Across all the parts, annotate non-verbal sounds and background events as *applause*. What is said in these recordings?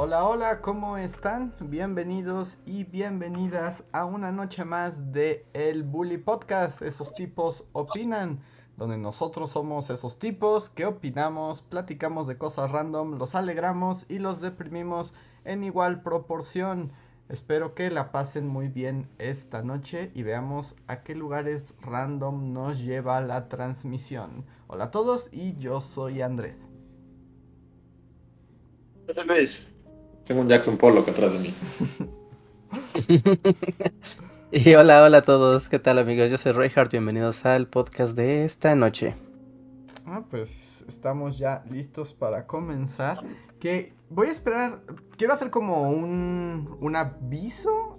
Hola, hola, ¿cómo están? Bienvenidos y bienvenidas a una noche más de El Bully Podcast. Esos tipos opinan donde nosotros somos esos tipos que opinamos, platicamos de cosas random, los alegramos y los deprimimos en igual proporción. Espero que la pasen muy bien esta noche y veamos a qué lugares random nos lleva la transmisión. Hola a todos y yo soy Andrés. Tengo un Jackson Pollock atrás de mí. *laughs* Y hola, hola a todos, ¿qué tal amigos? Yo soy Reinhardt, bienvenidos al podcast de esta noche. Ah, pues estamos ya listos para comenzar. Que voy a esperar, quiero hacer como un, un aviso,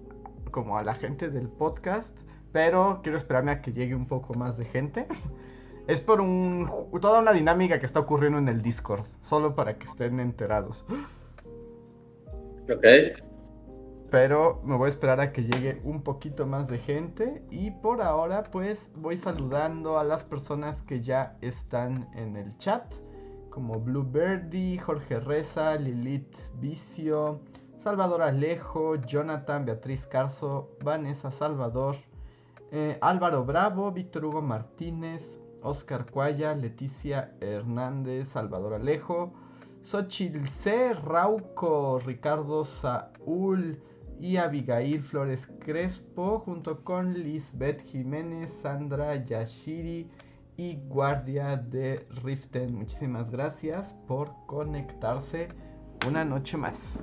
como a la gente del podcast, pero quiero esperarme a que llegue un poco más de gente. *laughs* Es por un, toda una dinámica que está ocurriendo en el Discord, solo para que estén enterados. Pero me voy a esperar a que llegue un poquito más de gente. Y por ahora pues voy saludando a las personas que ya están en el chat. Como Bluebirdie, Jorge Reza, Lilith Vicio, Salvador Alejo, Jonathan, Beatriz Carso, Vanessa Salvador, eh, Álvaro Bravo, Víctor Hugo Martínez, Oscar Cuaya, Leticia Hernández, Salvador Alejo, Xochitl C, Rauco, Ricardo Saúl, y Abigail Flores Crespo junto con Lisbeth Jiménez, Sandra Yashiri y Guardia de Riften. Muchísimas gracias por conectarse una noche más.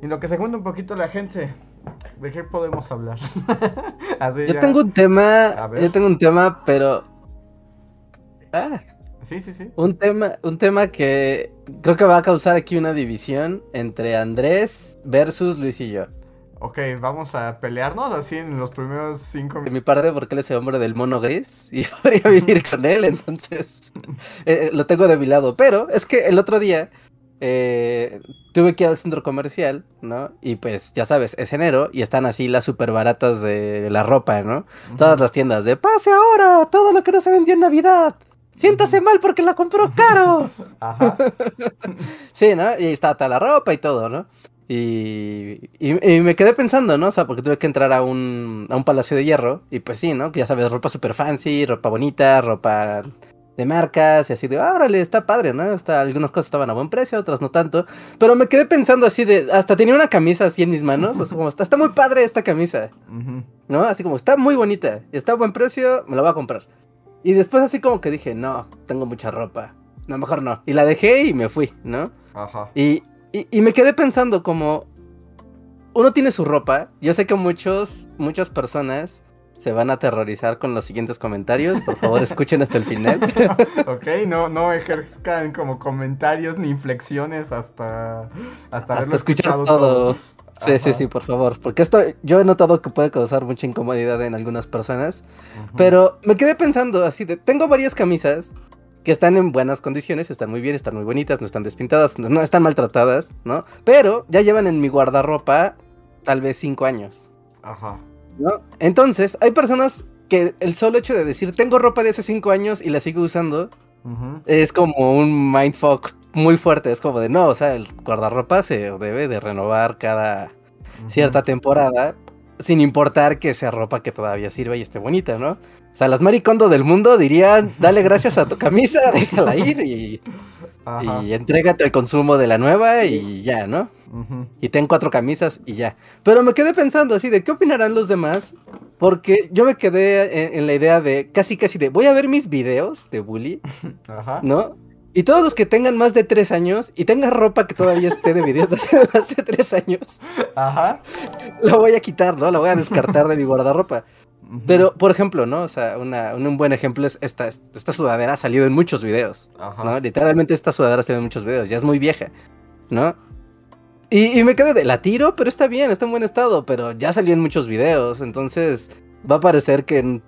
Y lo que se junta un poquito la gente, ¿de qué podemos hablar? *laughs* yo tengo un tema, yo tengo un tema, pero... Ah, Sí, sí, sí. Un tema, un tema que creo que va a causar aquí una división entre Andrés versus Luis y yo. Ok, vamos a pelearnos así en los primeros cinco minutos. De mi parte, porque él es el hombre del mono gris y *laughs* podría vivir con él, entonces *laughs* eh, lo tengo de mi lado. Pero es que el otro día eh, tuve que ir al centro comercial, ¿no? Y pues ya sabes, es enero y están así las super baratas de la ropa, ¿no? Todas las tiendas de pase ahora, todo lo que no se vendió en Navidad. Siéntase mal porque la compró caro. *laughs* Ajá. sí, ¿no? Y está toda la ropa y todo, ¿no? Y, y, me quedé pensando, ¿no? O sea, porque tuve que entrar a un, a un palacio de hierro. Y pues sí, ¿no? Que ya sabes, ropa super fancy, ropa bonita, ropa de marcas y así de, órale, está padre, ¿no? Está, algunas cosas estaban a buen precio, otras no tanto. Pero me quedé pensando así de, hasta tenía una camisa así en mis manos, o sea, como, está, está muy padre esta camisa, ¿no? Así como, está muy bonita, está a buen precio, me la voy a comprar. Y después así como que dije, no, tengo mucha ropa. No, mejor no. Y la dejé y me fui, ¿no? Ajá. Y, y, me quedé pensando como, uno tiene su ropa. Yo sé que muchos, muchas personas se van a aterrorizar con los siguientes comentarios. Por favor, *laughs* escuchen hasta el final. ok, no, no ejerzcan como comentarios ni inflexiones hasta hasta, hasta escuchar todo. Sí, sí, sí, por favor. Porque esto yo he notado que puede causar mucha incomodidad en algunas personas. Pero me quedé pensando así de, tengo varias camisas que están en buenas condiciones, están muy bien, están muy bonitas, no están despintadas, no están maltratadas, ¿no? Pero ya llevan en mi guardarropa tal vez cinco años. Ajá. ¿No? Entonces, hay personas que el solo hecho de decir tengo ropa de hace cinco años y la sigo usando es como un mindfuck muy fuerte. Es como de no, o sea, el guardarropa se debe de renovar cada cierta temporada, sin importar que sea ropa que todavía sirva y esté bonita, ¿no? O sea, las maricondo del mundo dirían, dale gracias a tu camisa, *laughs* déjala ir y, y entrégate al consumo de la nueva y ya, ¿no? Y ten cuatro camisas y ya. Pero me quedé pensando así de qué opinarán los demás, porque yo me quedé en, en la idea de casi casi de voy a ver mis videos de bully, *laughs* Ajá. ¿no? Y todos los que tengan más de tres años y tengan ropa que todavía esté de videos de hace más *laughs* de tres años, Ajá. lo voy a quitar, ¿no? Lo voy a descartar de mi guardarropa. Pero, por ejemplo, ¿no? O sea, un buen ejemplo es esta, esta sudadera ha salido en muchos videos, Ajá. ¿no? Literalmente esta sudadera ha salido en muchos videos, ya es muy vieja, ¿no? Y, y, me quedé de, la tiro, pero está bien, está en buen estado, pero ya salió en muchos videos, entonces va a parecer que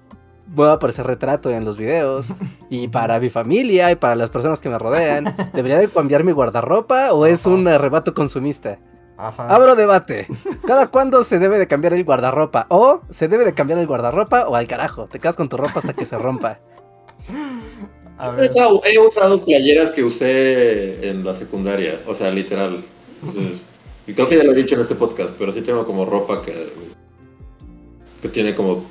voy a aparecer retrato en los videos. *laughs* Y para mi familia y para las personas que me rodean, ¿debería de cambiar mi guardarropa o es un arrebato consumista? Ajá. Abro debate. ¿Cada cuándo se debe de cambiar el guardarropa? O se debe de cambiar el guardarropa o al carajo. Te quedas con tu ropa hasta que se rompa. *laughs* A He ver. usado, he usado playeras que usé en la secundaria, o sea, literal. Entonces, y creo que ya lo he dicho en este podcast, pero sí tengo como ropa que, que tiene como.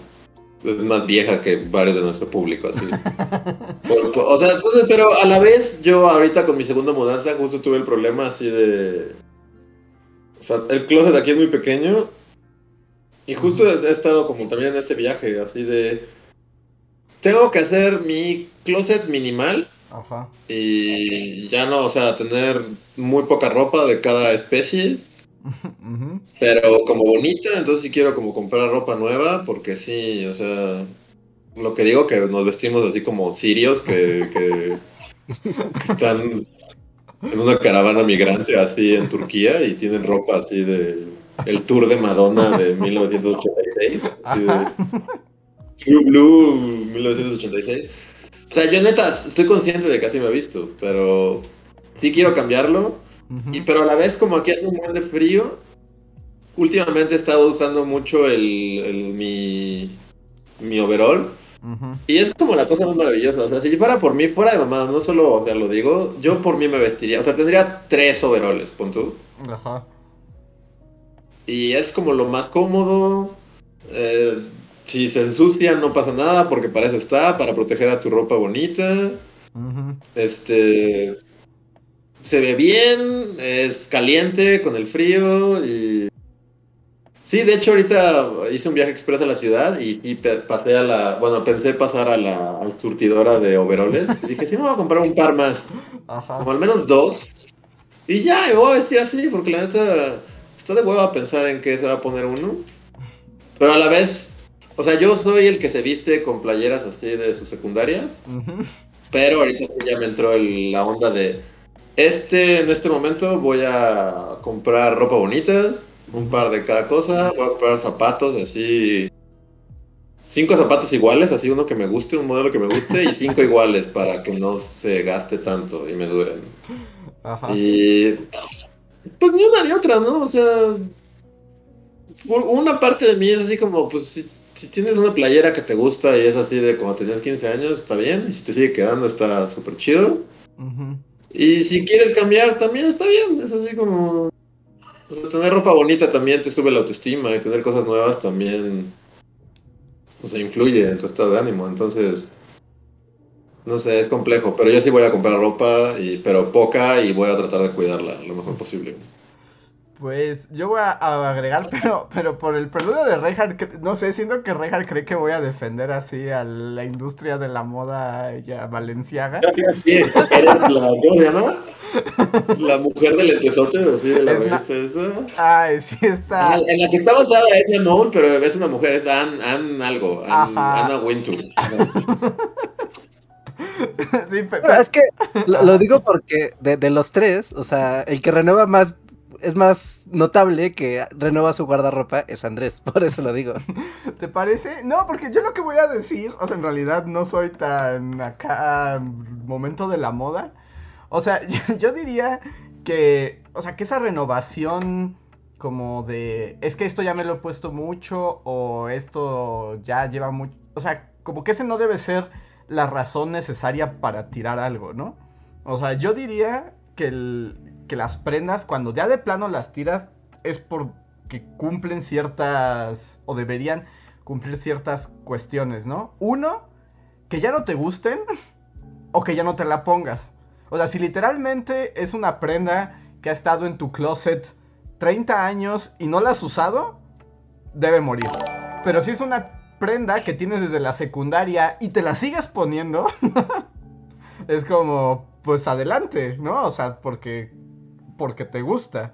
Es más vieja que varios de nuestro público, así. *laughs* Por- por- o sea, entonces, pero a la vez, yo ahorita con mi segunda mudanza, justo tuve el problema así de. O sea, el closet aquí es muy pequeño. Y justo he he estado como también en ese viaje, así de. Tengo que hacer mi closet minimal Ajá. y ya no, o sea, tener muy poca ropa de cada especie. Pero como bonita, entonces sí quiero como comprar ropa nueva, porque sí, o sea, lo que digo que nos vestimos así como sirios que, que, que están en una caravana migrante así en Turquía y tienen ropa así de el tour de Madonna de 1986, así de. True Blue 1986. O sea, yo neta estoy consciente de que así me he visto, pero sí quiero cambiarlo. Y, pero a la vez, como aquí hace un buen de frío, últimamente he estado usando mucho el, el- mi, mi overall. Y es como la cosa más maravillosa. O sea, si fuera por mí, fuera de mamá, no solo sea, lo digo, yo por mí me vestiría. O sea, tendría tres overoles, pon tú. Ajá. Y es como lo más cómodo. eh, si se ensucia, no pasa nada, porque para eso está, para proteger a tu ropa bonita. Este. Se ve bien, es caliente con el frío y. Sí, de hecho, ahorita hice un viaje express a la ciudad y, y pasé a la. Bueno, pensé pasar a la al surtidora de overoles. Y *laughs* dije, sí, me voy a comprar un par más, Ajá. como al menos dos. Y ya, me voy a vestir así, porque la neta. Está de hueva pensar en qué se va a poner uno. Pero a la vez. O sea, yo soy el que se viste con playeras así de su secundaria. Pero ahorita sí ya me entró el- la onda de este, en este momento voy a comprar ropa bonita, un par de cada cosa, voy a comprar zapatos así, cinco zapatos iguales, así uno que me guste, un modelo que me guste y cinco *laughs* iguales para que no se gaste tanto y me duren. Ajá. Y pues ni una ni otra, ¿no? O sea, por una parte de mí es así como, pues si, si tienes una playera que te gusta y es así de cuando tenías 15 años, está bien, y si te sigue quedando está súper chido. Ujú. Y si quieres cambiar también está bien, es así como... O sea, tener ropa bonita también te sube la autoestima y tener cosas nuevas también... O sea, influye en tu estado de ánimo, entonces... No sé, es complejo, pero yo sí voy a comprar ropa, y, pero poca, y voy a tratar de cuidarla lo mejor posible. Pues yo voy a, a agregar, *laughs* pero, pero por el preludio de Reinhardt, no sé, siento que Reinhardt cree que voy a defender así a la industria de la moda ya valenciaga. Sí, eres la, ¿cómo se llama? La mujer del lentesote, así de la revista esa. Ay, sí está. Ah, en la que está basada es Anne Moon, pero es una mujer, es Anne, Anne algo, Anne, Ajá. Anna Wintour. *laughs* Sí, pe- Bueno, es que lo, lo digo porque de, de los tres, o sea, el que renueva más, es más notable que renueva su guardarropa es Andrés, por eso lo digo. *laughs* ¿te parece? No, porque yo lo que voy a decir, o sea, en realidad no soy tan acá momento de la moda. O sea, *laughs* yo, yo diría que, o sea, que esa renovación como de, es que esto ya me lo he puesto mucho o esto ya lleva mucho, o sea, como que ese no debe ser la razón necesaria para tirar algo, ¿no? O sea, yo diría que, el- que las prendas, cuando ya de plano las tiras, es porque cumplen ciertas, o deberían cumplir ciertas cuestiones, ¿no? Uno, que ya no te gusten o que ya no te la pongas. O sea, si literalmente es una prenda que ha estado en tu closet 30 años y no la has usado, debe morir. Pero si es una prenda que tienes desde la secundaria y te la sigues poniendo, *laughs* es como, pues adelante, ¿no? O sea, porque, porque te gusta.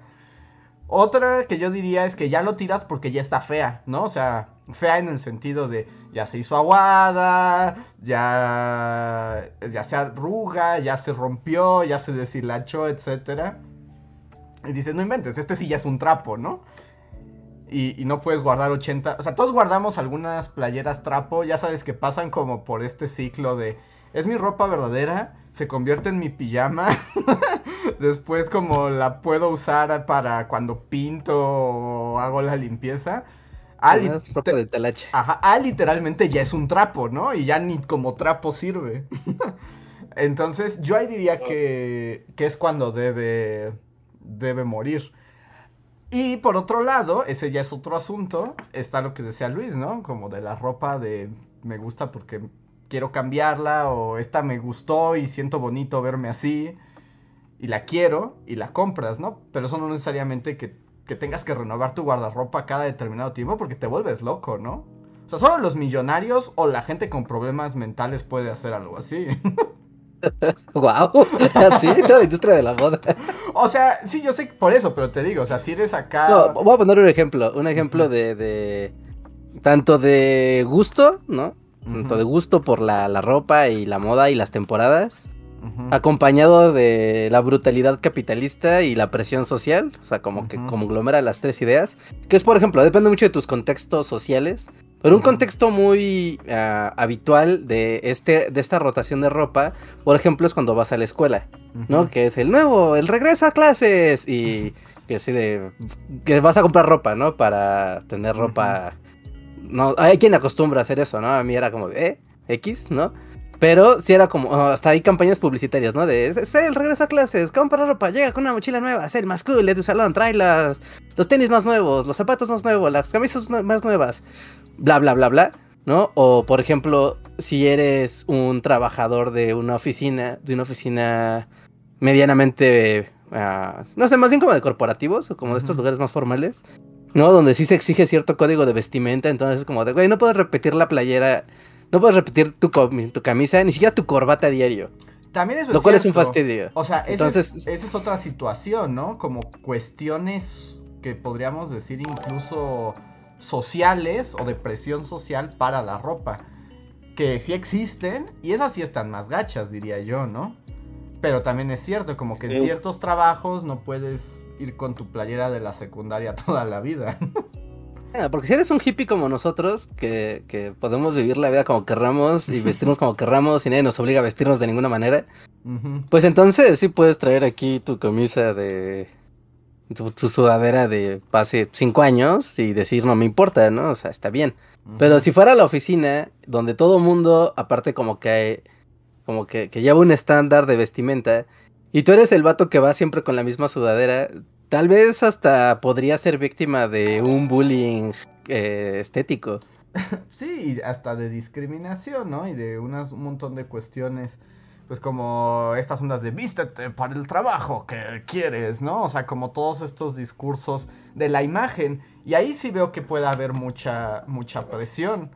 Otra que yo diría es que ya lo tiras porque ya está fea, ¿no? O sea, fea en el sentido de ya se hizo aguada, ya, ya se arruga, ya se rompió, ya se deshilachó, etcétera. Y dices, no inventes, este sí ya es un trapo, ¿no? y, no puedes guardar 80. O sea, todos guardamos algunas playeras trapo, ya sabes que pasan como por este ciclo de es mi ropa verdadera, se convierte en mi pijama, *laughs* después como la puedo usar para cuando pinto o hago la limpieza. Ah, ropa de talacha. Ajá, ah, literalmente ya es un trapo, ¿no? Y ya ni como trapo sirve. *laughs* Entonces, yo ahí diría que, que es cuando debe, debe morir. Y por otro lado, ese ya es otro asunto, está lo que decía Luis, ¿no? Como de la ropa de me gusta porque quiero cambiarla o esta me gustó y siento bonito verme así y la quiero y la compras, ¿no? Pero eso no necesariamente que, que tengas que renovar tu guardarropa cada determinado tiempo porque te vuelves loco, ¿no? O sea, solo los millonarios o la gente con problemas mentales puede hacer algo así. *laughs* Wow, así *laughs* toda la industria de la moda. O sea, sí, yo sé por eso, pero te digo, o sea, si eres acá. voy a poner un ejemplo, un ejemplo de, de tanto de gusto, ¿no? Tanto de gusto por la, la, ropa y la moda y las temporadas. Acompañado de la brutalidad capitalista y la presión social, o sea, como que conglomera las tres ideas. Que es, por ejemplo, depende mucho de tus contextos sociales. Pero un contexto muy ah, habitual de, este, de esta rotación de ropa, por ejemplo, es cuando vas a la escuela, ¿no? Que es el nuevo, el regreso a clases y que así de que vas a comprar ropa, ¿no? Para tener ropa. No, hay quien acostumbra a hacer eso, ¿no? A mí era como, ¿eh? X, ¿no? Pero sí era como, hasta hay campañas publicitarias, ¿no? De, el regreso a clases, compra ropa, llega con una mochila nueva, es el más cool de tu salón, trae las, los tenis más nuevos, los zapatos más nuevos, las camisas más nuevas, bla, bla, bla, bla, ¿no? O, por ejemplo, si eres un trabajador de una oficina, de una oficina medianamente, uh, no sé, más bien como de corporativos o como de estos lugares más formales, ¿no? Donde sí se exige cierto código de vestimenta, entonces es como de, güey, no puedes repetir la playera no puedes repetir tu, tu camisa, ni siquiera tu corbata a diario. También eso Lo cual es un fastidio. O sea, Entonces... esa es otra situación, ¿no? Como cuestiones que podríamos decir incluso sociales o de presión social para la ropa. Que sí existen y esas sí están más gachas, diría yo, ¿no? Pero también es cierto, como que en ciertos trabajos no puedes ir con tu playera de la secundaria *laughs* toda la vida. Porque si eres un hippie como nosotros, que, que, podemos vivir la vida como querramos y *laughs* vestirnos como querramos y nadie nos obliga a vestirnos de ninguna manera, pues entonces sí puedes traer aquí tu camisa de... Tu, sudadera de hace cinco años y decir no me importa, ¿no? O sea, está bien. Pero si fuera la oficina, donde todo mundo, aparte como que como que, que lleva un estándar de vestimenta, y tú eres el vato que va siempre con la misma sudadera, Tal vez hasta podría ser víctima de un bullying eh, estético. *laughs* Sí, hasta de discriminación, ¿no? Y de un montón de cuestiones, pues como estas ondas de vístete para el trabajo que quieres, ¿no? O sea, como todos estos discursos de la imagen. Y ahí sí veo que puede haber mucha, mucha presión.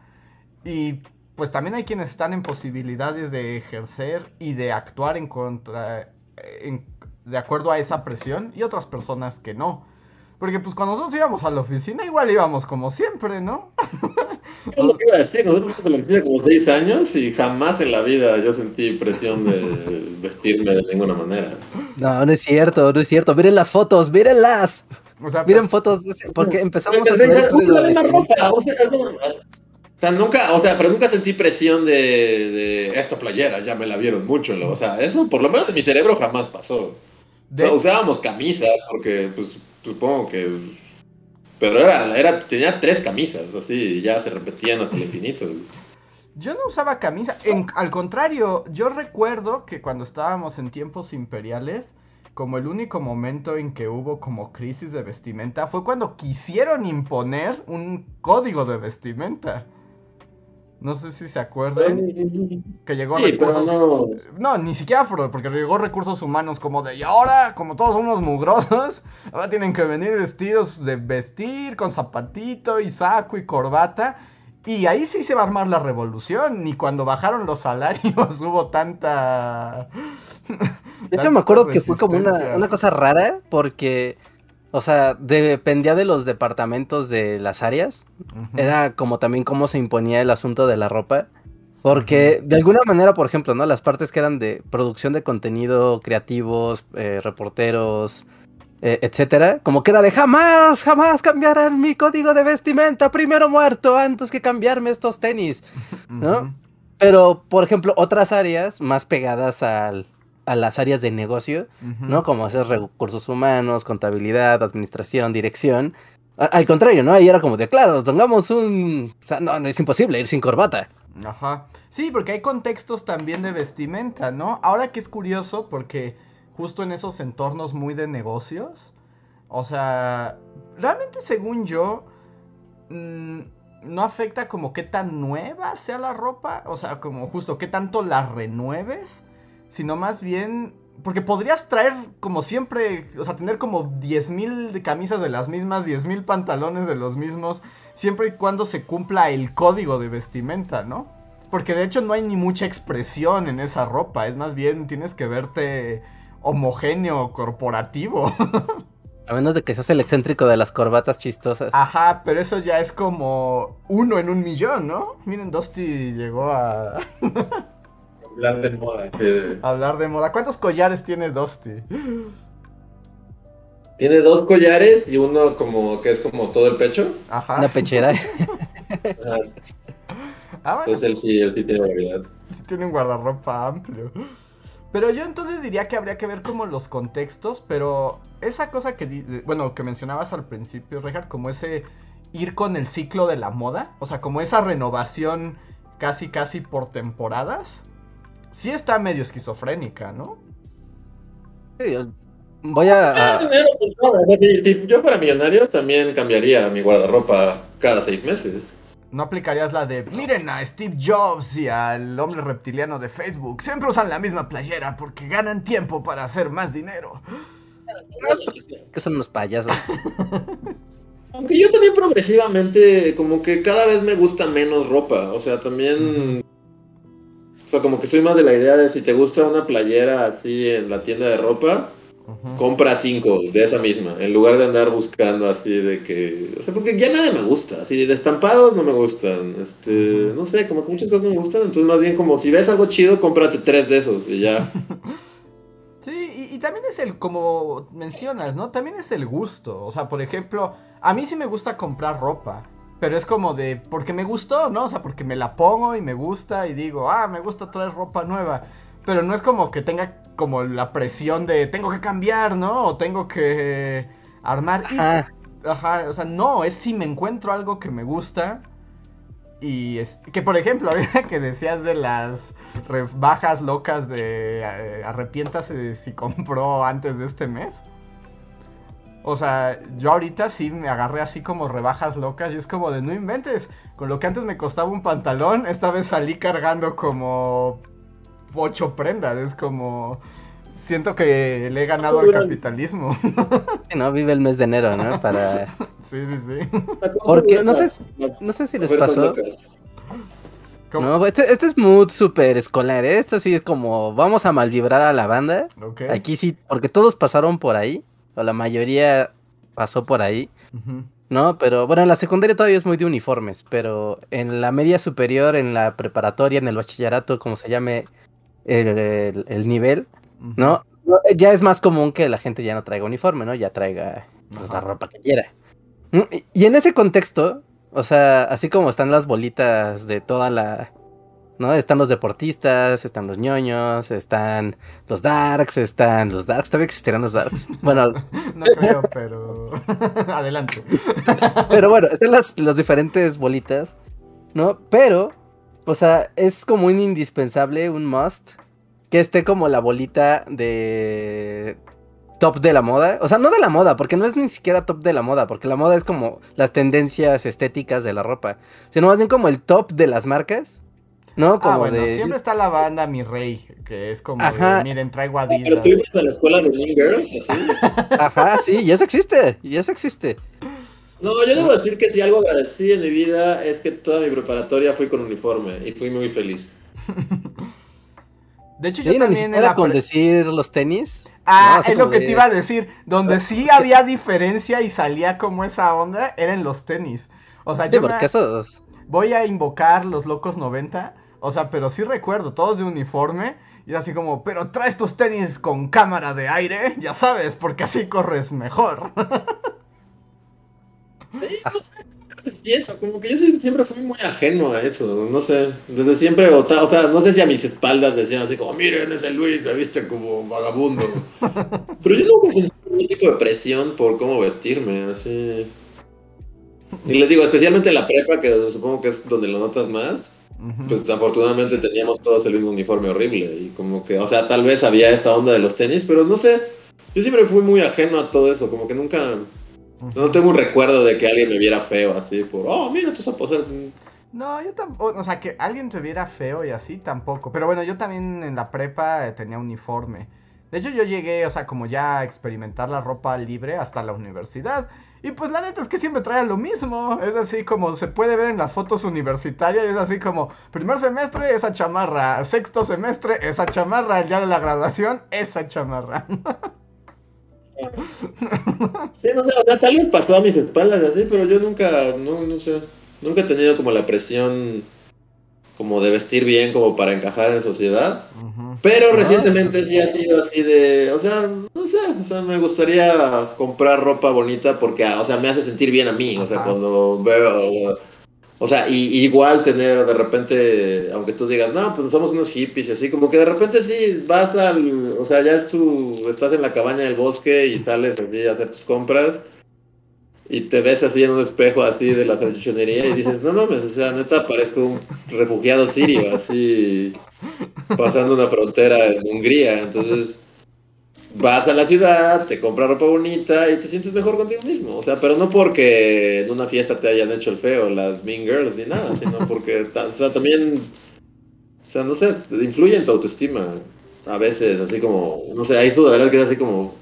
Y pues también hay quienes están en posibilidades de ejercer y de actuar en contra, en, de acuerdo a esa presión y otras personas que no. Porque pues cuando nosotros íbamos a la oficina igual íbamos como siempre, ¿no? *laughs* Es lo que iba a decir, nosotros fuimos a la oficina como seis años y jamás en la vida yo sentí presión de *laughs* vestirme de ninguna manera. No, no es cierto, no es cierto. Miren las fotos, mírenlas. O sea, Miren fotos, porque empezamos a tener o sea, nunca, o sea, pero nunca sentí presión de, de esta playera, ya me la vieron mucho, o sea, eso por lo menos en mi cerebro jamás pasó. O sea, usábamos camisas, porque pues supongo que. Pero era, era, tenía tres camisas, así, y ya se repetían hasta el infinito. Yo no usaba camisa, al contrario, yo recuerdo que cuando estábamos en tiempos imperiales, como el único momento en que hubo como crisis de vestimenta fue cuando quisieron imponer un código de vestimenta. No sé si se acuerdan. Que llegó recursos. No... ni siquiera porque llegó recursos humanos como de. Y ahora, como todos somos mugrosos, *laughs* ahora tienen que venir vestidos de vestir, con zapatito y saco y corbata. Y ahí sí se va a armar la revolución. Ni cuando bajaron los salarios *laughs* hubo tanta. De hecho, me acuerdo que fue como una, una cosa rara porque o sea, dependía de los departamentos de las áreas. Era como también cómo se imponía el asunto de la ropa. Porque de alguna manera, por ejemplo, ¿no? Las partes que eran de producción de contenido, creativos, eh, reporteros, eh, etcétera, como que era de jamás, jamás cambiarán mi código de vestimenta, primero muerto antes que cambiarme estos tenis, ¿no? Pero, por ejemplo, otras áreas más pegadas al, a las áreas de negocio, ¿no? Como hacer recursos humanos, contabilidad, administración, dirección. al contrario, ¿no? Ahí era como de, claro, tengamos un... O sea, no, no es imposible ir sin corbata. Ajá. Sí, porque hay contextos también de vestimenta, ¿no? Ahora que es curioso, porque justo en esos entornos muy de negocios, o sea, realmente según yo, mm, no afecta como qué tan nueva sea la ropa, o sea, como justo qué tanto la renueves, sino más bien porque podrías traer como siempre, o sea, tener como 10.000 camisas de las mismas, 10.000 pantalones de los mismos, siempre y cuando se cumpla el código de vestimenta, ¿no? Porque de hecho no hay ni mucha expresión en esa ropa, es más bien tienes que verte homogéneo, corporativo. A menos de que seas el excéntrico de las corbatas chistosas. Ajá, pero eso ya es como uno en un millón, ¿no? Miren, Dusty llegó a... *laughs* Hablar de moda. Hablar de moda. ¿Cuántos collares tiene Dusty? Tiene dos collares y uno como que es como todo el pecho. Ajá. Una pechera. *laughs* Ah, Entonces él sí, él sí tiene variedad. Sí tiene un guardarropa amplio. Pero yo entonces diría que habría que ver como los contextos, pero esa cosa que, bueno, que mencionabas al principio, Richard, como ese ir con el ciclo de la moda, o sea, como esa renovación casi casi por temporadas, sí está medio esquizofrénica, ¿no? Sí, voy a... Si yo fuera millonario también cambiaría mi guardarropa cada seis meses. No aplicarías la de, miren a Steve Jobs y al hombre reptiliano de Facebook, siempre usan la misma playera porque ganan tiempo para hacer más dinero. Que son unos payasos. *laughs* Aunque yo también progresivamente, como que cada vez me gusta menos ropa, o sea, también... O sea, como que soy más de la idea de si te gusta una playera así en la tienda de ropa, compra cinco de esa misma, en lugar de andar buscando así de que... O sea, porque ya nada me gusta, así de estampados no me gustan, este, no sé, como que muchas cosas no me gustan, entonces más bien como si ves algo chido, cómprate tres de esos y ya. *laughs* sí, y, también es el, como mencionas, ¿no? También es el gusto, o sea, por ejemplo, a mí sí me gusta comprar ropa. Pero es como de, porque me gustó, ¿no? O sea, porque me la pongo y me gusta y digo, ah, me gusta traer ropa nueva. Pero no es como que tenga como la presión de, tengo que cambiar, ¿no? O tengo que armar. Ajá. ajá, o sea, no, es si me encuentro algo que me gusta. Y es que, por ejemplo, *laughs* que decías de las bajas locas de eh, arrepiéntase si compró antes de este mes. O sea, yo ahorita sí me agarré así como rebajas locas y es como de no inventes. Con lo que antes me costaba un pantalón, esta vez salí cargando como ocho prendas. Es como siento que le he ganado al capitalismo. no, vive el mes de enero, ¿no? Para... *laughs* Sí, sí, sí. Porque no sé, no sé si les pasó. No, este, este, es mood súper escolar, ¿eh? Esto sí es como, vamos a malvibrar a la banda. Aquí sí, porque todos pasaron por ahí o la mayoría pasó por ahí, ¿no? Pero bueno, en la secundaria todavía es muy de uniformes, pero en la media superior, en la preparatoria, en el bachillerato, como se llame el, nivel, ¿no? Ya es más común que la gente ya no traiga uniforme, ¿no? Ya traiga pues, la ropa que quiera. Y en ese contexto, o sea, así como están las bolitas de toda la, ¿no? Están los deportistas, están los ñoños, están los darks, están los darks, todavía existirán los darks. *laughs* Bueno, no creo, pero *laughs* adelante. *laughs* pero bueno, están las, diferentes bolitas, ¿no? Pero, o sea, es como un indispensable, un must, que esté como la bolita de top de la moda. O sea, no de la moda, porque no es ni siquiera top de la moda, porque la moda es como las tendencias estéticas de la ropa, sino más bien como el top de las marcas ¿no? Ah, como bueno, siempre está la banda Mi Rey, que es como, miren, traigo Adidas. Pero tú ibas a la escuela de Mean Girls, así. Ajá, sí, y eso existe, y eso existe. No, yo debo decir que si algo agradecí en mi vida es que toda mi preparatoria fui con uniforme y fui muy feliz. *laughs* De hecho, yo también era con decir los tenis. Ah, es lo que te iba a decir. Donde *laughs* sí había diferencia y salía como esa onda, eran los tenis. O sea, yo porque esos... voy a invocar los locos 90 O sea, pero sí recuerdo, todos de uniforme. Y así como, pero traes tus tenis con cámara de aire, ya sabes, porque así corres mejor. *laughs* Sí, no sé. Y eso, como que yo siempre fui muy ajeno a eso, no sé, desde siempre, o, sea, no sé si a mis espaldas decían así como, miren, ese Luis, se viste como vagabundo. *laughs* Pero yo nunca sentí ningún tipo de presión por cómo vestirme, así. Y les digo, especialmente en la prepa, que supongo que es donde lo notas más, pues afortunadamente teníamos todos el mismo uniforme horrible. Y como que, o sea, tal vez había esta onda de los tenis, pero no sé. Yo siempre fui muy ajeno a todo eso, como que nunca. No tengo un recuerdo de que alguien me viera feo así por, oh, mira, tú sabes hacer. No, yo tampoco, o sea, que alguien te viera feo y así tampoco. Pero bueno, yo también en la prepa eh, tenía uniforme. De hecho, yo llegué, o sea, como ya a experimentar la ropa libre hasta la universidad. Y pues la neta es que siempre trae lo mismo. Es así como se puede ver en las fotos universitarias. Es así como primer semestre esa chamarra. Sexto semestre esa chamarra. Ya de la graduación esa chamarra. *laughs* sí, no sé, o sea, tal vez pasó a mis espaldas así, pero yo nunca, no, no sé, nunca he tenido como la presión como de vestir bien como para encajar en sociedad. Pero ah, recientemente sí ha sido así de, o sea, no sé, o sea, me gustaría comprar ropa bonita porque, o sea, me hace sentir bien a mí, o sea, cuando veo, o sea, y, igual tener de repente, aunque tú digas, no, pues somos unos hippies y así, como que de repente sí vas al, o sea, ya es tu, estás en la cabaña del bosque y sales a hacer tus compras y te ves así en un espejo así de la salchichonería y dices, no mames, o sea, neta parezco un refugiado sirio, así pasando una frontera en Hungría. Entonces, vas a la ciudad, te compras ropa bonita y te sientes mejor contigo mismo. O sea, pero no porque en una fiesta te hayan hecho el feo las Mean Girls ni nada, sino porque también, o sea, no sé, influye en tu autoestima. A veces, así como, no sé, hay verdad que es así como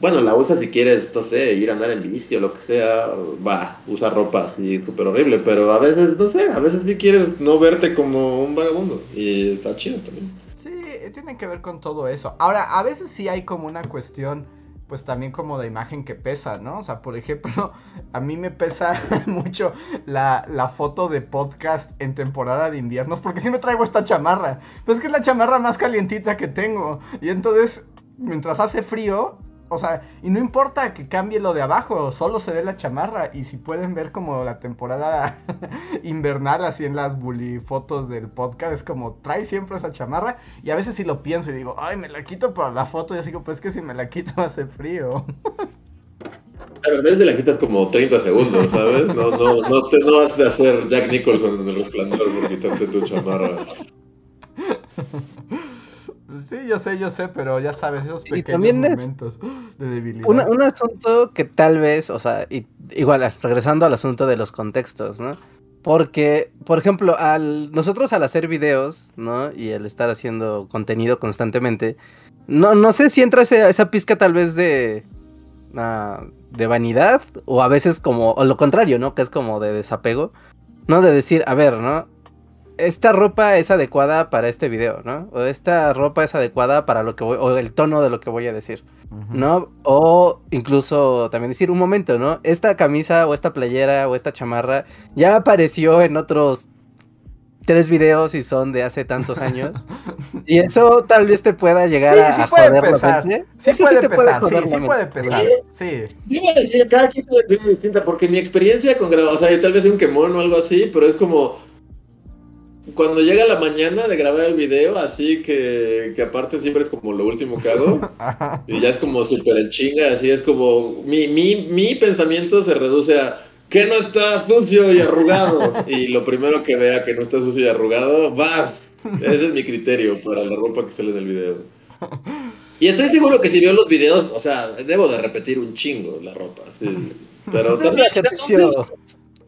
bueno, la usa si quieres, no sé, ir a andar en bici o lo que sea, va, usa ropa así súper horrible, pero a veces, no sé, a veces sí quieres no verte como un vagabundo y está chido también. Sí, tiene que ver con todo eso. Ahora, a veces sí hay como una cuestión, pues también como de imagen que pesa, ¿no? O sea, por ejemplo, *laughs* a mí me pesa *laughs* mucho la, la foto de podcast en temporada de inviernos, porque me traigo esta chamarra, pues es que es la chamarra más calientita que tengo, y entonces mientras hace frío, o sea, y no importa que cambie lo de abajo, solo se ve la chamarra. Y si pueden ver como la temporada *laughs* invernal, así en las bully fotos del podcast, es como trae siempre esa chamarra. Y a veces si lo pienso y digo, ay, me la quito para la foto. Y así como, pues es que si me la quito *laughs* hace frío. A veces te la quitas como 30 segundos, ¿sabes? No, no, no, te, no vas a hacer Jack Nicholson en el resplandor por quitarte tu chamarra. *laughs* Sí, yo sé, yo sé, pero ya sabes, esos pequeños momentos de debilidad. un asunto que tal vez, o sea, igual, regresando al asunto de los contextos, ¿no? Porque, por ejemplo, al nosotros al hacer videos, ¿no? Y al estar haciendo contenido constantemente, no, no sé si entra esa, esa pizca tal vez de, uh, de vanidad o a veces como, o lo contrario, ¿no? Que es como de desapego, ¿no? De decir, a ver, ¿no? Esta ropa es adecuada para este video, ¿no? O esta ropa es adecuada para lo que voy, o el tono de lo que voy a decir, ¿no? O incluso también decir, un momento, ¿no? Esta camisa o esta playera o esta chamarra ya apareció en otros tres videos y son de hace tantos años. *laughs* y eso tal vez te pueda llegar a, sí puede pesar. Sí, sí, puede te pesar, puede sí, sí puede pesar. Sí. A cada quien tiene distinta, porque mi experiencia con o sea, tal vez un quemón o algo así, pero es como cuando llega la mañana de grabar el video, así que, que aparte siempre es como lo último que hago, *laughs* y ya es como súper en chinga, así es como, mi, mi, mi pensamiento se reduce a, que no está sucio y arrugado? *laughs* Y lo primero que vea que no está sucio y arrugado, vas. Ese es mi criterio para la ropa que sale en el video. Y estoy seguro que si veo los videos, o sea, debo de repetir un chingo la ropa, sí. Pero también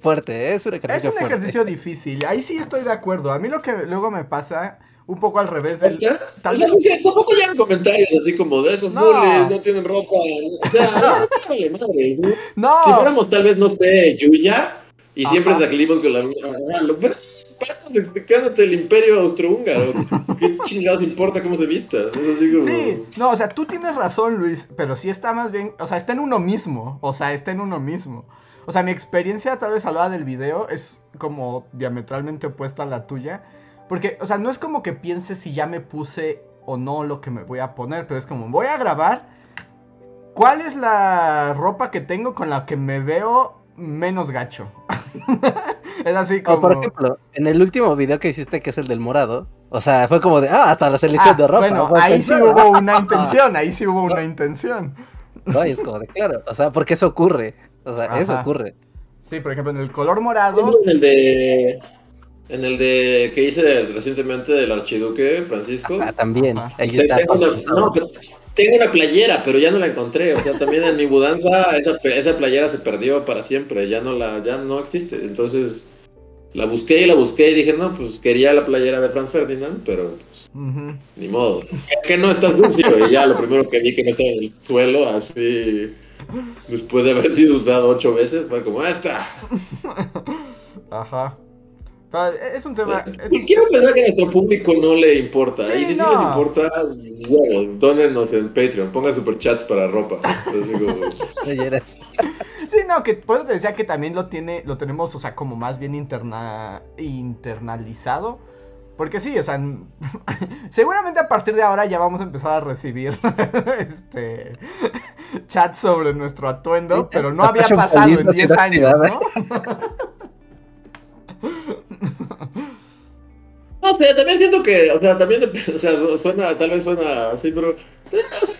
fuerte, es un ejercicio Es un ejercicio difícil, ahí sí estoy de acuerdo. A mí lo que luego me pasa, un poco al revés del... Tal vez... tampoco llegan comentarios así como de esos no. no tienen ropa. O sea, *laughs* no, ¿no? Si fuéramos tal vez, no sé, Yuya, y siempre salimos con la misma. Lo es quédate el imperio austrohúngaro. ¿Qué chingados importa cómo se vista? Sí, no, o sea, tú tienes razón, Luis, pero sí está más bien. O sea, está en uno mismo. O sea, está en uno mismo. O sea, mi experiencia, tal vez hablaba del video, es como diametralmente opuesta a la tuya. Porque, o sea, no es como que piense si ya me puse o no lo que me voy a poner, pero es como, voy a grabar. ¿Cuál es la ropa que tengo con la que me veo menos gacho? *laughs* es así como. por ejemplo, en el último video que hiciste, que es el del morado, o sea, fue como de, ah, hasta la selección Ah, de ropa. Bueno, ahí sí pensado. hubo una *laughs* intención, ahí sí hubo una intención. No, y es como de, claro, o sea, porque eso ocurre. O sea, eso ocurre. Sí, por ejemplo, en el color morado. En el de. En el de que hice recientemente del archiduque Francisco. Ah, también. Ajá. Ahí está. tengo, una, no, pero tengo una playera, pero ya no la encontré. O sea, también en mi mudanza esa, esa playera se perdió para siempre. Ya no la, ya no existe. Entonces la busqué y la busqué y dije, no, pues quería la playera de Franz Ferdinand, pero pues, ni modo. ¿Qué, qué no está sucio? Y ya lo primero que vi que no estaba en el suelo, así. Después de haber sido usado ocho veces, fue como, ah, está. *laughs* Ajá. Pero es un tema. es- Y quiero pensar que a nuestro público no le importa. Sí, y si sí no. les importa, bueno, dónenos en Patreon, pongan superchats para ropa. Entonces, digo, *laughs* Playeras. Sí, no, que por eso te decía que también lo tiene, lo tenemos, o sea, como más bien interna, internalizado. Porque sí, o sea, *laughs* seguramente a partir de ahora ya vamos a empezar a recibir *laughs* este chats sobre nuestro atuendo, pero no había pasado en no 10 será años. ¿no? No sé, también siento que, o sea, también, *laughs* o sea, su- suena, tal vez suena así, pero, eh, o sea,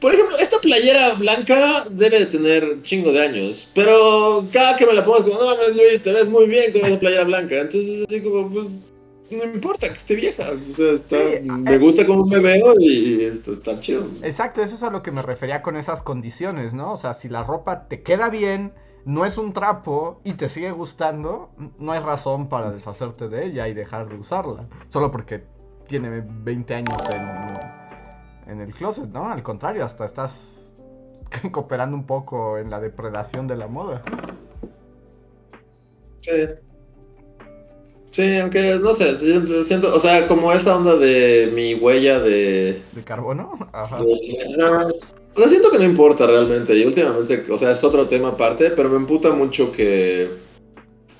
por ejemplo, esta playera blanca debe de tener chingo de años, pero cada que me la pongo es como, no mames, Luis, te ves muy bien con esa playera blanca, entonces así como, pues, no importa que esté vieja, o sea, está, Sí, me eh. gusta cómo me veo y, esto está chido. Exacto, eso es a lo que me refería con esas condiciones, ¿no? O sea, si la ropa te queda bien, no es un trapo y te sigue gustando, no hay razón para deshacerte de ella y dejar de usarla. Solo porque tiene 20 años en, en el closet, ¿no? Al contrario, hasta estás *laughs* cooperando un poco en la depredación de la moda. Sí. Sí, aunque, no sé, siento, siento- o sea, como esta onda de mi huella de... ¿De carbono? Ajá. de- no, o sea, siento que no importa realmente, y últimamente, o sea, es otro tema aparte, pero me emputa mucho que...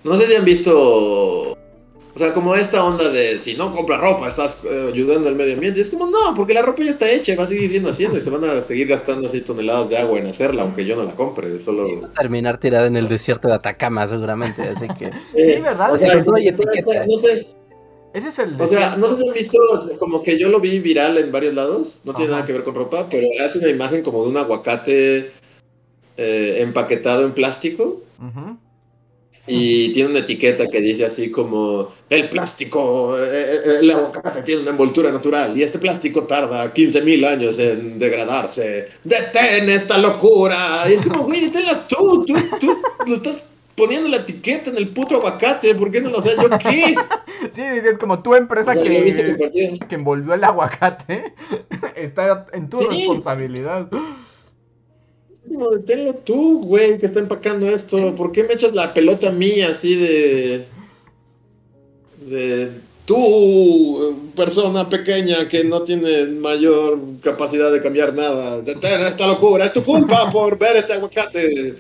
No sé si han visto... O sea, como esta onda de si no compras ropa, estás eh, ayudando al medio ambiente. Y es como, no, porque la ropa ya está hecha, va a seguir siendo haciendo y se van a seguir gastando así toneladas de agua en hacerla, aunque yo no la compre. Solo. Terminar tirada en el desierto de Atacama, seguramente. Así que. Sí, *laughs* ¿verdad? O Sí, sea, no hay no, etiqueta. no sé, Ese es el... O sea, no sé si han visto, como que yo lo vi viral en varios lados, no tiene Ajá. nada que ver con ropa, pero hace una imagen como de un aguacate eh, empaquetado en plástico Ujú. Y tiene una etiqueta que dice así como, el plástico, eh, eh, el aguacate tiene una envoltura natural y este plástico tarda 15.000 años en degradarse. ¡Detén esta locura! Y es como, güey, deténla tú, tú, tú lo estás poniendo la etiqueta en el puto aguacate, ¿por qué no lo sé yo qué? *laughs* Sí, es como tu empresa O sea, que, que envolvió el aguacate *laughs* está en tu Sí. responsabilidad. Deténlo tú, güey, que está empacando esto. ¿Por qué me echas la pelota mía así de. de. tú, persona pequeña que no tiene mayor capacidad de cambiar nada? Detén esta locura, es tu culpa *laughs* por ver este aguacate.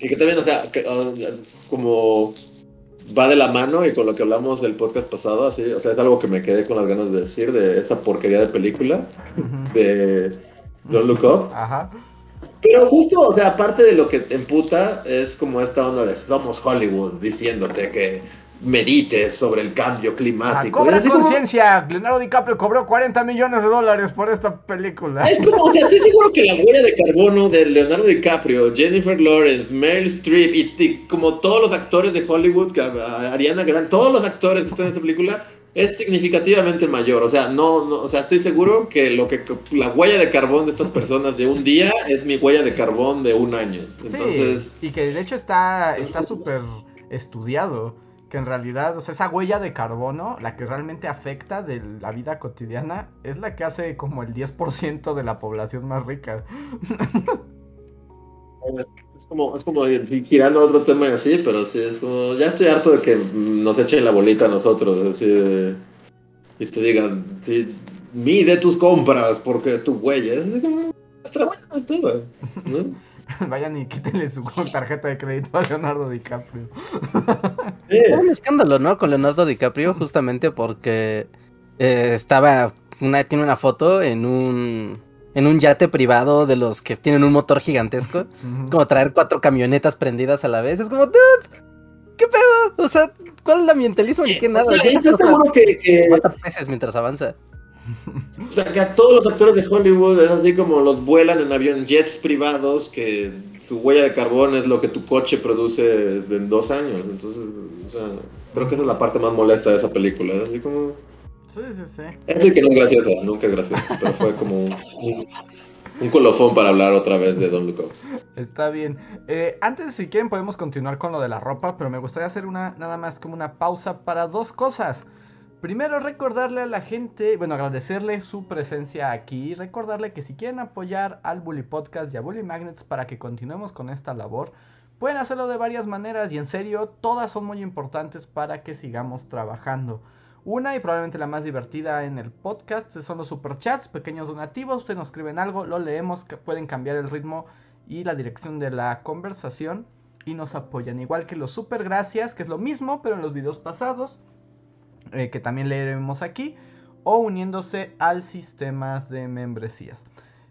Y que también, o sea, que, uh, como va de la mano y con lo que hablamos del podcast pasado, así, o sea, es algo que me quedé con las ganas de decir de esta porquería de película de Don't Look Up. Ajá. Pero justo, o sea, aparte de lo que te emputa, es como esta onda de somos Hollywood diciéndote que medites sobre el cambio Ah, climático. Y cobra como- conciencia. Leonardo DiCaprio cobró 40 millones de dólares por esta película. Es como, o sea, estoy seguro que la huella de carbono de Leonardo DiCaprio, Jennifer Lawrence, Meryl Streep y, y como todos los actores de Hollywood, que, a- Ariana Grande, todos los actores que están en esta película, es significativamente mayor. O sea, no, no, o sea, estoy seguro que lo que la huella de carbón de estas personas de un día es mi huella de carbón de un año. Entonces, Sí, y que de hecho está está súper estudiado. Que en realidad, o sea, esa huella de carbono, la que realmente afecta de la vida cotidiana, es la que hace como el 10% de la población más rica. *laughs* Es como, es como ir girando a otro tema y así, pero sí, es como, ya estoy harto de que nos echen la bolita a nosotros, así de- y te digan, sí, mide tus compras porque tu huella, es así como, nuestra huella no. *laughs* Vayan y quítenle su tarjeta de crédito a Leonardo DiCaprio. Era un escándalo, ¿no? Con Leonardo DiCaprio, justamente porque eh, estaba. Una, tiene una foto en un. En un yate privado de los que tienen un motor gigantesco. *laughs* Como traer cuatro camionetas prendidas a la vez. Es como, dude, ¿qué pedo? O sea, ¿cuál es el ambientalismo ni qué nada? O sea, yo seguro que, que... Peces mientras avanza. O sea, que a todos los actores de Hollywood es así como los vuelan en avión jets privados, que su huella de carbón es lo que tu coche produce en dos años. Entonces, o sea, creo que esa es la parte más molesta de esa película. Así como. Sí, sí, sí. Es que no es graciosa, nunca es graciosa, pero fue como un, un, colofón para hablar otra vez de Don Up. Está bien. Eh, antes, si quieren, podemos continuar con lo de la ropa, pero me gustaría hacer una nada más como una pausa para dos cosas. Primero recordarle a la gente, bueno, agradecerle su presencia aquí, recordarle que si quieren apoyar al Bully Podcast y a Bully Magnets para que continuemos con esta labor, pueden hacerlo de varias maneras y en serio, todas son muy importantes para que sigamos trabajando. Una y probablemente la más divertida en el podcast son los superchats, pequeños donativos, ustedes nos escriben algo, lo leemos, que pueden cambiar el ritmo y la dirección de la conversación y nos apoyan. Igual que los super gracias, que es lo mismo, pero en los videos pasados. Eh, que también leeremos aquí, o uniéndose al sistema de membresías.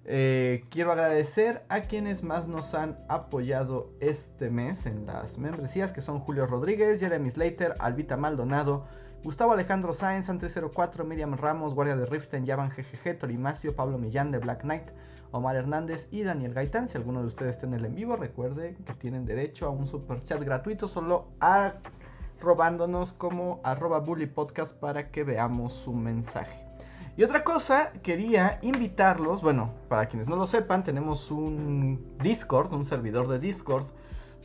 Eh, quiero agradecer a quienes más nos han apoyado este mes en las membresías, que son Julio Rodríguez, Jeremy Slater, Albita Maldonado, Gustavo Alejandro Sáenz, Ante04, Miriam Ramos, Guardia de Riften, Yavan GGG, Torimacio, Pablo Millán de Black Knight, Omar Hernández y Daniel Gaitán. Si alguno de ustedes está en el en vivo, recuerde que tienen derecho a un super chat gratuito solo robándonos como arroba bully para que veamos su mensaje. Y otra cosa, quería invitarlos, bueno, para quienes no lo sepan, tenemos un Discord, un servidor de Discord,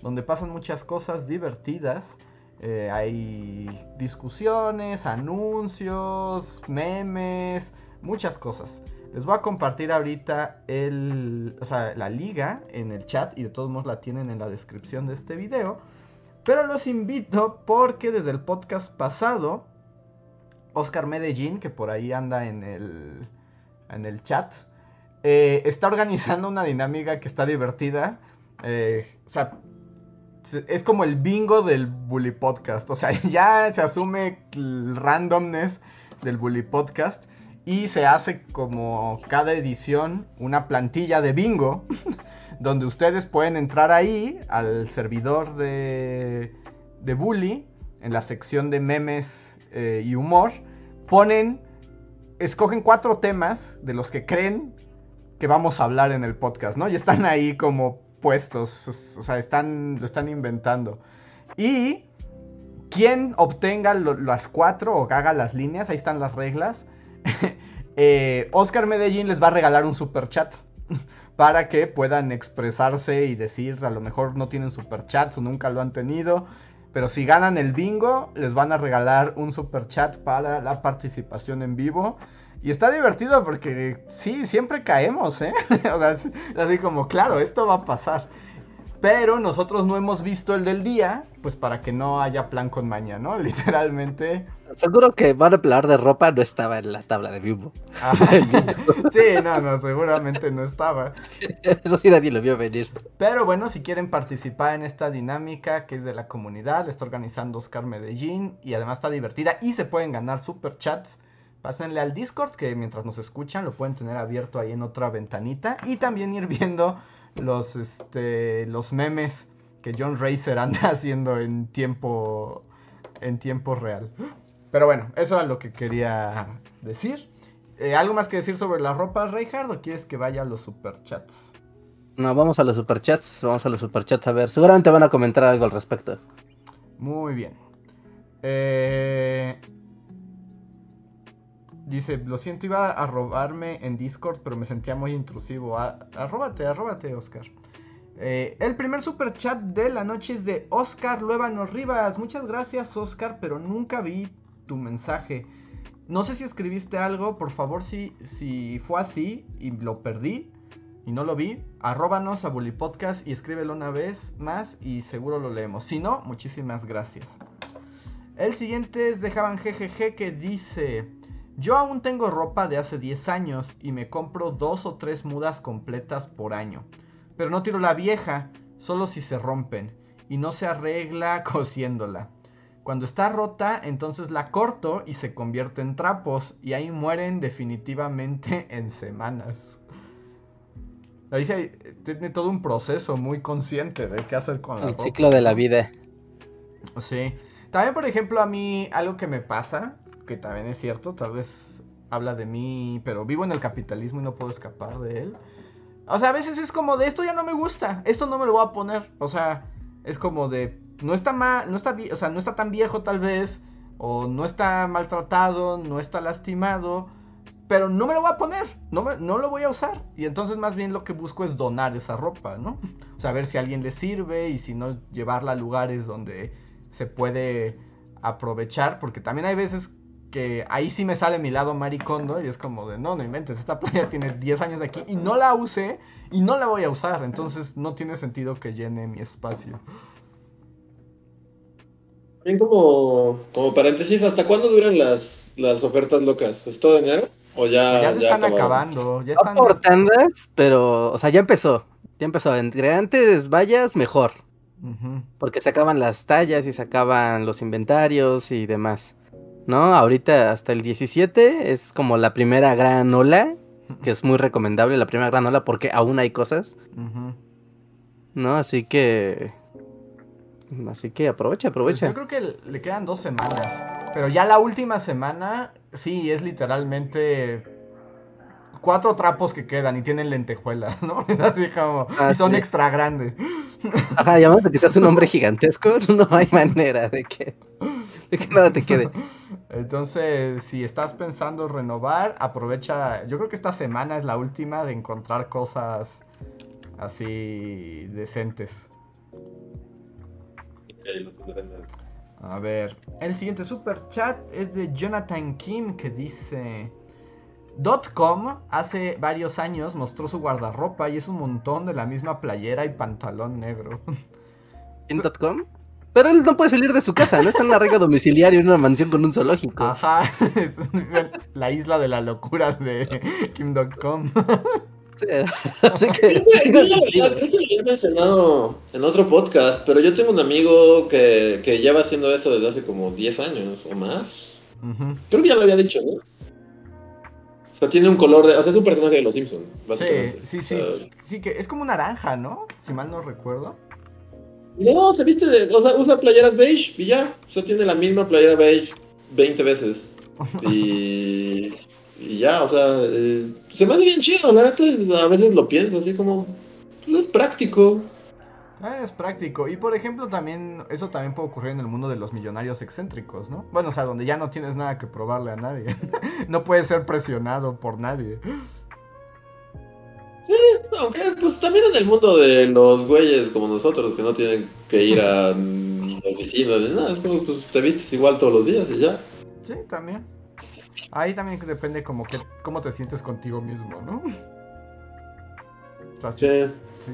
donde pasan muchas cosas divertidas. Eh, hay discusiones, anuncios, memes, muchas cosas. Les voy a compartir ahorita el, o sea, la liga en el chat y de todos modos la tienen en la descripción de este video pero los invito porque desde el podcast pasado, Oscar Medellín, que por ahí anda en el, en el chat, eh, está organizando una dinámica que está divertida. Eh, o sea, es como el bingo del Bully Podcast. O sea, *laughs* ya se asume el randomness del Bully Podcast y se hace como cada edición una plantilla de bingo *laughs* donde ustedes pueden entrar ahí al servidor de, de Bully, en la sección de memes eh, y humor, ponen, escogen cuatro temas de los que creen que vamos a hablar en el podcast, ¿no? Y están ahí como puestos, o sea, están, lo están inventando. Y quien obtenga las cuatro o haga las líneas, ahí están las reglas, *laughs* eh, Oscar Medellín les va a regalar un super chat *laughs* para que puedan expresarse y decir, a lo mejor no tienen superchats o nunca lo han tenido, pero si ganan el bingo, les van a regalar un superchat para la participación en vivo. Y está divertido porque sí, siempre caemos, ¿eh? *laughs* o sea, así como, claro, esto va a pasar. Pero nosotros no hemos visto el del día, pues para que no haya plan con maña, ¿no? *laughs* Literalmente. Seguro que van a hablar de ropa no estaba en la tabla de Bimbo. Ah, *laughs* sí, no, no, seguramente no estaba. Eso sí nadie lo vio venir. Pero bueno, si quieren participar en esta dinámica que es de la comunidad, está organizando Oscar Medellín y además está divertida y se pueden ganar super chats. Pásenle al Discord que mientras nos escuchan lo pueden tener abierto ahí en otra ventanita y también ir viendo los, este, los memes que John Racer anda *laughs* haciendo en tiempo, en tiempo real. Pero bueno, eso es lo que quería decir. Eh, ¿Algo más que decir sobre la ropa, Reinhard, o quieres que vaya a los superchats? No, vamos a los superchats, vamos a los superchats a ver. Seguramente van a comentar algo al respecto. Muy bien. Eh, Dice, lo siento, iba a robarme en Discord, pero me sentía muy intrusivo. arróbate, arróbate, Oscar. Eh, el primer super chat de la noche es de Oscar Luévanos Rivas. Muchas gracias, Oscar, pero nunca vi tu mensaje. No sé si escribiste algo, por favor, si, si fue así y lo perdí y no lo vi, arróbanos a Bully Podcast y escríbelo una vez más y seguro lo leemos. Si no, muchísimas gracias. El siguiente es de Javan GGG que dice... Yo aún tengo ropa de hace 10 años y me compro dos o tres mudas completas por año. pero no tiro la vieja, solo si se rompen, y no se arregla *laughs* cosiéndola. Cuando está rota, entonces la corto y se convierte en trapos, y ahí mueren definitivamente *laughs* en semanas. Ahí tiene todo un proceso muy consciente de qué hacer con la El ciclo de la vida. Sí. También, por ejemplo, a mí algo que me pasa, que también es cierto, tal vez habla de mí, pero vivo en el capitalismo y no puedo escapar de él. O sea, a veces es como de esto ya no me gusta, esto no me lo voy a poner. O sea, es como de no está mal, no está, o sea, no está tan viejo tal vez, o no está maltratado, no está lastimado, pero no me lo voy a poner, no, no lo voy a usar. Y entonces más bien lo que busco es donar esa ropa, ¿no? O sea, ver si alguien le sirve y si no, llevarla a lugares donde se puede aprovechar, porque también hay veces que ahí sí me sale mi lado maricondo y es como de, no, no inventes, esta playa tiene 10 años de aquí y no la usé y no la voy a usar, entonces no tiene sentido que llene mi espacio. Bien como, como paréntesis, ¿hasta cuándo duran las, las ofertas locas? ¿Es todo enero? ¿O ya, ya se están acabando? Ya están... por tandas, pero, o sea, ya empezó. Ya empezó. Entre antes vayas, mejor. Porque se acaban las tallas y se acaban los inventarios y demás. ¿No? Ahorita hasta el 17 es como la primera gran ola, que es muy recomendable la primera gran ola porque aún hay cosas. ¿No? Así que... Así que aprovecha, aprovecha. Pues yo creo que le quedan dos semanas. Pero ya la última semana, sí, es literalmente cuatro trapos que quedan y tienen lentejuelas, ¿no? *laughs* Es así como. y ah, son extra grandes. Ajá, llamando que seas un hombre gigantesco, *laughs* no hay manera de que, de que nada te quede. Entonces, si estás pensando renovar, aprovecha. Yo creo que esta semana es la última de encontrar cosas así decentes. A ver, el siguiente super chat es de Jonathan Kim que dice... .com hace varios años mostró su guardarropa y es un montón de la misma playera y pantalón negro. *laughs* ¿En .com? Pero él no puede salir de su casa, no está en una regla domiciliaria en una mansión con un zoológico. Ajá, *laughs* es la isla de la locura de *laughs* Kim.com. *laughs* Así que. Creo que lo había mencionado en otro podcast, pero yo tengo un amigo que, que lleva haciendo eso desde hace como 10 años o más. Creo que ya lo había dicho, ¿no? O sea, tiene un color de. O sea, es un personaje de los Simpsons, básicamente. Sí, sí, sí. sí, que es como naranja, ¿no? Si mal no recuerdo. No, se viste de. O sea, usa playeras beige y ya. O sea, tiene la misma playera beige 20 veces. *laughs* Y. Y ya, o sea, eh, se me hace bien chido, la neta, a veces lo pienso así como, pues es práctico. Ah, es práctico. Y por ejemplo, también, eso también puede ocurrir en el mundo de los millonarios excéntricos, ¿no? Bueno, o sea, donde ya no tienes nada que probarle a nadie. *laughs* no puedes ser presionado por nadie. Sí, aunque pues también en el mundo de los güeyes como nosotros, que no tienen que ir a oficinas ni nada, es como, pues te vistes igual todos los días y ya. Sí, también. Ahí también depende como que cómo te sientes contigo mismo, ¿no? sí.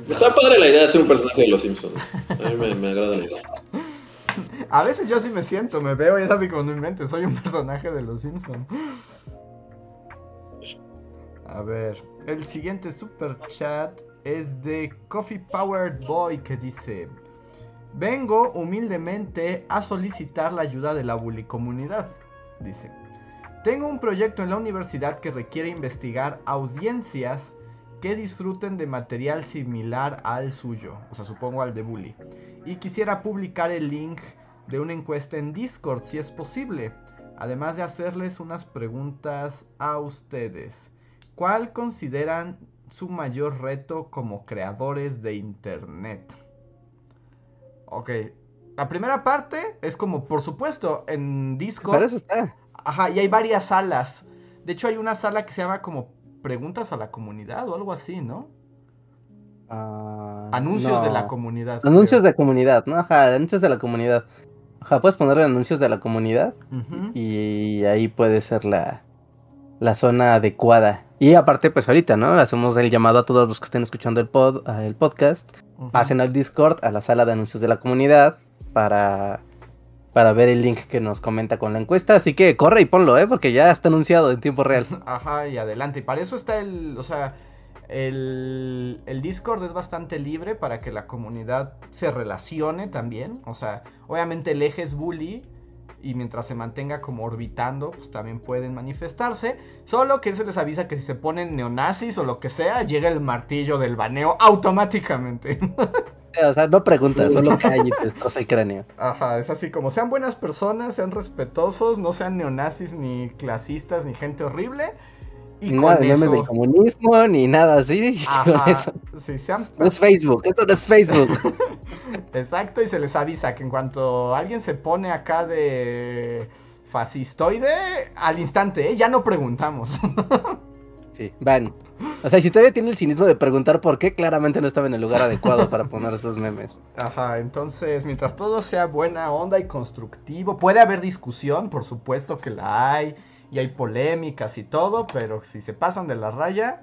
Está padre la idea de ser un personaje de los Simpsons. A mí me, agrada la idea. *laughs* A veces yo sí me siento, me veo y es así como en mi mente, soy un personaje de los Simpsons. A ver, el siguiente super chat es de Coffee Powered Boy que dice: Vengo humildemente a solicitar la ayuda de la bully comunidad. Dice: tengo un proyecto en la universidad que requiere investigar audiencias que disfruten de material similar al suyo, o sea, supongo al de Bully. Y quisiera publicar el link de una encuesta en Discord si es posible, además de hacerles unas preguntas a ustedes. ¿Cuál consideran su mayor reto como creadores de Internet? Ok, la primera parte es como, por supuesto, en Discord. Para eso está. Ajá, y hay varias salas. De hecho, hay una sala que se llama como Preguntas a la comunidad o algo así, ¿no? Ah, anuncios de la comunidad. Anuncios de comunidad, ¿no? Ajá, anuncios de la comunidad. Ajá, puedes ponerle anuncios de la comunidad y ahí puede ser la, la zona adecuada. Y aparte, pues ahorita, ¿no? Hacemos el llamado a todos los que estén escuchando el, pod, el podcast. Pasen al Discord, a la sala de anuncios de la comunidad, para para ver el link que nos comenta con la encuesta. Así que corre y ponlo, ¿eh? Porque ya está anunciado en tiempo real. *laughs* Ajá, y adelante. Y para eso está el. O sea, El, el, Discord es bastante libre para que la comunidad se relacione también. O sea, obviamente el eje es bully y mientras se mantenga como orbitando, pues también pueden manifestarse. Solo que se les avisa que si se ponen neonazis o lo que sea, llega el martillo del baneo automáticamente. *laughs* O sea, no preguntas, solo *laughs* cae y destroza el cráneo. Ajá, es así como sean buenas personas, sean respetuosos, no sean neonazis, ni clasistas, ni gente horrible. Y nada de memes del comunismo, ni nada así. *laughs* Ajá, Sí, sean... No es Facebook, esto no es Facebook. *laughs* *laughs* Exacto, y se les avisa que en cuanto alguien se pone acá de fascistoide, al instante, ¿eh? ya no preguntamos. sí, van. O sea, si todavía tiene el cinismo de preguntar por qué, claramente no estaba en el lugar adecuado para poner esos memes. Ajá, entonces, mientras todo sea buena onda y constructivo, puede haber discusión, por supuesto que la hay, y hay polémicas y todo, pero si se pasan de la raya,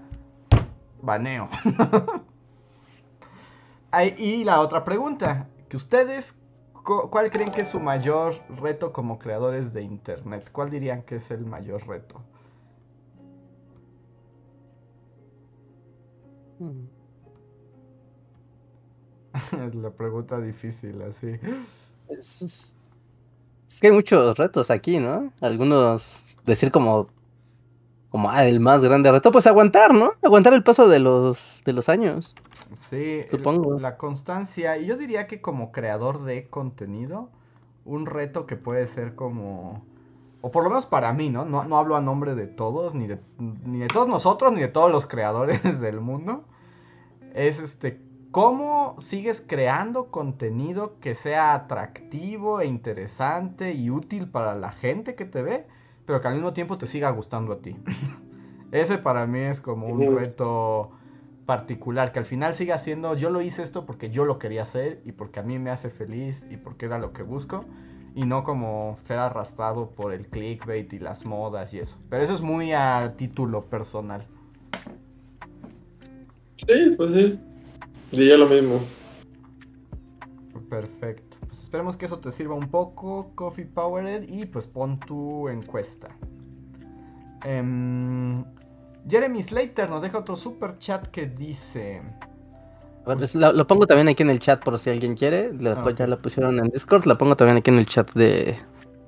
baneo. *laughs* y la otra pregunta, que ustedes, ¿cuál creen que es su mayor reto como creadores de Internet? ¿Cuál dirían que es el mayor reto? *laughs* es la pregunta difícil, así. Es, que hay muchos retos aquí, ¿no? Algunos decir como como ah, el más grande reto, pues aguantar, ¿no? Aguantar el paso de los de los años. Sí, supongo. la constancia. Y yo diría que como creador de contenido, un reto que puede ser como o por lo menos para mí, ¿no? ¿no? No, hablo a nombre de todos, ni de, ni de todos nosotros, ni de todos los creadores *laughs* del mundo. Es este, ¿cómo sigues creando contenido que sea atractivo e interesante y útil para la gente que te ve, pero que al mismo tiempo te siga gustando a ti? *laughs* Ese para mí es como un reto particular, que al final siga siendo, yo lo hice esto porque yo lo quería hacer y porque a mí me hace feliz y porque era lo que busco y no como ser arrastrado por el clickbait y las modas y eso. Pero eso es muy a título personal. Sí, pues sí. Diría lo mismo. Perfecto. Pues esperemos que eso te sirva un poco, Coffee Powered, y pues pon tu encuesta. Em, Jeremy Slater nos deja otro super chat que dice... Lo, pongo también aquí en el chat por si alguien quiere. Ah, ya lo pusieron en Discord. Lo pongo también aquí en el chat de,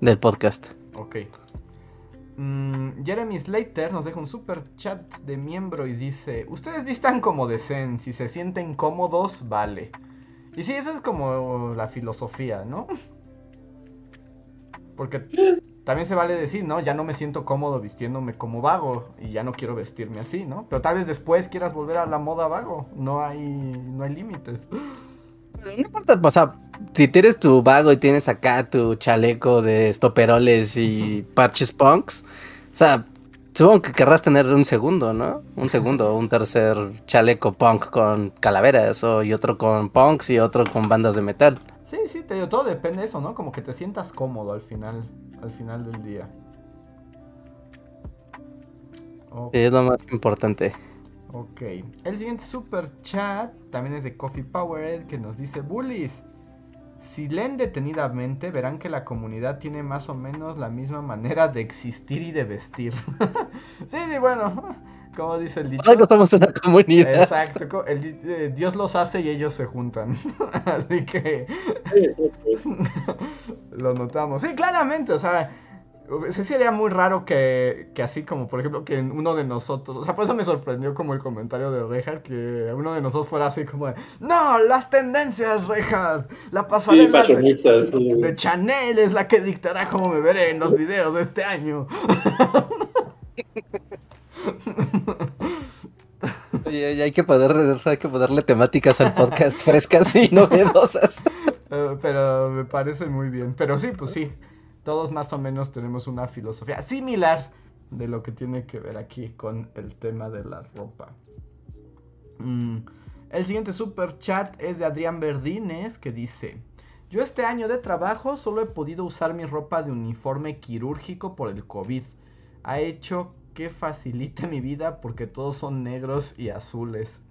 del podcast. Ok. Mm, Jeremy Slater nos deja un super chat de miembro y dice: Ustedes vistan como decen, si se sienten cómodos, vale. Y sí, esa es como la filosofía, ¿no? Porque también se vale decir, ¿no? Ya no me siento cómodo vistiéndome como vago y ya no quiero vestirme así, ¿no? Pero tal vez después quieras volver a la moda vago. No hay, no hay límites. no importa, o sea, si tienes tu vago y tienes acá tu chaleco de estoperoles y parches punks, o sea, supongo que querrás tener un segundo, ¿no? Un segundo, un tercer chaleco punk con calaveras o, y otro con punks y otro con bandas de metal. Sí, sí, te digo, todo depende de eso, ¿no? Como que te sientas cómodo al final al final del día. es lo más importante. Ok. El siguiente super chat también es de Coffee Powered que nos dice: Bullies. Si leen detenidamente, verán que la comunidad tiene más o menos la misma manera de existir y de vestir. *laughs* sí, sí, bueno. Como dice el dicho. somos una comunidad. Exacto. Eh, Dios los hace y ellos se juntan. *laughs* Así que. *laughs* lo notamos. Sí, claramente. O sea, sí sería muy raro que, que, así como, por ejemplo, que uno de nosotros. O sea, por eso me sorprendió como el comentario de Rehard. Que uno de nosotros fuera así como de. ¡No! Las tendencias, Rehard. La pasarela de, de Chanel es la que dictará cómo me veré en los videos de este año. *laughs* Oye, hay que, poder, hay que ponerle temáticas al podcast *laughs* frescas y novedosas. Eh, pero me parece muy bien. Pero sí, pues sí. Todos más o menos tenemos una filosofía similar de lo que tiene que ver aquí con el tema de la ropa. Mm, el siguiente super chat es de Adrián Verdines que dice: Yo este año de trabajo solo he podido usar mi ropa de uniforme quirúrgico por el COVID. Ha hecho que facilite mi vida porque todos son negros y azules.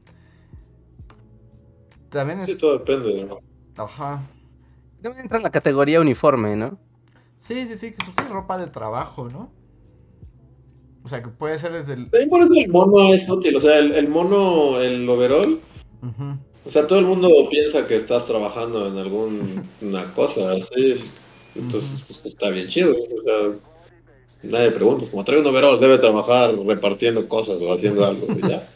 También es... Sí, todo depende, ¿no? Ajá. Debe entrar en la categoría uniforme, ¿no? Sí, sí, sí, que es ropa de trabajo, ¿no? O sea, que puede ser desde el... También por eso el mono es útil, o sea, el, el mono, el overall, o sea, todo el mundo piensa que estás trabajando en alguna *laughs* cosa, así, entonces pues, está bien chido, o sea, nadie pregunta, como trae un overall, debe trabajar repartiendo cosas o haciendo algo, y ya. *laughs*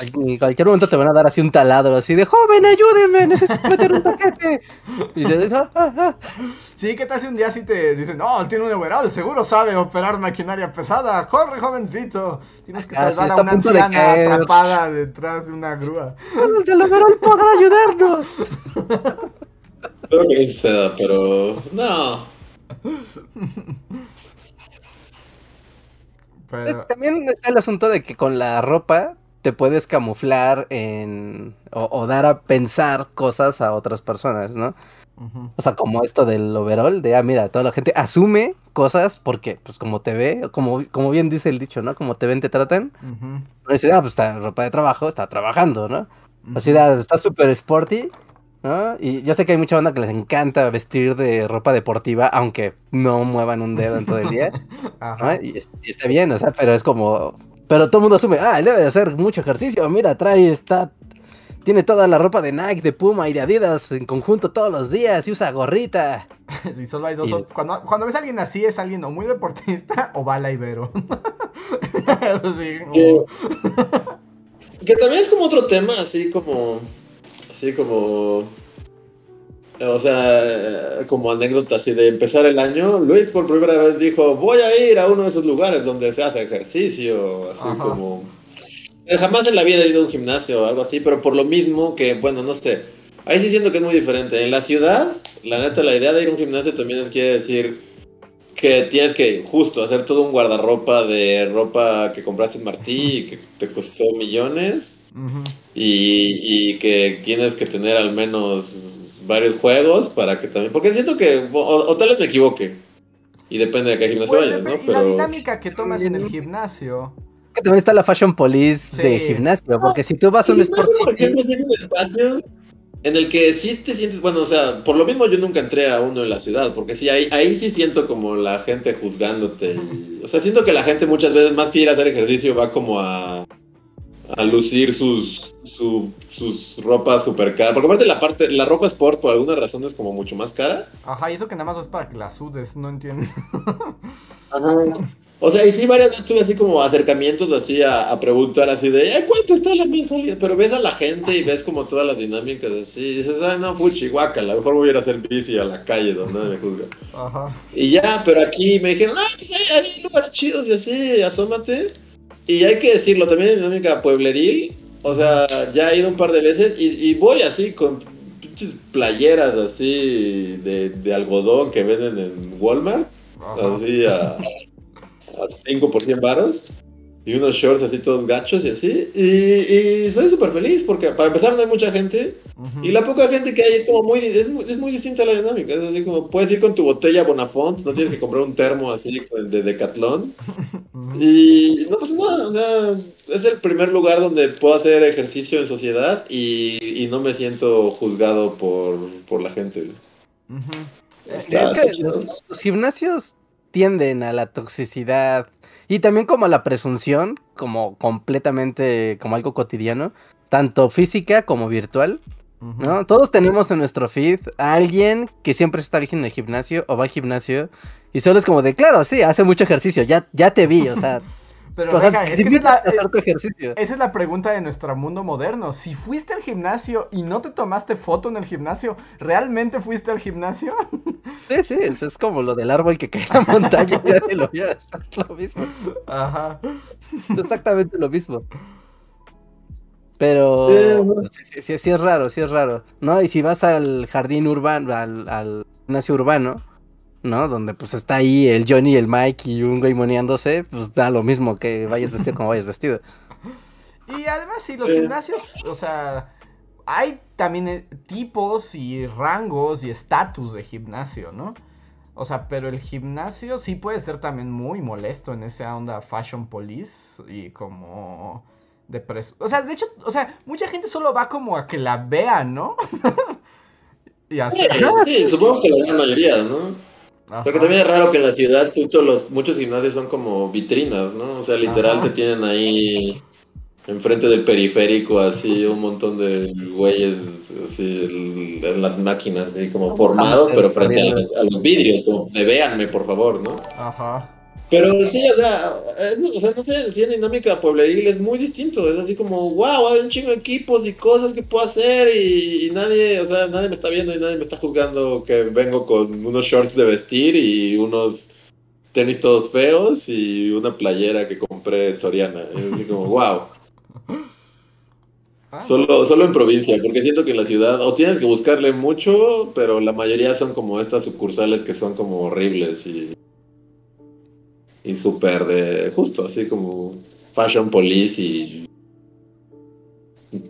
En cualquier momento te van a dar así un taladro, así de joven, ayúdeme, necesito meter un taquete. Y dices, "Ah, ah, ah". Sí, ¿qué tal si un día sí te dicen, no, tiene un overall, seguro sabe operar maquinaria pesada, corre jovencito, tienes que Ah, sí, salvar a una de anciana atrapada detrás de una grúa. El del overall podrá ayudarnos. Espero que suceda, pero no. Pero, También está el asunto de que con la ropa te puedes camuflar en o, o dar a pensar cosas a otras personas, ¿no? O sea, como esto del overall, de, ah, mira, toda la gente asume cosas porque, pues, como te ve, como, como bien dice el dicho, ¿no? Como te ven, te tratan. ujú, No dice, ah, pues, está ropa de trabajo, está trabajando, ¿no? Así ujú. de, ah, está súper sporty, ¿no? Y yo sé que hay mucha banda que les encanta vestir de ropa deportiva, aunque no muevan un dedo en todo el día. *laughs* Y, y está bien, o sea, pero es como... Pero todo el mundo asume, ah, él debe de hacer mucho ejercicio, mira, trae, está... Tiene toda la ropa de Nike, de Puma y de Adidas en conjunto todos los días y usa gorrita. *laughs* Sí, solo hay dos. Y- Cuando, cuando ves a alguien así, es alguien o muy deportista *laughs* o bala ibero. Eso *laughs* sí, como- Que también es como otro tema, así como. Así como. O sea, como anécdota así de empezar el año, Luis por primera vez dijo, voy a ir a uno de esos lugares donde se hace ejercicio, así Ajá. como... Eh, Jamás en la vida he ido a un gimnasio o algo así, pero por lo mismo que, bueno, no sé, ahí sí siento que es muy diferente. En la ciudad, la neta, la idea de ir a un gimnasio también es quiere decir que tienes que justo hacer todo un guardarropa de ropa que compraste en Martí y que te costó millones y, y que tienes que tener al menos varios juegos para que también... Porque siento que... O, o tal vez me equivoque. Y depende de qué gimnasio Pues, vayas, ¿no? Y la Pero... dinámica que tomas en el gimnasio. Es que también está la Fashion Police de gimnasio, porque si tú vas a un Sport por ejemplo, tiene un espacio en el que sí te sientes, bueno, o sea, por lo mismo yo nunca entré a uno en la ciudad, porque sí, ahí, ahí sí siento como la gente juzgándote. y- o sea, siento que la gente muchas veces más que ir a hacer ejercicio va como a, a lucir sus, su- sus ropas super caras. Porque aparte la parte, la ropa sport por alguna razón es como mucho más cara. Ajá, y eso que nada más es para que la sudes, no entiendo. *laughs* O sea, y sí, varias veces tuve así como acercamientos así a, a preguntar así de, "Ay, ¿cuánto está la mensualidad? Pero ves a la gente y ves como todas las dinámicas así, y dices, ay, no, fuchi, guaca, a lo mejor voy a ir a hacer bici a la calle donde nadie me juzga. Ajá. Y ya, pero aquí me dijeron, ah, pues hay, hay lugares chidos y así, asómate. Y hay que decirlo, también en dinámica puebleril, o sea, ya he ido un par de veces y, y voy así con pinches playeras así de, de algodón que venden en Walmart Ajá. así a, a 5 por 100 varos y unos shorts así todos gachos y así y, y soy súper feliz porque para empezar no hay mucha gente Ujú. y la poca gente que hay es como muy es, muy es muy distinta a la dinámica es así como puedes ir con tu botella Bonafont no tienes que comprar un termo así de Decathlon Ujú. y no pasa nada o sea es el primer lugar donde puedo hacer ejercicio en sociedad y, y no me siento juzgado por, por la gente Ujú. Está- Es que los, los gimnasios tienden a la toxicidad y también como la presunción, como completamente como algo cotidiano, tanto física como virtual. ¿no? Todos tenemos en nuestro feed a alguien que siempre está en el gimnasio o va al gimnasio y solo es como de, claro, sí, hace mucho ejercicio, ya, ya te vi, o sea, *laughs* Pero o sea, venga, es que esa es la, hacer tu ejercicio. esa es la pregunta de nuestro mundo moderno. Si fuiste al gimnasio y no te tomaste foto en el gimnasio, ¿realmente fuiste al gimnasio? *laughs* Sí, sí, es como lo del árbol que cae en la montaña, ya te lo vio, es lo mismo. Ajá. Exactamente lo mismo. Pero sí, sí es raro, sí es raro, ¿no? Y si vas al jardín urbano, al, al gimnasio urbano, ¿no? Donde pues está ahí el Johnny, el Mike y un güey moneándose, pues da lo mismo que vayas vestido como vayas vestido. *laughs* Y además, sí, los Eh. gimnasios, o sea, hay también eh, tipos y rangos y estatus de gimnasio, ¿no? O sea, pero el gimnasio sí puede ser también muy molesto en esa onda fashion police y como de pres- O sea, de hecho, o sea, mucha gente solo va como a que la vean, ¿no? *laughs* y así. Sí, supongo que la gran mayoría, ¿no? Porque también es raro que en la ciudad justo los muchos gimnasios son como vitrinas, ¿no? O sea, literal te tienen ahí enfrente del periférico así un montón de güeyes así en las máquinas así como formados, pero frente a, los vidrios, como de véanme por favor, ¿no? Ajá. Pero sí, o sea, eh, o sea, no sé, sí, en dinámica puebleril es muy distinto. Es así como, wow, hay un chingo de equipos y cosas que puedo hacer y, nadie, o sea, nadie me está viendo y nadie me está juzgando que vengo con unos shorts de vestir y unos tenis todos feos y una playera que compré en Soriana. Es así como, wow. Ah. Solo, solo en provincia, porque siento que en la ciudad o tienes que buscarle mucho, pero la mayoría son como estas sucursales que son como horribles y y súper de justo, así como Fashion Police y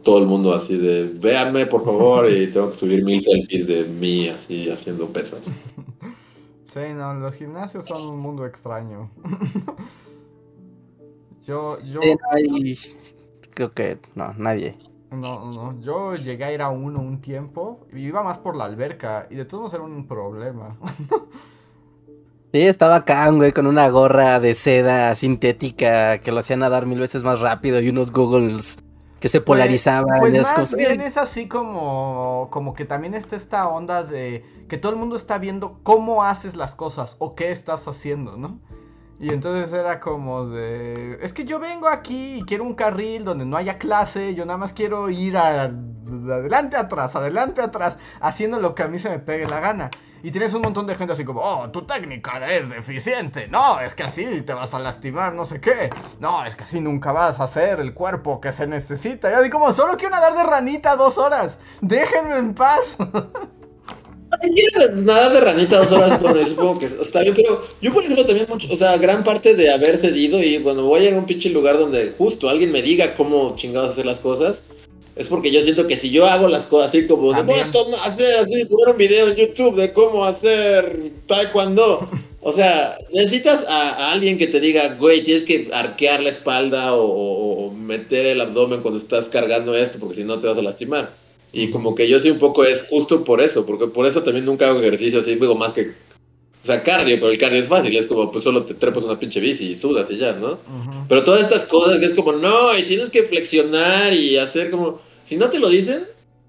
todo el mundo así de véanme por favor y *laughs* tengo que subir mil selfies de mí así haciendo pesas. *laughs* Sí, no, los gimnasios son un mundo extraño. *laughs* yo, yo... Creo que no, nadie. No, no, yo llegué a ir a uno un tiempo y iba más por la alberca y de todos modos era un problema. Sí, estaba acá, güey, con una gorra de seda sintética que lo hacía nadar mil veces más rápido y unos googles que se pues, polarizaban. Pues, más bien *laughs* es así como, como que también está esta onda de que todo el mundo está viendo cómo haces las cosas o qué estás haciendo, ¿no? Y entonces era como de... Es que yo vengo aquí y quiero un carril donde no haya clase, yo nada más quiero ir adelante, atrás, adelante, atrás, haciendo lo que a mí se me pegue la gana. Y tienes un montón de gente así como, oh, tu técnica es deficiente. No, es que así te vas a lastimar, no sé qué. No, es que así nunca vas a hacer el cuerpo que se necesita. Y así como, solo quiero nadar de ranita dos horas. Déjenme en paz. *laughs* Nada de ranita dos horas, bueno, supongo que está bien, pero yo por ejemplo también mucho, o sea, gran parte de haber cedido y cuando voy a ir a un pinche lugar donde justo alguien me diga cómo chingados hacer las cosas, es porque yo siento que si yo hago las cosas así como de voy a hacer así, poner un video en YouTube de cómo hacer taekwondo. O sea, necesitas a, alguien que te diga, güey, tienes que arquear la espalda o, meter el abdomen cuando estás cargando esto, porque si no te vas a lastimar. Y como que yo sí un poco es justo por eso, porque por eso también nunca hago ejercicio así, digo más que o sea, cardio, pero el cardio es fácil, es como, pues solo te trepas una pinche bici y sudas y ya, ¿no? Pero todas estas cosas que es como, no, y tienes que flexionar y hacer como, si no te lo dicen,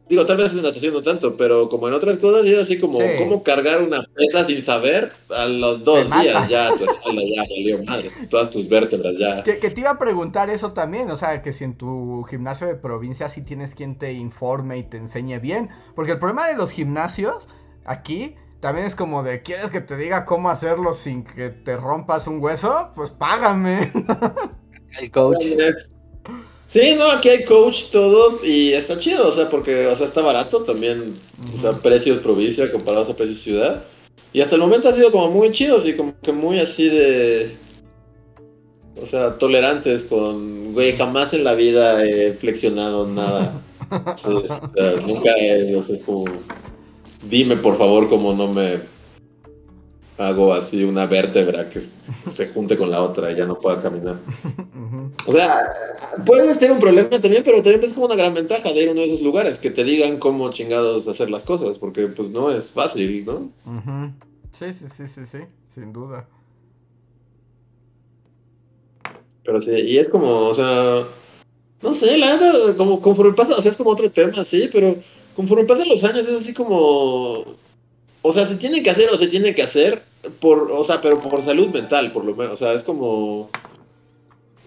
digo, tal vez en natación no tanto, pero como en otras cosas, es así como, ¿cómo cargar una pesa sin saber? A los dos días ya tu espalda ya valió madre, todas tus vértebras ya. Que, te iba a preguntar eso también, o sea, que si en tu gimnasio de provincia sí tienes quien te informe y te enseñe bien, porque el problema de los gimnasios aquí también es como de, ¿quieres que te diga cómo hacerlo sin que te rompas un hueso? Pues págame. El coach. Sí, no, aquí hay coach todo y está chido, o sea, porque, o sea, está barato también, o sea, precios provincia comparados a precios ciudad. Y hasta el momento ha sido como muy chido, así como que muy así de... O sea, tolerantes con, güey, jamás en la vida he flexionado nada. *laughs* o sea, nunca he, o sea, es como, dime por favor cómo no me hago así una vértebra que se junte con la otra y ya no pueda caminar. O sea, puede ser un problema también, pero también es como una gran ventaja de ir a uno de esos lugares, que te digan cómo chingados hacer las cosas, porque pues no es fácil, ¿no? Sí, sí, sí, sí, sí, sin duda. Pero sí, y es como, o sea, no sé, la verdad, como conforme pasa, o sea, es como otro tema, sí, pero conforme pasan los años es así como o sea, se tiene que hacer o se tiene que hacer por, o sea, pero por salud mental, por lo menos. O sea, es como,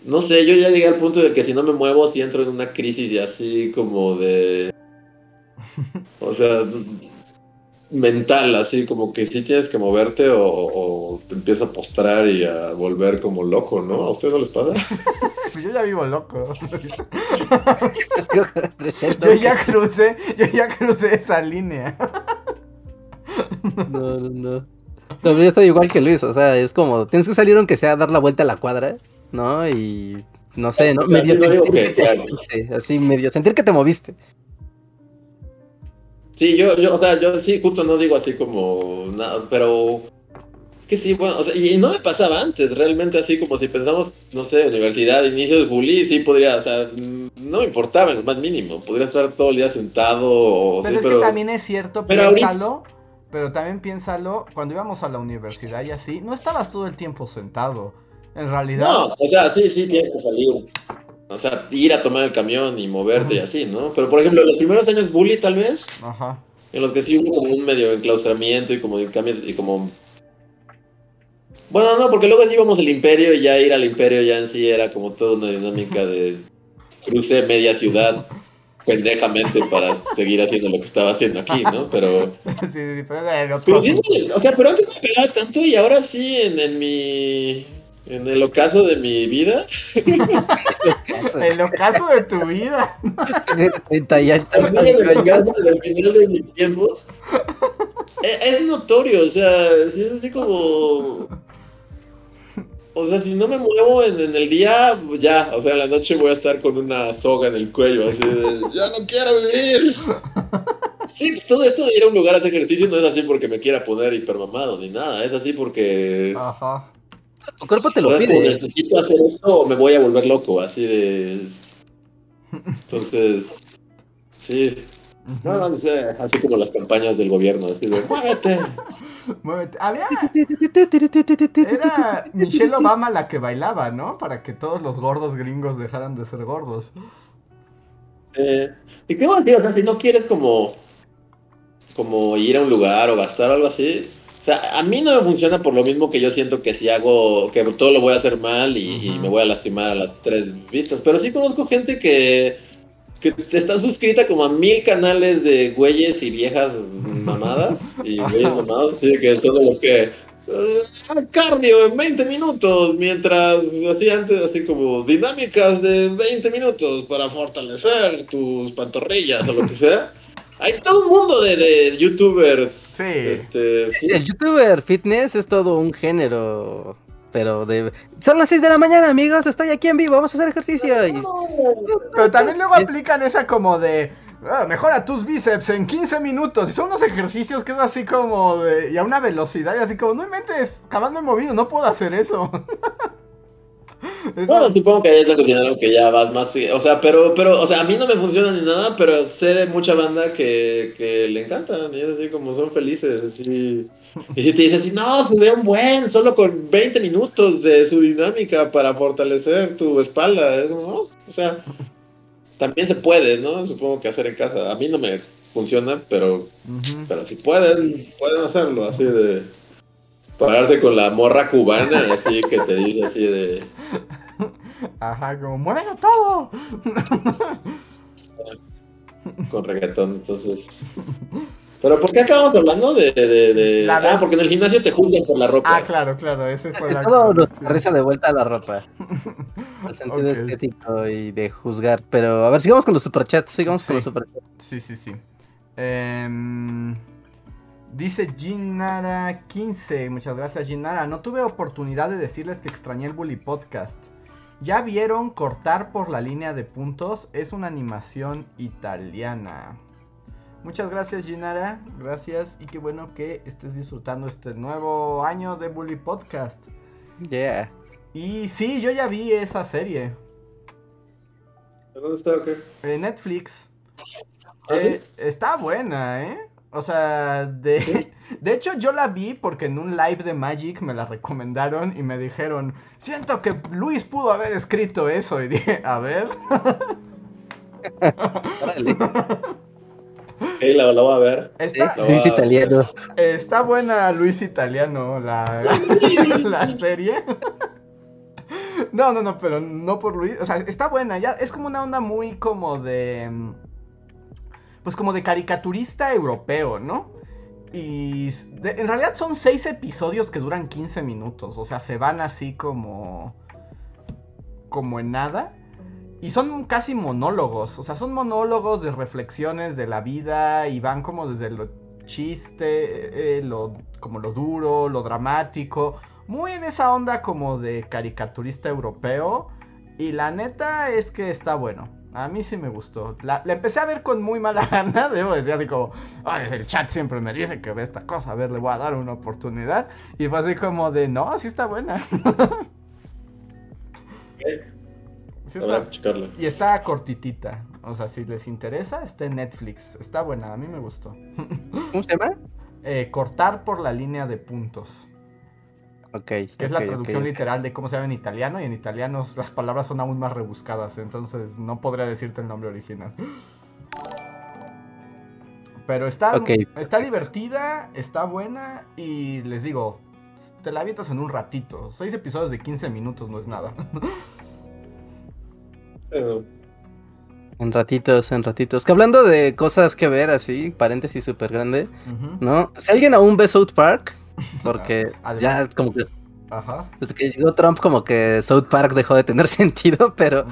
no sé, yo ya llegué al punto de que si no me muevo, si entro en una crisis y así como de, o sea, mental, así como que sí tienes que moverte o, te empieza a postrar y a volver como loco, ¿no? ¿A usted no les pasa? *laughs* yo ya vivo loco. yo ya crucé, yo ya crucé esa línea. No, no, no. No, yo estoy igual que Luis, o sea, es como, tienes que salir aunque sea a dar la vuelta a la cuadra, ¿no? Y no sé, ¿no? medio sentir que, así medio sentir que te moviste. Sí, yo, yo, o sea, yo sí, justo no digo así como nada, pero que sí, bueno, o sea, y no me pasaba antes, realmente así como si pensamos, no sé, universidad, inicio de bully, sí podría, o sea, no me importaba en lo más mínimo, podría estar todo el día sentado o Pero es que también es cierto, pero Pero también piénsalo, cuando íbamos a la universidad y así, no estabas todo el tiempo sentado. En realidad. No, o sea, sí, sí, tienes que salir. O sea, ir a tomar el camión y moverte y así, ¿no? Pero por ejemplo, los primeros años bully tal vez, Ajá. en los que sí hubo como un medio enclaustramiento y como y como... Bueno, no, porque luego sí íbamos al imperio y ya ir al imperio ya en sí era como toda una dinámica de cruce media ciudad *laughs* pendejamente para seguir haciendo lo que estaba haciendo aquí, ¿no? Pero... *laughs* Sí, sí, pero en Pero sí, o sea, pero antes no me pegaba tanto y ahora sí en, en mi... En el ocaso de mi vida, En *laughs* el caso de tu vida. 30 y al tantos final ocaso del de mis tiempos, es, es notorio, o sea, sí es así como... O sea, si no me muevo en, en el día, ya, o sea, en la noche voy a estar con una soga en el cuello, así de, *laughs* ya no quiero vivir. Sí, pues todo esto de ir a un lugar a hacer ejercicio no es así porque me quiera poner hipermamado ni nada, es así porque... Ajá. Tu cuerpo te O lo sea, pide. necesito hacer esto o me voy a volver loco, así de... Entonces, sí. No, así como las campañas del gobierno, así de, muévete. *laughs* Muévete. Había. Era Michelle Obama la que bailaba, ¿no? Para que todos los gordos gringos dejaran de ser gordos. Eh, y qué bueno, tío, o sea, si no quieres como, como ir a un lugar o gastar algo así, o sea, a mí no me funciona por lo mismo que yo siento que si hago, que todo lo voy a hacer mal y, me voy a lastimar a las tres vistas, pero sí conozco gente que, que está suscrita como a mil canales de güeyes y viejas mamadas y güeyes mamados, así de que son de los que... eh, cardio en 20 minutos, mientras así antes, así como dinámicas de 20 minutos para fortalecer tus pantorrillas o lo que sea. Hay todo un mundo de, de youtubers. Sí. Este, Sí, el youtuber fitness es todo un género. Pero de. Son las 6 de la mañana, amigos. Estoy aquí en vivo. Vamos a hacer ejercicio. Y... Pero también luego aplican esa como de. "Ah, mejora tus bíceps en 15 minutos. Y son unos ejercicios que es así como de. Y a una velocidad. Y así como, no inventes, jamás me he movido, no puedo hacer eso. *laughs* Bueno, supongo que es algo que ya vas más. O sea, pero, pero, o sea, a mí no me funciona ni nada, pero sé de mucha banda que, que le encantan. Y es así como son felices. Así. Y si te dices así, no, se ve un buen, solo con 20 minutos de su dinámica para fortalecer tu espalda. Es o sea, también se puede, ¿no? Supongo que hacer en casa. A mí no me funciona, pero, pero si pueden, pueden hacerlo. Así de. Pararse con la morra cubana, así que te dice así de. Ajá, como, muévelo todo. *laughs* con reggaetón, entonces. Pero ¿por qué acabamos hablando de, de, de- La- Ah, porque en el gimnasio te juzgan por la ropa. Ah, claro, claro, ese Es la. todo nos reza de vuelta a la ropa. *laughs* Al sentido Ok. estético y de juzgar. Pero a ver, sigamos con los superchats. Sigamos con Sí. los superchats. Sí, sí, sí. Em, dice Ginara15. Muchas gracias, Ginara. No tuve oportunidad de decirles que extrañé el Bully Podcast. ¿Ya vieron Cortar por la línea de puntos? Es una animación italiana. Muchas gracias, Ginara. Gracias. Y qué bueno que estés disfrutando este nuevo año de Bully Podcast. Yeah. Y sí, yo ya vi esa serie. ¿Dónde está o qué? En Netflix. ¿Ah, sí? Eh, está buena, ¿eh? O sea, de, *laughs* de hecho yo la vi porque en un live de Magic me la recomendaron y me dijeron, siento que Luis pudo haber escrito eso. Y dije, a ver. Ok, *laughs* la, la voy a ver. Está. Luis italiano. está buena Luis Italiano, la, *laughs* la serie. No, no, no, pero no por Luis. O sea, está buena. Ya es como una onda muy como de. Pues como de caricaturista europeo, ¿no? Y en realidad son seis episodios que duran 15 minutos. O sea, se van así como. como en nada. Y son casi monólogos. O sea, son monólogos de reflexiones de la vida. Y van como desde lo chiste, eh, lo, como lo duro, lo dramático. Muy en esa onda como de caricaturista europeo. Y la neta es que está bueno. A mí sí me gustó. La, la empecé a ver con muy mala *laughs* gana. Debo decir así como, "Ay, el chat siempre me dice que ve esta cosa. A ver, le voy a dar una oportunidad. Y fue así como de, no, sí está buena. *laughs* Sí está- checarla. y está cortitita. O sea, si les interesa, está en Netflix. Está buena, a mí me gustó. *laughs* ¿Cómo se llama? eh, cortar por la línea de puntos. Ok. Que es la traducción literal de cómo se llama en italiano. Y en italiano *laughs* las palabras son aún más rebuscadas. Entonces no podría decirte el nombre original. Pero está, está divertida, está buena. Y les digo, te la avientas en un ratito. Seis episodios de 15 minutos no es nada. *laughs* En ratitos, en ratitos. Que hablando de cosas que ver así, paréntesis súper grande, ¿no? Si alguien aún ve South Park, *laughs* porque ya como que... Ajá. Desde que llegó Trump como que South Park dejó de tener *laughs* sentido, pero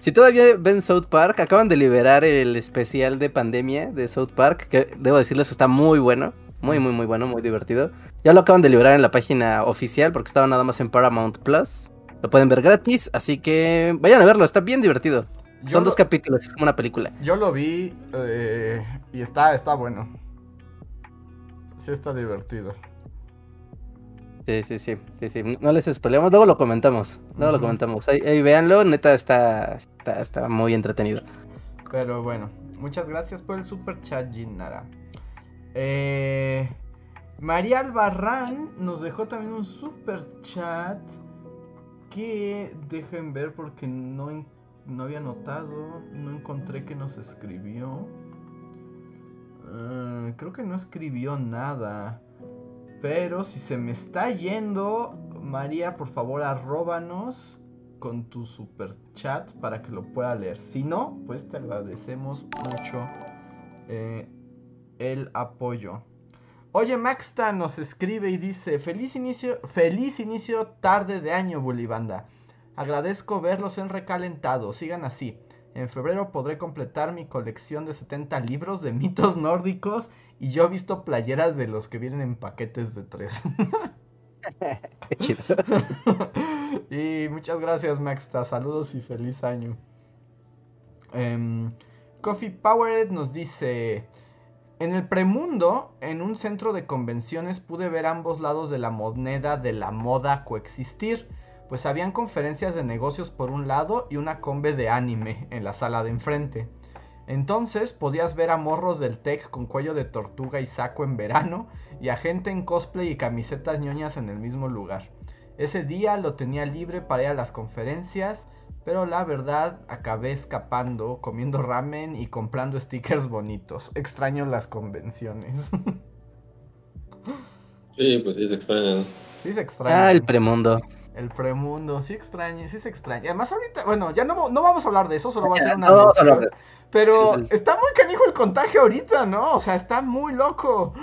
si todavía ven South Park, acaban de liberar el especial de pandemia de South Park, que debo decirles está muy bueno, muy, muy, muy bueno, muy divertido. Ya lo acaban de liberar en la página oficial porque estaba nada más en Paramount Plus. Lo pueden ver gratis, así que vayan a verlo, está bien divertido. Son dos capítulos, es como una película. Yo lo vi eh, y está, está bueno. Sí está divertido. Sí, sí, sí, sí, sí. No les spoilemos, luego lo comentamos. Luego lo comentamos. Ahí, ahí, véanlo, neta está, está, muy entretenido. Pero bueno, muchas gracias por el super chat, Ginara. Eh, María Albarrán nos dejó también un super chat que dejen ver porque no no había notado, no encontré que nos escribió. Ah, creo que no escribió nada. Pero si se me está yendo, María, por favor, arróbanos con tu super chat para que lo pueda leer. Si no, pues te agradecemos mucho eh, el apoyo. Oye, Maxta nos escribe y dice: Feliz inicio, feliz inicio tarde de año, Bulibanda. Agradezco verlos en recalentado, sigan así. En febrero podré completar mi colección de 70 libros de mitos nórdicos y yo he visto playeras de los que vienen en paquetes de 3. *laughs* *laughs* y muchas gracias, Maxta. Saludos y feliz año. Em, Coffee Powered nos dice: En el premundo, en un centro de convenciones, pude ver ambos lados de la moneda de la moda coexistir pues habían conferencias de negocios por un lado y una combe de anime en la sala de enfrente. Entonces podías ver a morros del tech con cuello de tortuga y saco en verano y a gente en cosplay y camisetas ñoñas en el mismo lugar. Ese día lo tenía libre para ir a las conferencias, pero la verdad acabé escapando, comiendo ramen y comprando stickers bonitos. Extraño las convenciones. *laughs* sí, pues sí se extrañan. Sí se extrañan. Ah, el premundo. El premundo, sí extraña, sí se extraña. Además ahorita, bueno, ya no, no vamos a hablar de eso, solo va a ser una no, Pero está muy canijo el contagio ahorita, ¿no? O sea, está muy loco.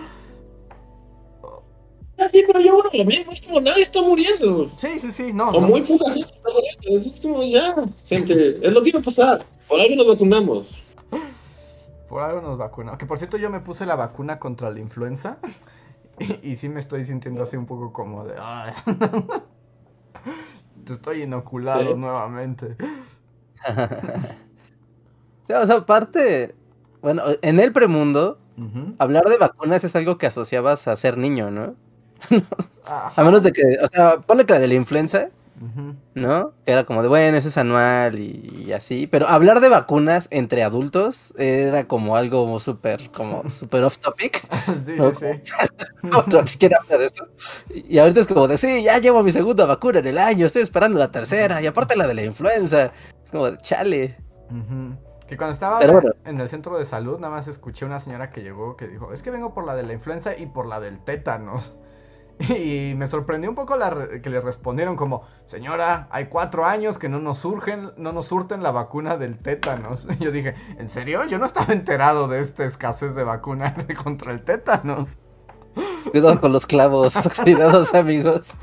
Ah, sí, pero yo, bueno, lo mismo es como nadie está muriendo. Sí, sí, sí, no. O muy poca gente está muriendo. Es como ya, gente, es lo que iba a pasar. Por algo nos vacunamos. Por algo nos vacunamos. Que por cierto, yo me puse la vacuna contra la influenza. *laughs* Y, sí me estoy sintiendo así un poco como de. *laughs* Te estoy inoculado nuevamente. *laughs* o sea, aparte, bueno, en el premundo, hablar de vacunas es algo que asociabas a ser niño, ¿no? a menos de que, o sea, ponle que la de la influenza, ¿no? Que era como de, bueno, eso es anual y, así. Pero hablar de vacunas entre adultos era como algo súper, como *laughs* súper off topic. *laughs* sí, sí, sí. *laughs* de eso. Y ahorita es como de, sí, ya llevo mi segunda vacuna en el año, estoy esperando la tercera. Y aparte la de la influenza. Como de, chale. Que cuando estaba en el centro de salud, nada más escuché una señora que llegó que dijo, es que vengo por la de la influenza y por la del tétanos. *laughs* Y me sorprendió un poco que le respondieron como, señora, hay cuatro años que no nos surgen, no nos surten la vacuna del tétanos. Y *laughs* yo dije, ¿en serio? Yo no estaba enterado de esta escasez de vacuna *laughs* contra el tétanos. Cuidado con los clavos oxidados, amigos.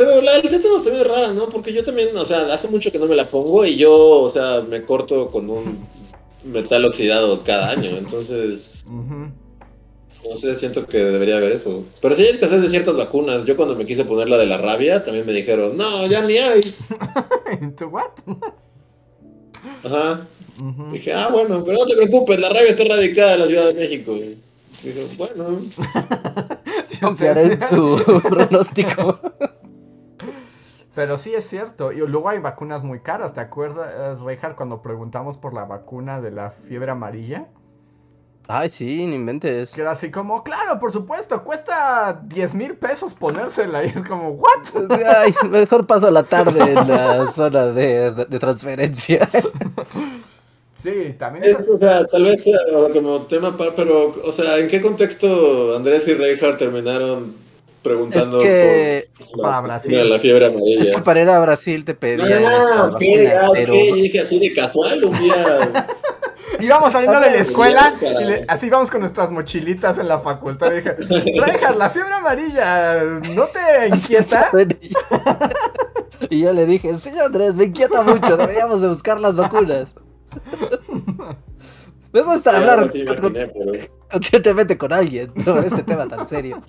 Pero la del tétanos también es rara, ¿no? Porque yo también, o sea, hace mucho que no me la pongo y yo, o sea, me corto con un metal oxidado cada año, entonces... No sé, siento que debería haber eso. Pero si hay escasez de ciertas vacunas. Yo cuando me quise poner la de la rabia, también me dijeron, no, ya ni hay. *laughs* ¿To what? Ajá. Dije, ah, bueno, pero no te preocupes, la rabia está radicada en la Ciudad de México. Dije, bueno. *laughs* Confiaré en su *laughs* pronóstico. Pero sí es cierto. Y luego hay vacunas muy caras. ¿Te acuerdas, Reinhardt, cuando preguntamos por la vacuna de la fiebre amarilla? Ay, sí, no inventes. Que era así como, claro, por supuesto, cuesta 10 mil pesos ponérsela. Y es como, ¿what? Ay, mejor paso la tarde en la zona de, de, transferencia. *laughs* Sí, también es, o sea, tal vez sea como tema par, pero, o sea, ¿en qué contexto Andrés y Reinhardt terminaron preguntando es que... por la, para Brasil. la fiebre amarilla? Es que para ir a Brasil te pedían ah, esa ok, vacuna, ah, pero... okay. dije así de casual un día *laughs* íbamos saliendo de la escuela y le, así íbamos con nuestras mochilitas en la facultad. Y dije, *laughs* Reinhardt, la fiebre amarilla, ¿no te *laughs* inquieta? y yo le dije, sí, Andrés, me inquieta mucho, deberíamos de buscar las vacunas. Me gusta hablar conscientemente con alguien sobre este tema tan serio.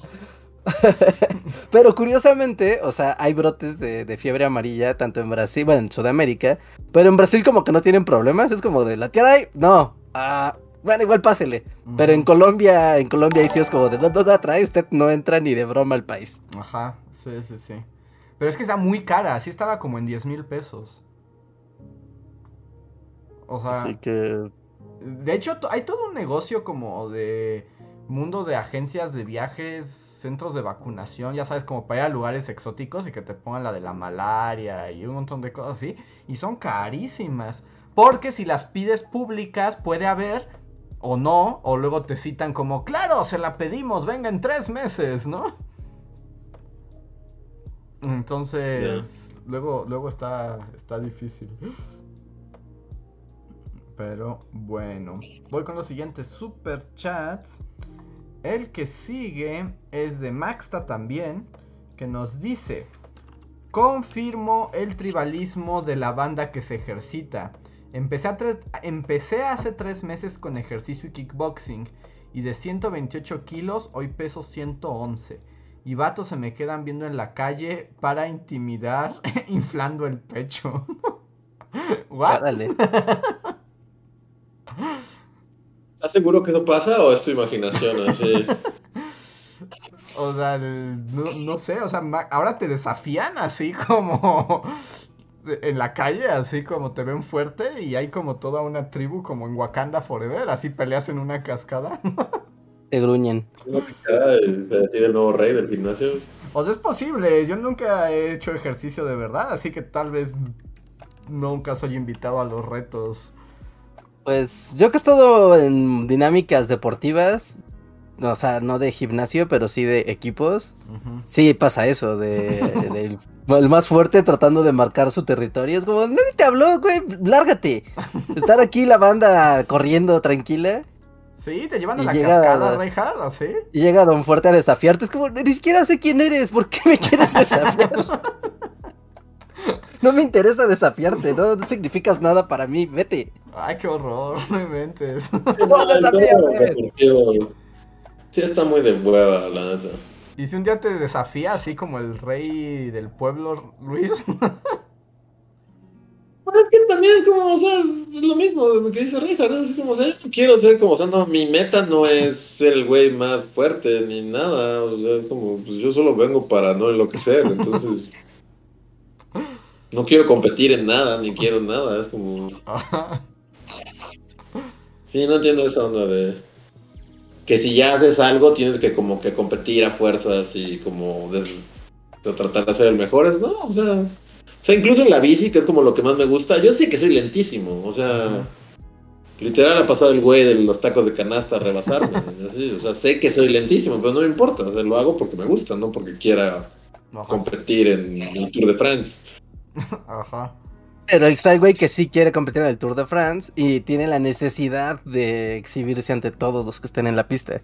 *laughs* pero curiosamente, o sea, hay brotes de, fiebre amarilla tanto en Brasil, bueno, en Sudamérica, pero en Brasil como que no tienen problemas, es como de la tierra hay, no, ah, bueno, igual pásele. Pero en Colombia, en Colombia sí es como de no, no, trae, usted no entra ni de broma al país. Ajá, sí, sí, sí. Pero es que está muy cara, sí estaba como en 10 mil pesos. O sea. Así que. De hecho, hay todo un negocio como de mundo de agencias de viajes centros de vacunación, ya sabes, como para ir a lugares exóticos y que te pongan la de la malaria y un montón de cosas así. Y son carísimas. Porque si las pides públicas puede haber o no, o luego te citan como, claro, se la pedimos, venga en tres meses, ¿no? Entonces, luego, luego está, está difícil. Pero bueno, voy con los siguientes super chats. El que sigue es de Maxta también, que nos dice, confirmo el tribalismo de la banda que se ejercita. Empecé, empecé hace tres meses con ejercicio y kickboxing y de 128 kilos hoy peso 111. Y vatos se me quedan viendo en la calle para intimidar, *laughs* inflando el pecho. *laughs* ¿What? *laughs* ¿Estás seguro que eso pasa o es tu imaginación? Así? *laughs* o sea, no, sé, o sea, ahora te desafían así como *laughs* en la calle, así como te ven fuerte y hay como toda una tribu como en Wakanda Forever, así peleas en una cascada. *laughs* te gruñen. el nuevo rey del gimnasio? O sea, es posible, yo nunca he hecho ejercicio de verdad, así que tal vez nunca soy invitado a los retos. Pues yo que he estado en dinámicas deportivas, o sea, no de gimnasio, pero sí de equipos, sí pasa eso, de, *laughs* el más fuerte tratando de marcar su territorio. Es como, nadie te habló, güey, lárgate. Estar aquí la banda corriendo tranquila. Sí, te llevan a la cascada, Reinhardt, así. Y llega Don Fuerte a desafiarte. Es como, ni siquiera sé quién eres, ¿por qué me quieres *laughs* desafiar? *laughs* no me interesa desafiarte, no, no significas nada para mí, vete. Ay, qué horror, no *laughs* me mentes. sí, está muy de hueva, la neta. ¿Y si un día te desafía así como el rey del pueblo, Luis? *laughs* Es que también es como, o sea, es lo mismo que dice Rija, ¿no? Es como, o sea, quiero ser como, o sea, no, mi meta no es ser el güey más fuerte ni nada, o sea, es como, pues yo solo vengo para no enloquecer, entonces... no quiero competir en nada, ni quiero nada, es como... *laughs* Sí, no entiendo esa onda de que si ya haces algo tienes que como que competir a fuerzas y como tratar de ser el mejor, es, no, o sea, o sea, incluso en la bici, que es como lo que más me gusta, yo sé que soy lentísimo, o sea, literal ha pasado el güey de los tacos de canasta a rebasarme, *laughs* así, o sea, sé que soy lentísimo, pero no me importa, o sea, lo hago porque me gusta, no porque quiera competir en el Tour de France. Ajá. Pero está el güey que sí quiere competir en el Tour de France y tiene la necesidad de exhibirse ante todos los que estén en la pista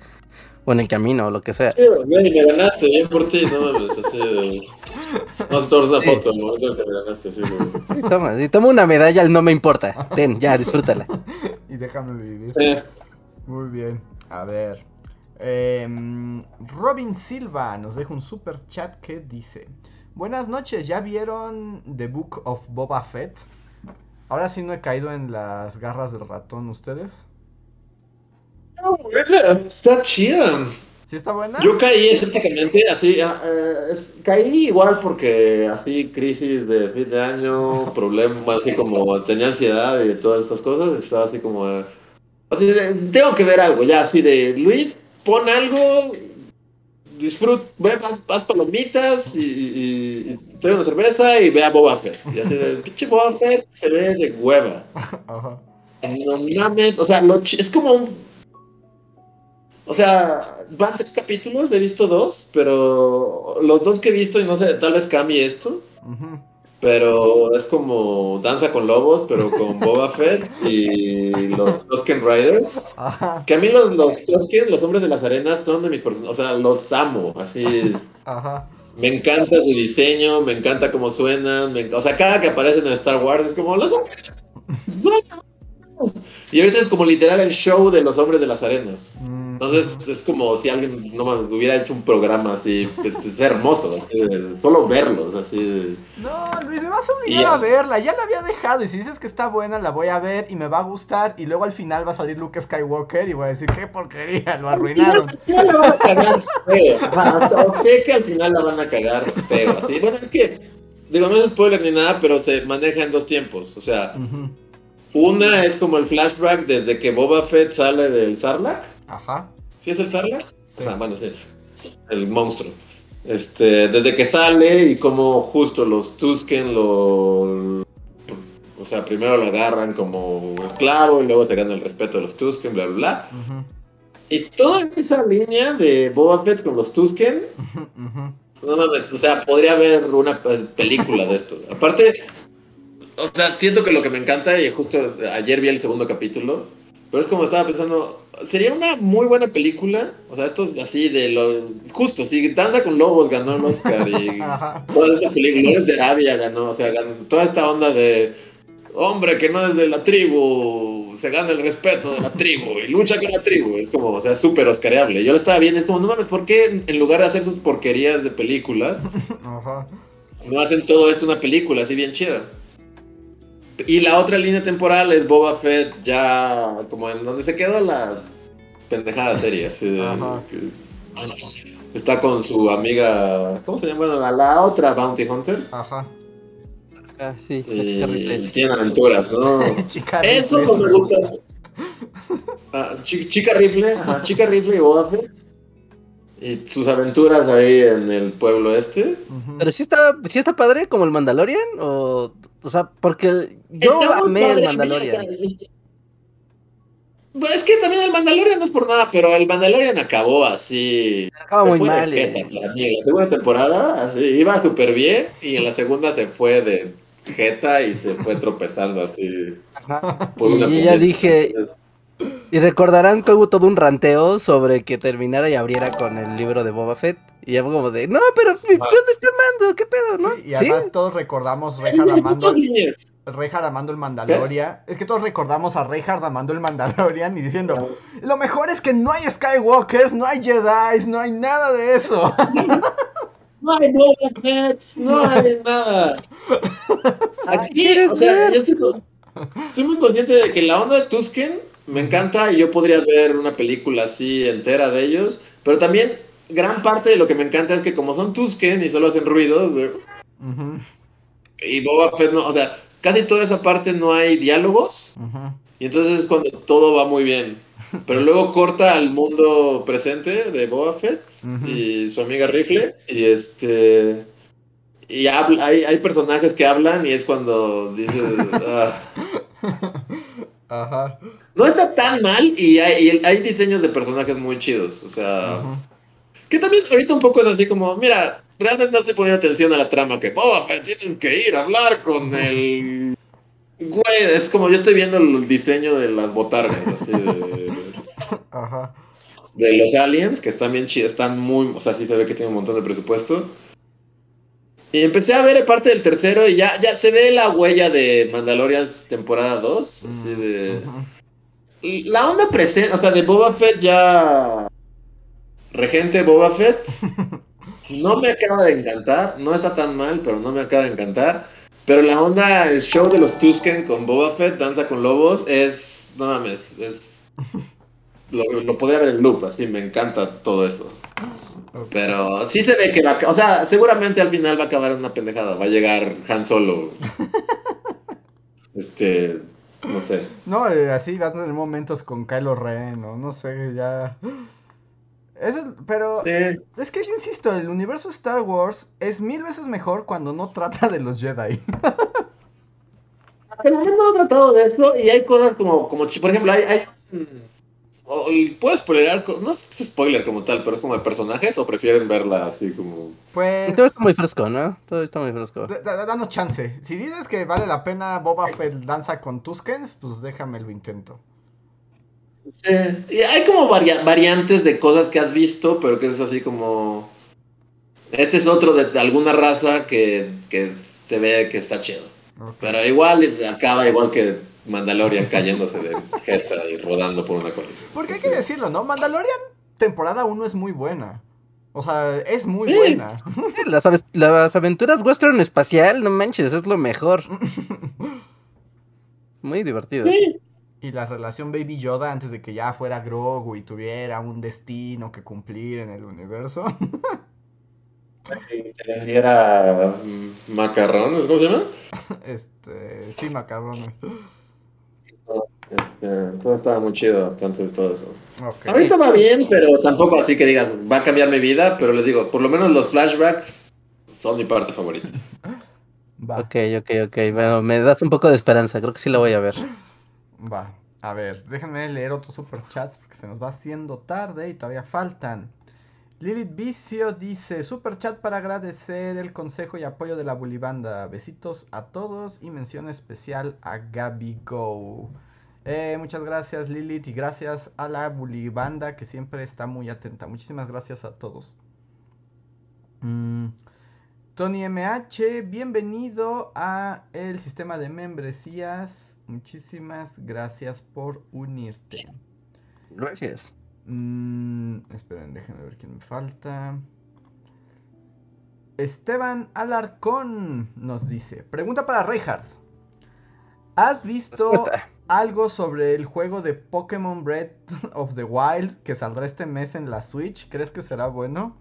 o en el camino o lo que sea. Sí, güey, me ganaste, bien por ti, no mames, así. *laughs* No te una foto el momento que me ganaste, sí, güey. Sí, toma, si toma una medalla, no me importa. Ten, ya, *laughs* disfrútala. y déjame vivir. Sí. Muy bien, a ver. Em, Robin Silva nos deja un super chat que dice. Buenas noches, ¿ya vieron The Book of Boba Fett? Ahora sí no he caído en las garras del ratón, ¿ustedes? No, está chida. ¿Sí está buena? Yo caí escépticamente, así, ah, eh, caí igual porque así crisis de fin de año, problemas así como tenía ansiedad y todas estas cosas, estaba así como, tengo que ver algo ya, así de Luis, pon algo, disfrut, ve, vas, vas palomitas y, y, y, trae una cerveza y ve a Boba Fett. Y así de, pinche Boba Fett se ve de hueva. *laughs* Ajá. No mames, o sea, lo es como un. O sea, van tres capítulos, he visto dos, pero los dos que he visto, y no sé, tal vez cambie esto. Ajá. Pero es como Danza con Lobos, pero con *laughs* Boba Fett y los Tusken Riders. Ajá. Que a mí los, los Tusken, los hombres de las arenas, son de mis personajes. O sea, los amo, así. Ajá. Me encanta su diseño, me encanta cómo suenan. Me, o sea, cada que aparecen en Star Wars es como los hombres. Y ahorita es como literal el show de los hombres de las arenas. Mm. Entonces es como si alguien no hubiera hecho un programa así, pues, es hermoso, así, solo verlos, así. No, Luis, me vas a obligar a verla, ya la había dejado y si dices que está buena la voy a ver y me va a gustar y luego al final va a salir Luke Skywalker y voy a decir, qué porquería, lo arruinaron. Ya la van a cagar feo, sé que al final la van a cagar feo, así. Bueno, es que, digo, no es spoiler ni nada, pero se maneja en dos tiempos, o sea... Una es como el flashback desde que Boba Fett sale del Sarlacc. Ajá. ¿Sí es el Sarlacc? Sí. bueno, sí. El monstruo. Este, desde que sale y como justo los Tusken lo... O sea, primero lo agarran como esclavo y luego se gana el respeto de los Tusken, bla, bla, bla. Y toda esa línea de Boba Fett con los Tusken... No mames, o sea, podría haber una película de esto. Aparte, o sea, siento que lo que me encanta, y justo ayer vi el segundo capítulo, pero es como estaba pensando, sería una muy buena película, o sea, esto es así de lo, justo, si Danza con Lobos ganó el Oscar y *laughs* todas estas películas, de Arabia ganó, o sea, ganó, toda esta onda de hombre que no es de la tribu, se gana el respeto de la tribu y lucha con la tribu, es como, o sea, súper oscareable. Yo lo estaba viendo, es como, no mames, ¿por qué en lugar de hacer sus porquerías de películas, *laughs* no hacen todo esto una película así bien chida? Y la otra línea temporal es Boba Fett ya como en donde se quedó la pendejada serie. Así está con su amiga, ¿cómo se llama? Bueno, la, otra Bounty Hunter. Ajá. Ah, sí, y tiene aventuras, ¿no? *laughs* Eso no me gusta. Ah, chica rifle, ajá, chica rifle y Boba Fett. Y sus aventuras ahí en el pueblo este. Pero sí está, sí está padre como el Mandalorian o o sea, porque yo amé el Mandalorian. Pues es que también el Mandalorian no es por nada, pero el Mandalorian acabó así. Acaba muy mal. Eh. En la segunda temporada así, iba súper bien y en la segunda se fue de jeta y se fue tropezando así. y ya dije, y recordarán que hubo todo un ranteo sobre que terminara y abriera con el libro de Boba Fett. Y ya fue como de, no, pero ¿dónde está Mando? ¿Qué pedo, no? Y además todos recordamos Reinhard amando, *laughs* Reinhard amando el Mandalorian. Es que todos recordamos a Reinhard amando el Mandalorian y diciendo, lo mejor es que no hay Skywalkers, no hay Jedi, no hay nada de eso. *laughs* No hay Boba Fett, no hay nada. *laughs* Aquí, o sea, yo estoy, estoy muy consciente de que la onda de Tusken me encanta y yo podría ver una película así entera de ellos, pero también gran parte de lo que me encanta es que como son Tusken y solo hacen ruidos, y Boba Fett no, o sea, casi toda esa parte no hay diálogos, y entonces es cuando todo va muy bien. Pero luego corta al mundo presente de Boba Fett y su amiga Rifle, y este... Y habla, hay, hay personajes que hablan y es cuando dices... *laughs* Ah". Ajá. No está tan mal y hay, hay, diseños de personajes muy chidos. O sea. Que también ahorita un poco es así como, mira, realmente no estoy poniendo atención a la trama que, oh, tienes que ir a hablar con el. Güey, es como yo estoy viendo el diseño de las botargas, así de. Ajá. De los aliens, que están bien chidos, están muy. O sea, sí se ve que tienen un montón de presupuesto. Y empecé a ver parte del tercero y ya, ya se ve la huella de Mandalorians temporada 2. así de. La onda presente, o sea, de Boba Fett ya. Regente Boba Fett. *laughs* No me acaba de encantar. No está tan mal, pero no me acaba de encantar. Pero la onda, el show de los Tusken con Boba Fett, Danza con Lobos, es. No mames, es. *laughs* Lo, lo podría ver en loop, así, me encanta todo eso. Pero sí se ve que va, o sea, seguramente al final va a acabar una pendejada, va a llegar Han Solo. *laughs* este No sé. No, eh, así va a tener momentos con Kylo Ren, o no sé, ya. Eso, pero Sí. es que yo insisto, el universo Star Wars es mil veces mejor cuando no trata de los Jedi. *laughs* Pero no he tratado de eso y hay cosas como, como por ejemplo, hay... hay o- y ¿Puedes spoilerar? No es spoiler como tal, pero es como de personajes o prefieren verla así como... Pues. Todo está muy fresco, ¿no? Todo está muy fresco. d- Danos chance. Si dices que vale la pena Boba Fett danza con Tuskens, pues déjame lo intento. Sí. Y hay como varia- variantes de cosas que has visto, pero que es así como... Este es otro de, de alguna raza que, que se ve que está chido. Pero igual acaba igual que Mandalorian cayéndose de jeta y rodando por una colina. Porque hay que decirlo, ¿no? Mandalorian temporada 1 es muy buena. O sea, es muy Sí. buena. *laughs* Las, ave- las aventuras western espacial, no manches, es lo mejor. *laughs* Muy divertido. Sí. Y la relación Baby Yoda antes de que ya fuera Grogu y tuviera un destino que cumplir en el universo. *laughs* Que le diera mm, macarrones, ¿cómo se llama? Este, sí, macarrones. Este, todo estaba muy chido, tanto y todo eso. Ahorita va bien, pero tampoco así que digas, va a cambiar mi vida, pero les digo, por lo menos los flashbacks son mi parte favorita. Va, Ok, ok, ok. Bueno, me das un poco de esperanza, creo que sí la voy a ver. va. A ver, déjenme leer otros superchats porque se nos va haciendo tarde y todavía faltan. Lilith Vicio dice, super chat para agradecer el consejo y apoyo de la Bulibanda. Besitos a todos y mención especial a Gaby Go. Eh, muchas gracias Lilith y gracias a la Bulibanda que siempre está muy atenta. Muchísimas gracias a todos. Mm, Tony MH, bienvenido a el sistema de membresías. Muchísimas gracias por unirte. Gracias. Mm, esperen, déjenme ver quién me falta. Esteban Alarcón nos dice: Pregunta para Reinhardt. ¿Has visto *laughs* algo sobre el juego de Pokémon Breath of the Wild que saldrá este mes en la Switch? ¿Crees que será bueno?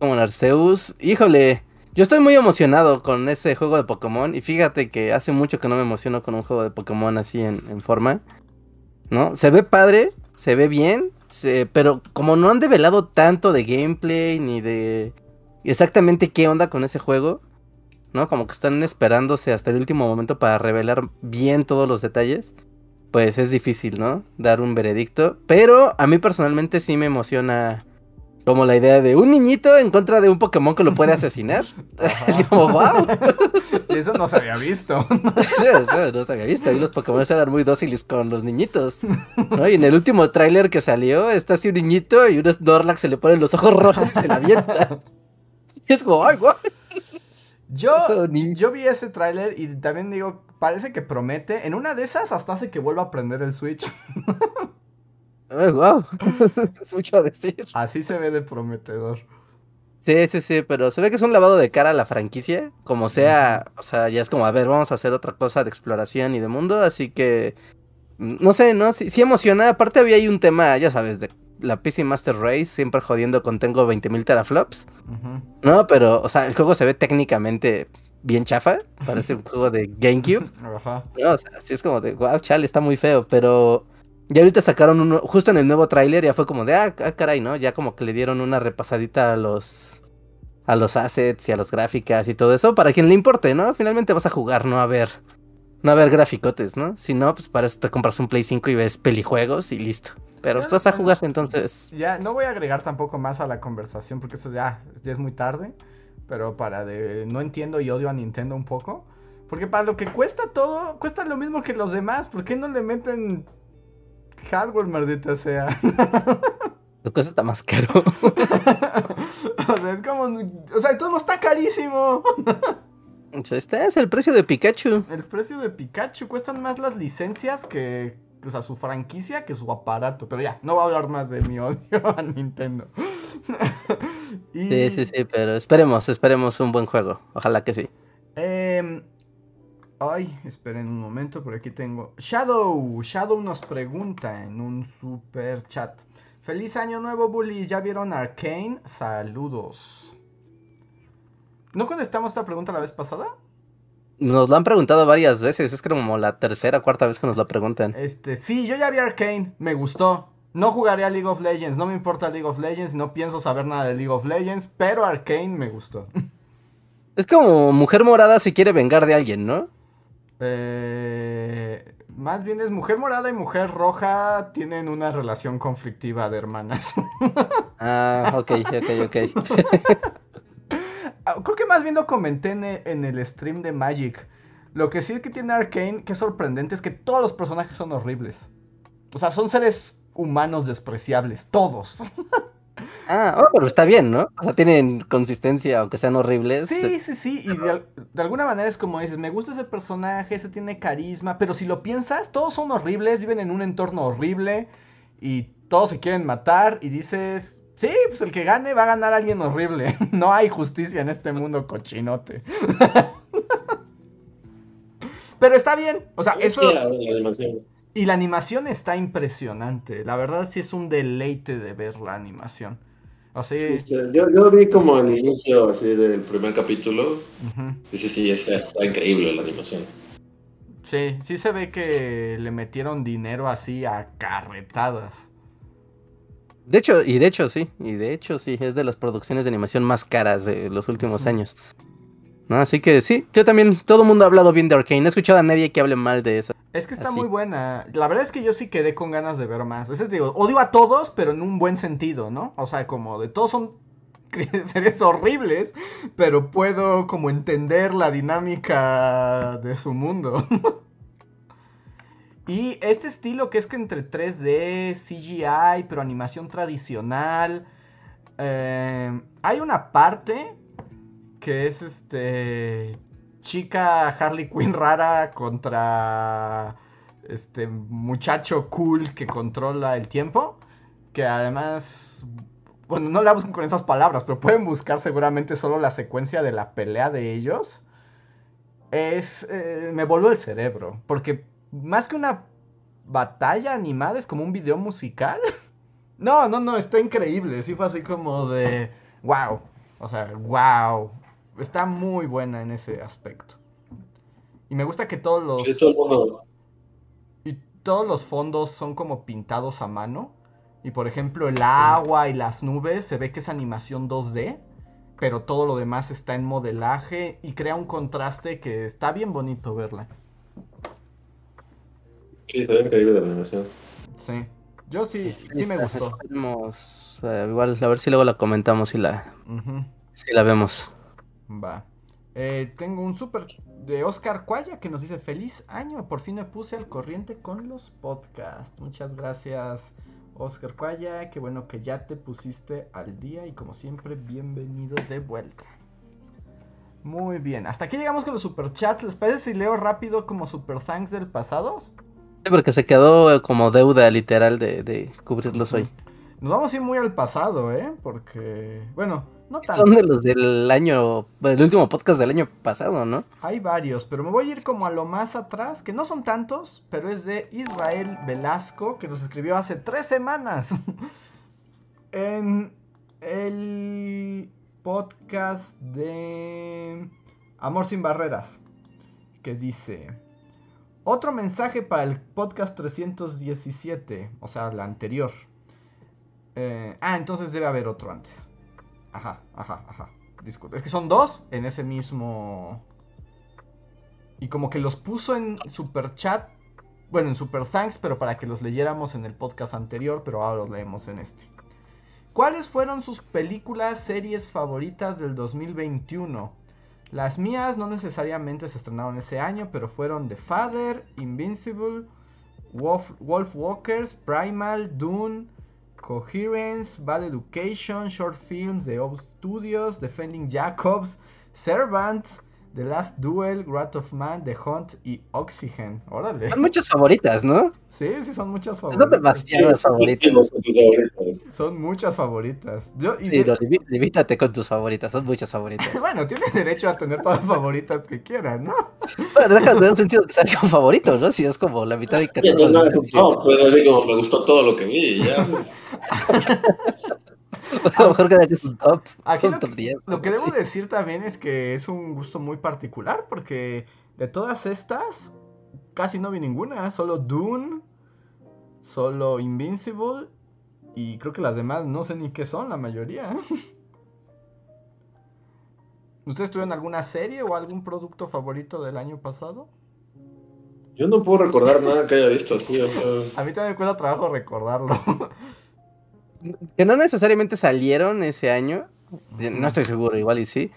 Como Arceus. Híjole, yo estoy muy emocionado con ese juego de Pokémon. Y fíjate que hace mucho que no me emociono con un juego de Pokémon así en, en forma. ¿No? Se ve padre, se ve bien. pero como no han develado tanto de gameplay ni de exactamente qué onda con ese juego. ¿No? Como que están esperándose hasta el último momento para revelar bien todos los detalles. Pues es difícil, ¿no? Dar un veredicto. Pero a mí personalmente sí me emociona como la idea de un niñito en contra de un Pokémon que lo puede asesinar. *laughs* es como, wow. Y eso no se había visto. Sí, eso no se había visto. *laughs* Y los Pokémon eran muy dóciles con los niñitos. ¿no? Y en el último tráiler que salió, está así un niñito y un Snorlax se le ponen los ojos rojos y se la avienta. *laughs* Y es como, ay, guau. Yo, Eso ni- yo vi ese tráiler y también digo, parece que promete. En una de esas hasta hace que vuelva a prender el Switch. Ay, guau. *laughs* es mucho decir. Así se ve de prometedor. Sí, sí, sí, pero se ve que es un lavado de cara a la franquicia. Como sea, o sea, ya es como, a ver, vamos a hacer otra cosa de exploración y de mundo. Así que, mm, no sé, ¿no? Sí, sí emociona. Aparte había ahí un tema, ya sabes, de la PC Master Race, siempre jodiendo con tengo 20.000 teraflops. No, pero, o sea, el juego se ve técnicamente bien chafa. Parece un *laughs* juego de GameCube. Ajá. No, o sea, sí es como de, wow, chale, está muy feo, pero ya ahorita sacaron uno, justo en el nuevo tráiler ya fue como de, ah, ah, caray, ¿no? Ya como que le dieron una repasadita a los, a los assets y a las gráficas y todo eso, para quien le importe, ¿no? Finalmente vas a jugar, no a ver, no a ver graficotes, ¿no? Si no, pues para eso te compras un Play 5 y ves pelijuegos y listo. Pero Claro, vas a jugar, entonces, Ya, no voy a agregar tampoco más a la conversación porque eso ya, ya es muy tarde. Pero para de. No entiendo y odio a Nintendo un poco. Porque para lo que cuesta todo, cuesta lo mismo que los demás. ¿Por qué no le meten hardware, maldita sea? *laughs* lo que está más caro. *laughs* o sea, es como. O sea, todo está carísimo. Este es el precio de Pikachu. El precio de Pikachu cuestan más las licencias que. O sea, su franquicia que su aparato. Pero ya, no voy a hablar más de mi odio *laughs* a Nintendo. Y- Sí, sí, sí, pero esperemos, esperemos un buen juego. Ojalá que sí. Em, ay, esperen un momento, por aquí tengo. Shadow, Shadow nos pregunta en un super chat. Feliz año nuevo, bullies. ¿Ya vieron Arcane? Saludos. ¿No contestamos esta pregunta la vez pasada? Nos lo han preguntado varias veces, es como la tercera o cuarta vez que nos lo preguntan. Este, sí, yo ya vi Arcane, me gustó. No jugaré a League of Legends, no me importa League of Legends, no pienso saber nada de League of Legends, pero Arcane me gustó. *laughs* Es como Mujer Morada si quiere vengar de alguien, ¿no? Eh, más bien es Mujer Morada y Mujer Roja tienen una relación conflictiva de hermanas. *laughs* Ah, ok, ok, ok. Ah, Creo que más bien lo comenté en en el stream de Magic. Lo que sí que tiene Arcane, que es sorprendente, es que todos los personajes son horribles. O sea, son seres humanos despreciables, todos. *laughs* Ah, oh, pero está bien, ¿no? O sea, tienen consistencia, aunque sean horribles. Sí, sí, sí. Y de, al- de alguna manera es como dices, me gusta ese personaje, ese tiene carisma, pero si lo piensas, todos son horribles, viven en un entorno horrible y todos se quieren matar y dices, sí, pues el que gane va a ganar a alguien horrible. *laughs* No hay justicia en este mundo cochinote. *laughs* pero está bien, o sea, eso... Sí, la, la animación. Y la animación está impresionante. La verdad sí es un deleite de ver la animación. O sea, Este, Yo, yo vi como el inicio así del primer capítulo. Y sí, sí, está, está increíble la animación. sí, sí se ve que le metieron dinero así a carretadas. De hecho, y de hecho sí, y de hecho sí, es de las producciones de animación más caras de los últimos años. ¿No? Así que sí, yo también, todo el mundo ha hablado bien de Arkane, no he escuchado a nadie que hable mal de esa. Es que está Así. muy buena. La verdad es que yo sí quedé con ganas de ver más. Veces digo, odio a todos, pero en un buen sentido, ¿no? O sea, como de todos son *laughs* seres horribles, pero puedo como entender la dinámica de su mundo. *laughs* y este estilo que es que entre 3D, CGI, pero animación tradicional. eh, hay una parte que es este chica Harley Quinn rara contra este muchacho cool que controla el tiempo. Que además, bueno, no la busquen con esas palabras, pero pueden buscar seguramente solo la secuencia de la pelea de ellos. Es, eh, me voló el cerebro, porque más que una batalla animada es como un video musical. *laughs* No, no, no, está increíble. Sí fue así como de, wow. O sea, wow. Está muy buena en ese aspecto. Y me gusta que todos los Sí, todo el mundo. y todos los fondos son como pintados a mano. Y por ejemplo, el agua y las nubes se ve que es animación 2D, pero todo lo demás está en modelaje y crea un contraste que está bien bonito verla. Sí, se ve increíble la animación. Sí. Yo sí, sí me está, gustó. eh, igual, a ver si luego la comentamos y la, si la vemos. Va. Eh, tengo un súper de Oscar Cuaya que nos dice feliz año. Por fin me puse al corriente con los podcasts. Muchas gracias, Oscar Cuaya. Qué bueno que ya te pusiste al día y como siempre, bienvenido de vuelta. Muy bien. Hasta aquí llegamos con los superchats. ¿Les parece si leo rápido como super thanks del pasado? Sí, porque se quedó eh, como deuda literal de, de cubrirlos hoy. Nos vamos a ir muy al pasado, ¿eh? Porque, bueno, no tanto. Son de los del año, del último podcast del año pasado, ¿no? Hay varios, pero me voy a ir como a lo más atrás, que no son tantos, pero es de Israel Velasco, que nos escribió hace tres semanas. *laughs* en el podcast de Amor sin Barreras, que dice... Otro mensaje para el podcast 317, o sea, la anterior. Eh, ah, entonces debe haber otro antes. Ajá, ajá, ajá. Disculpe. Es que son dos en ese mismo. Y como que los puso en super chat. Bueno, en super thanks, pero para que los leyéramos en el podcast anterior, pero ahora los leemos en este. ¿Cuáles fueron sus películas, series favoritas del 2021? Las mías no necesariamente se estrenaron ese año, pero fueron The Father, Invincible, Wolf, Wolf Walkers, Primal, Dune, Coherence, Bad Education, Short Films de Old Studios, Defending Jacobs, Servant, The Last Duel, Wrath of Man, The Hunt y Oxygen. Órale. Son muchas favoritas, ¿no? Sí, sí, son muchas Son favoritas. demasiadas favoritas. Son muchas favoritas. Yo, y Sí, de- limítate con tus favoritas, son muchas favoritas. *laughs* Bueno, tiene derecho a tener todas las favoritas que quieran, ¿no? Bueno, deja de tener un sentido que sea algo favorito, ¿no? Si es como la mitad de Sí, no, catálogo. no, no, pues así como me gustó todo lo que vi, ya. *laughs* *laughs* a lo mejor queda que es un top. Aquí un lo, top que, 10, lo que debo decir también es que es un gusto muy particular porque de todas estas casi no vi ninguna, solo Dune, solo Invincible y creo que las demás no sé ni qué son la mayoría. *laughs* ¿Ustedes tuvieron alguna serie o algún producto favorito del año pasado? Yo no puedo recordar nada que haya visto así, o sea. A mí también me cuesta trabajo recordarlo. *laughs* Que no necesariamente salieron ese año. No estoy seguro, igual y sí.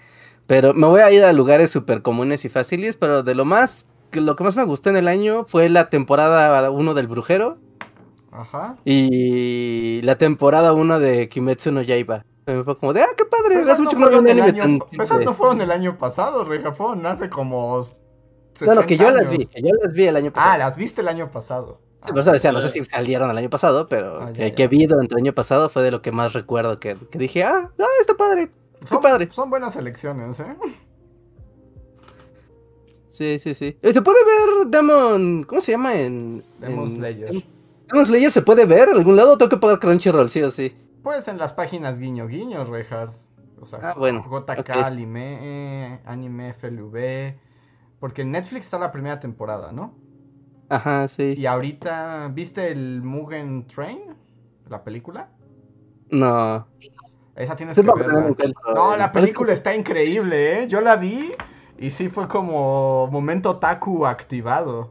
Pero me voy a ir a lugares súper comunes y fáciles. Pero de lo más. Lo que más me gustó en el año fue la temporada 1 del Brujero. Ajá. Y la temporada 1 de Kimetsu no Yaiba. Me fue como de, ah, qué padre. Pero Hace mucho no fueron el año, tan pero esas chido". no fueron el año pasado, Reja, fueron hace como... No, no, que yo 70 las vi. Que yo las vi el año pasado. Ah, las viste el año pasado. Sí, por eso decía, no sé si salieron el año pasado, pero Ah, ya, que, ya. que vi durante el año pasado fue de lo que más recuerdo. Que, que dije, ah, está padre. Qué Son, padre. son buenas elecciones, ¿eh? Sí, sí, sí. Eh, ¿Se puede ver Demon. ¿Cómo se llama en. Demon en- Slayer. en- Demon Slayer se puede ver en algún lado? o Tengo que pagar Crunchyroll, sí o sí. Pues en las páginas guiño guiño, Rehard. O sea, Ah, bueno, JK, ok. Anime, Anime FLV. Porque en Netflix está la primera temporada, ¿no? Ajá, sí. Y ahorita, ¿viste el Mugen Train? La película. No. Esa tienes Sí, que cuenta, No, la película está increíble, ¿eh? Yo la vi y sí fue como momento Taku activado.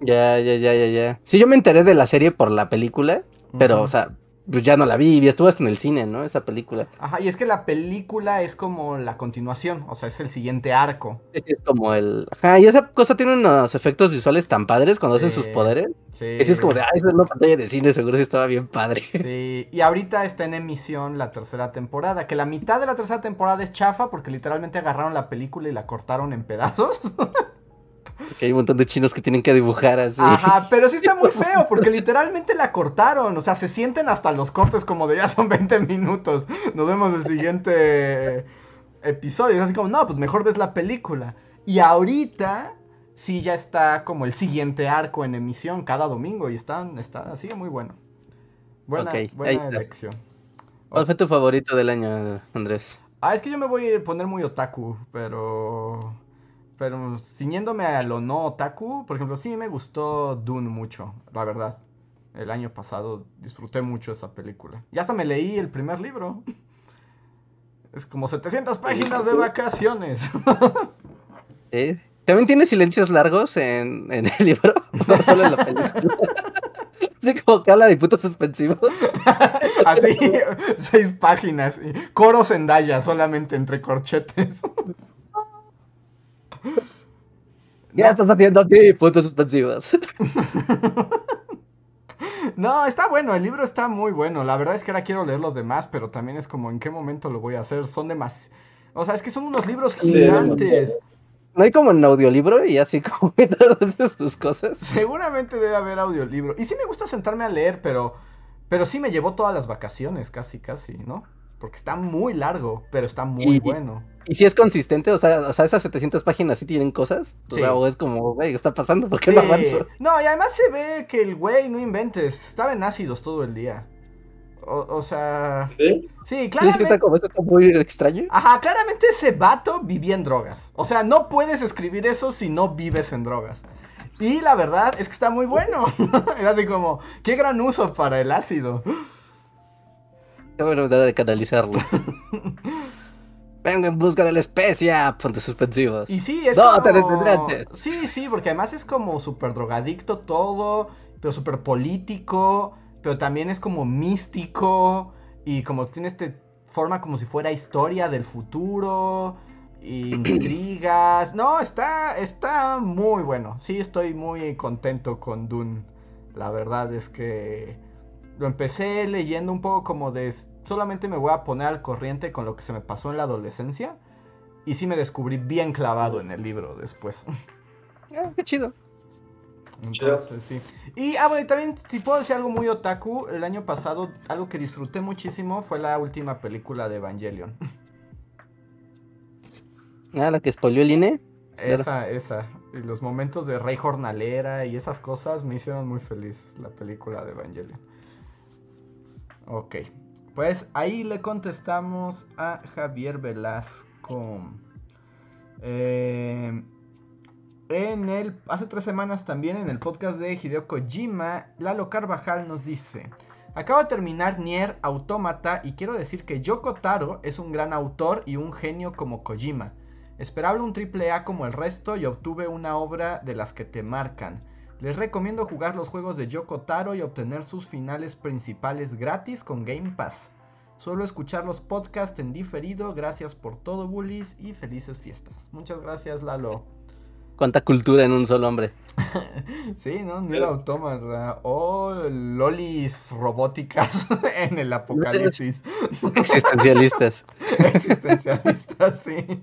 Ya, ya, ya, ya, ya. Sí, yo me enteré de la serie por la película, pero, o sea, pues ya no la vi. y Estuvo hasta en el cine, ¿no? Esa película. Ajá, y es que la película es como la continuación, o sea, es el siguiente arco. Es es como el. Ajá, y esa cosa tiene unos efectos visuales tan padres cuando hacen sus poderes. Sí. Ese es como de, ah, eso es una pantalla de cine, seguro sí estaba bien padre. Sí, y ahorita está en emisión la tercera temporada, que la mitad de la tercera temporada es chafa porque literalmente agarraron la película y la cortaron en pedazos. *laughs* Que hay un montón de chinos que tienen que dibujar así. Ajá, *laughs* pero sí está muy feo porque literalmente la cortaron, o sea, se sienten hasta los cortes como de ya son 20 minutos, nos vemos el siguiente episodio, es así como, no, pues mejor ves la película. Y ahorita sí ya está como el siguiente arco en emisión cada domingo y está, está así muy bueno. Buena, Ok, ahí buena elección. ¿Cuál fue tu favorito del año, Andrés? Ah, es que yo me voy a poner muy otaku, pero. Pero ciñéndome a lo no otaku, por ejemplo, sí me gustó Dune mucho, la verdad. El año pasado disfruté mucho esa película. Y hasta me leí el primer libro. *laughs* Es como 700 páginas de vacaciones. *laughs* ¿Eh? ¿También tiene silencios largos en, en el libro? *laughs* No solo en la película. Así como que habla de puntos suspensivos. Así, seis páginas. y Coro Zendaya solamente entre corchetes. *laughs* ¿Qué estás haciendo aquí? Puntos suspensivos. *laughs* No, está bueno, el libro está muy bueno. La verdad es que ahora quiero leer los demás, pero también es como en qué momento lo voy a hacer. Son demás. O sea, es que son unos libros gigantes. ¿No hay como en audiolibro y así como *laughs* mientras haces tus cosas? Seguramente debe haber audiolibro. Y sí me gusta sentarme a leer, pero. Pero sí me llevó todas las vacaciones, casi, casi, ¿no? Porque está muy largo, pero está muy Y- bueno. ¿Y si es consistente? O sea, o sea, esas 700 páginas sí tienen cosas. O Sí. sea, o es como, güey, ¿qué está pasando? ¿Por qué no Sí. avanzo? No, y además se ve que el güey, no inventes, estaba en ácidos todo el día. O, o sea. ¿Sí? Sí, Sí, sí, claramente. está como, esto está muy extraño. Ajá, claramente ese vato vivía en drogas. O sea, no puedes escribir eso si no vives en drogas. Y la verdad es que está muy bueno. *laughs* es así como, qué gran uso para el ácido. Buena manera de canalizarlo. *laughs* Vengo en busca de la especia. Puntos suspensivos. Y sí, es No, como... te. Sí, sí, porque además es como súper drogadicto todo, pero súper político, pero también es como místico y como tiene este forma como si fuera historia del futuro, y *clears throat* intrigas. No, está, está muy bueno. Sí, estoy muy contento con Dune. La verdad es que lo empecé leyendo un poco como de... Solamente me voy a poner al corriente con lo que se me pasó en la adolescencia. Y sí me descubrí bien clavado en el libro después. *laughs* Ah, qué chido. Entonces, sí. Y, ah, bueno, y también, si puedo decir algo muy otaku, el año pasado, algo que disfruté muchísimo fue la última película de Evangelion. *laughs* Ah, la que spoileó el INE. Claro. Esa, esa. Y los momentos de Rey Jornalera y esas cosas me hicieron muy feliz la película de Evangelion. Ok. Pues ahí le contestamos a Javier Velasco. Eh, en el, hace tres semanas también en el podcast de Hideo Kojima, Lalo Carvajal nos dice, acabo de terminar Nier Automata y quiero decir que Yoko Taro es un gran autor y un genio como Kojima. Esperaba un triple A como el resto y obtuve una obra de las que te marcan. Les recomiendo jugar los juegos de Yoko Taro y obtener sus finales principales gratis con Game Pass. Solo escuchar los podcasts en diferido. Gracias por todo, bullies, y felices fiestas. Muchas gracias, Lalo. Cuánta cultura en un solo hombre. *laughs* sí, ¿no? Ni autómata. O lolis robóticas *laughs* en el apocalipsis. Existencialistas. *laughs* Existencialistas, sí.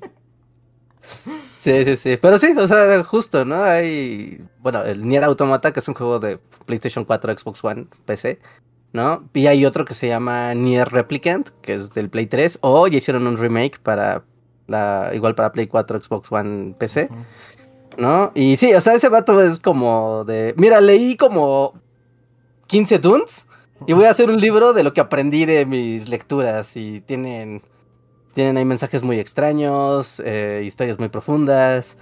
Sí, sí, sí. Pero sí, o sea, justo, ¿no? Hay. Bueno, el Nier Automata, que es un juego de PlayStation 4, Xbox One, PC, ¿no? Y hay otro que se llama Nier Replicant, que es del Play 3, o ya hicieron un remake para la. igual para Play 4, Xbox One, PC. ¿No? Y sí, o sea, ese vato es como de. Mira, leí como 15 Dunes y voy a hacer un libro de lo que aprendí de mis lecturas. Y tienen tienen ahí mensajes muy extraños, eh, historias muy profundas.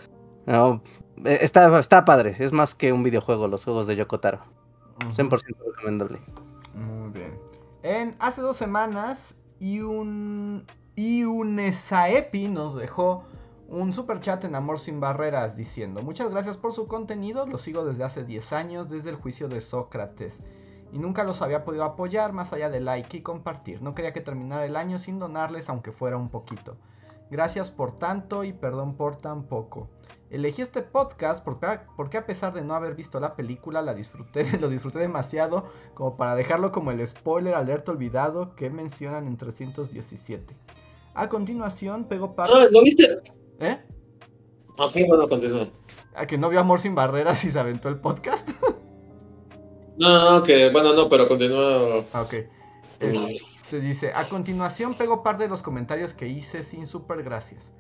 No, eh, está, está padre, es más que un videojuego, los juegos de Yokotaro. 100% recomendable. Muy bien. En hace dos semanas, y un nos dejó un super chat en Amor Sin Barreras diciendo: Muchas gracias por su contenido, lo sigo desde hace 10 años, desde el juicio de Sócrates y nunca los había podido apoyar más allá de like y compartir. No quería que terminara el año sin donarles aunque fuera un poquito. Gracias por tanto y perdón por tan poco. Elegí este podcast porque, a pesar de no haber visto la película, la disfruté, *laughs* lo disfruté demasiado como para dejarlo como el spoiler alerta olvidado que mencionan en 317. A continuación, pego parte... Ah, ¿lo viste? ¿Eh? Ok, bueno, continúa. ¿A que no vio Amor sin Barreras y se aventó el podcast? *laughs* No, no, no, que bueno, no, pero continúa. Ah, ok. Te dice, a continuación pego parte de los comentarios que hice sin super gracias.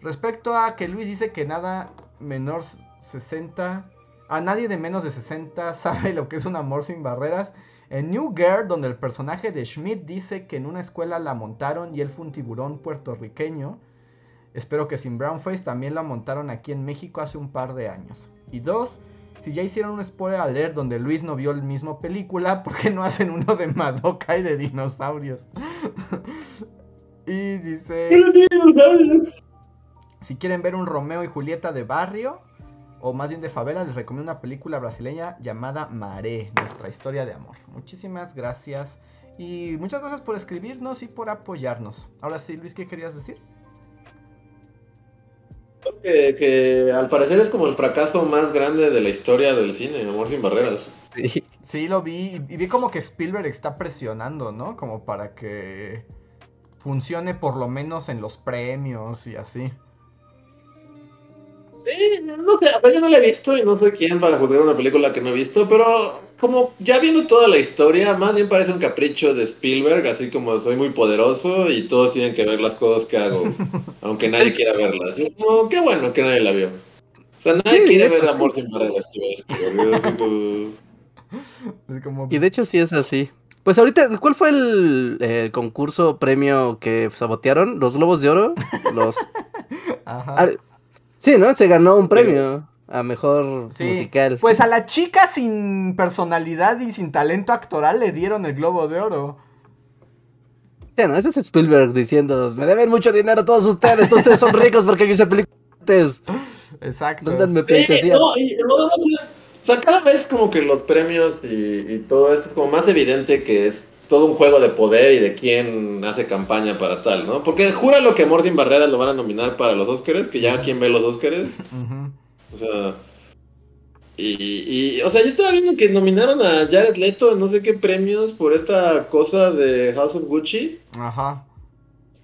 Respecto a que Luis dice que nada menor 60, a nadie de menos de 60 sabe lo que es un amor sin barreras. En New Girl, donde el personaje de Schmidt dice que en una escuela la montaron y él fue un tiburón puertorriqueño. Espero que sin Brownface también la montaron aquí en México hace un par de años. Y dos, si ya hicieron un spoiler alert donde Luis no vio el mismo película, *laughs* ¿por qué no hacen uno de Madoka y de dinosaurios? *laughs* y dice... Si quieren ver un Romeo y Julieta de barrio, o más bien de favela, les recomiendo una película brasileña llamada Maré, nuestra historia de amor. Muchísimas gracias. Y muchas gracias por escribirnos y por apoyarnos. Ahora sí, Luis, ¿qué querías decir? Que, al parecer es como el fracaso más grande de la historia del cine, Amor sin Barreras. Sí, lo vi y vi como que Spielberg está presionando, ¿no? Como para que funcione por lo menos en los premios y así. Sí, no sé, yo no la he visto y no soy quien para juzgar una película que no he visto, pero como ya viendo toda la historia, más bien parece un capricho de Spielberg, así como soy muy poderoso y todos tienen que ver las cosas que hago, *laughs* aunque nadie quiera verlas. Y como, qué bueno que nadie la vio. O sea, nadie quiere ver Amor sin barreras. Y de hecho sí es así. Pues ahorita, ¿cuál fue el, concurso premio que sabotearon? ¿Los Globos de Oro? Los... *laughs* Ajá. Ah, Sí, ¿no? Se ganó un premio a mejor musical. Pues a la chica sin personalidad y sin talento actoral le dieron el Globo de Oro. Sí, no, eso es Spielberg diciendo, me deben mucho dinero todos ustedes, todos ustedes son ricos porque yo hice películas. Exacto. Dónde eh, no, o sea, cada vez como que los premios y, y todo esto es como más evidente que es todo un juego de poder y de quién hace campaña para tal, ¿no? Porque jura lo que Amor sin Barreras lo van a nominar para los Oscars, que ya quién ve los Oscars. O sea. Y, o sea, yo estaba viendo que nominaron a Jared Leto en no sé qué premios por esta cosa de House of Gucci. Ajá.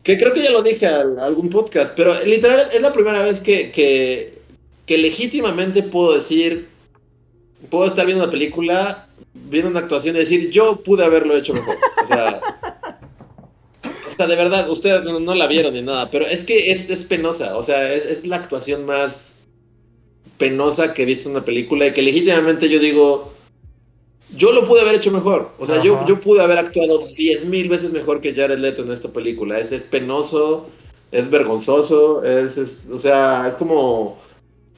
Que creo que ya lo dije a, algún podcast, pero literal es la primera vez que, que, que legítimamente puedo decir, puedo estar viendo una película viendo una actuación y decir, yo pude haberlo hecho mejor. O sea, *laughs* de verdad, ustedes no, la vieron ni nada, pero es que es, es penosa. O sea, es, la actuación más penosa que he visto en una película y que legítimamente yo digo, yo lo pude haber hecho mejor. O sea, yo, yo pude haber actuado diez mil veces mejor que Jared Leto en esta película. Es, es penoso, es vergonzoso, es, es, o sea, es como...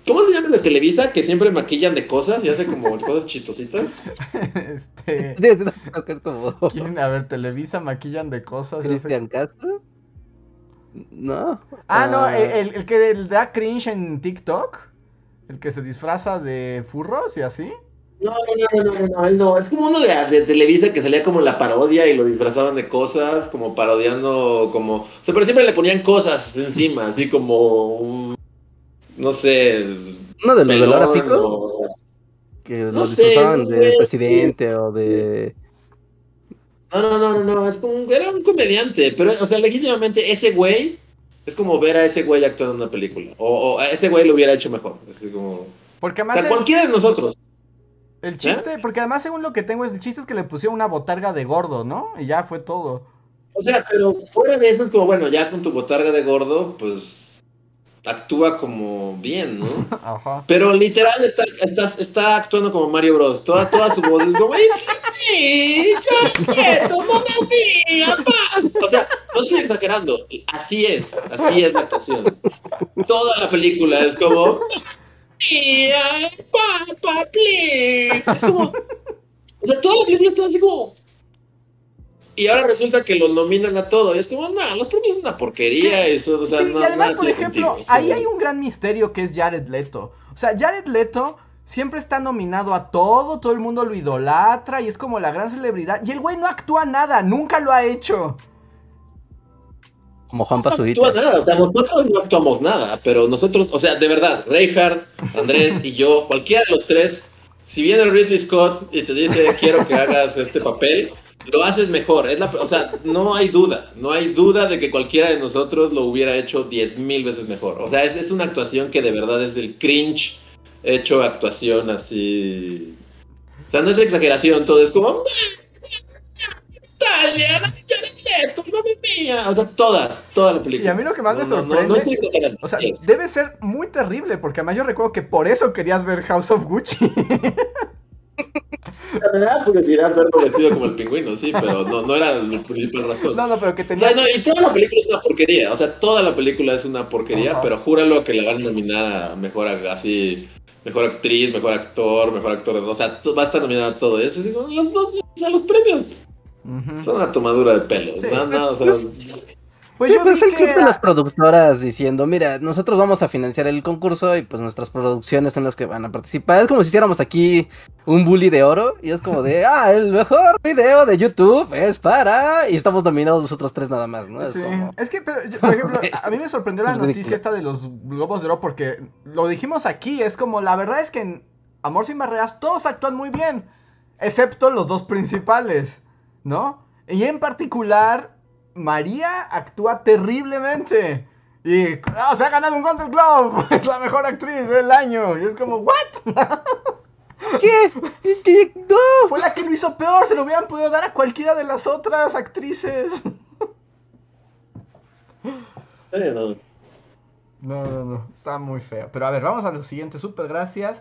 ¿Cómo se llama el de Televisa? Que siempre maquillan de cosas y hacen como *laughs* cosas chistositas. este... *laughs* Creo que es como... ¿Quién? A ver, Televisa maquillan de cosas. hace- Cristian Castro. No. Ah, no, Ah, el, el- el que da cringe en TikTok. El que se disfraza de furros y así. No, no, no, no, no, no, él no. Es como uno de, de Televisa que salía como la parodia y lo disfrazaban de cosas, como parodiando, como... O sea, pero siempre le ponían cosas encima, así como... un- no sé... Uno de los de Laura pelón Pico. o- Que no lo sé, disfrazaban de presidente o de. No, no, no, no, no, es como... un- Era un comediante, pero, o sea, legítimamente ese güey... Es como ver a ese güey actuando en una película. O, o a ese güey lo hubiera hecho mejor. Así como... Porque O además sea, el, cualquiera de nosotros. el chiste, porque además según lo que tengo es el chiste es que le pusieron una botarga de gordo, ¿no? Y ya fue todo. O sea, pero fuera de eso es como, bueno, ya con tu botarga de gordo, pues actúa como bien, ¿no? *laughs* Ajá. Pero literal está, está, está actuando como Mario Bros. Toda, toda su voz es como, ¡Ay, sí! ¡Yo quieto, mamá mía! ¡Paz! O sea, no estoy exagerando. Así es, así es la actuación. Toda la película es como. ¡Papa, please! Es como, o sea, toda la película está así como... Y ahora resulta que los nominan a todo. Y es como, no, los premios son una porquería. Eso, o sea, Sí, no, y además, nada por ejemplo, sentido, ahí hay un gran misterio que es Jared Leto. O sea, Jared Leto siempre está nominado a todo, todo el mundo lo idolatra y es como la gran celebridad. Y el güey no actúa nada, nunca lo ha hecho. Como Juan No actúa Pazurita. nada, o sea, nosotros no actuamos nada, pero nosotros, o sea, de verdad, Reinhardt, Andrés y yo, cualquiera de los tres, si viene Ridley Scott y te dice quiero que hagas este papel, lo haces mejor. Es la, o sea, no hay duda, no hay duda de que cualquiera de nosotros lo hubiera hecho diez mil veces mejor. O sea, es, es una actuación que de verdad es el cringe hecho actuación así. O sea, no es exageración, todo es como. O sea, toda, toda la película. Y a mí lo que más me No, no, no, sorprende- No, estoy exagerando. O sea, debe ser muy terrible porque además yo recuerdo que por eso querías ver House of Gucci. *laughs* La verdad, porque dirás verlo vestido como el pingüino, sí, pero no, no era la principal razón. no, no, pero que O tenías... sea, no, y toda la película es una porquería. O sea, toda la película es una porquería, pero júralo que la van a nominar a mejor así, mejor actriz, mejor actor, mejor actor. O sea, va a estar nominada a todo eso. Los, o sea, los premios son una tomadura de pelo. Sí, nada, nada, o sea, Pues Sí, yo pues el club de las productoras diciendo, mira, nosotros vamos a financiar el concurso y pues nuestras producciones son las que van a participar. Es como si hiciéramos aquí un bully de oro y es como de, *laughs* ah, el mejor video de YouTube es para... Y estamos nominados nosotros tres nada más, ¿no? Es Sí. como... Es que, pero, yo- por ejemplo, *laughs* a mí me sorprendió la noticia esta de los Globos de Oro porque lo dijimos aquí, es como, la verdad es que en Amor sin Barreras todos actúan muy bien, excepto los dos principales, ¿no? Y en particular, María actúa terriblemente. Y, ah, se ha ganado un Golden Globe, *laughs* es la mejor actriz del año. Y es como, ¿what? *laughs* ¿Qué? ¿Qué? No. Fue la que lo hizo peor, se lo hubieran podido dar a cualquiera de las otras actrices. no. No, no, no, está muy feo. Pero a ver, vamos a lo siguiente, súper gracias.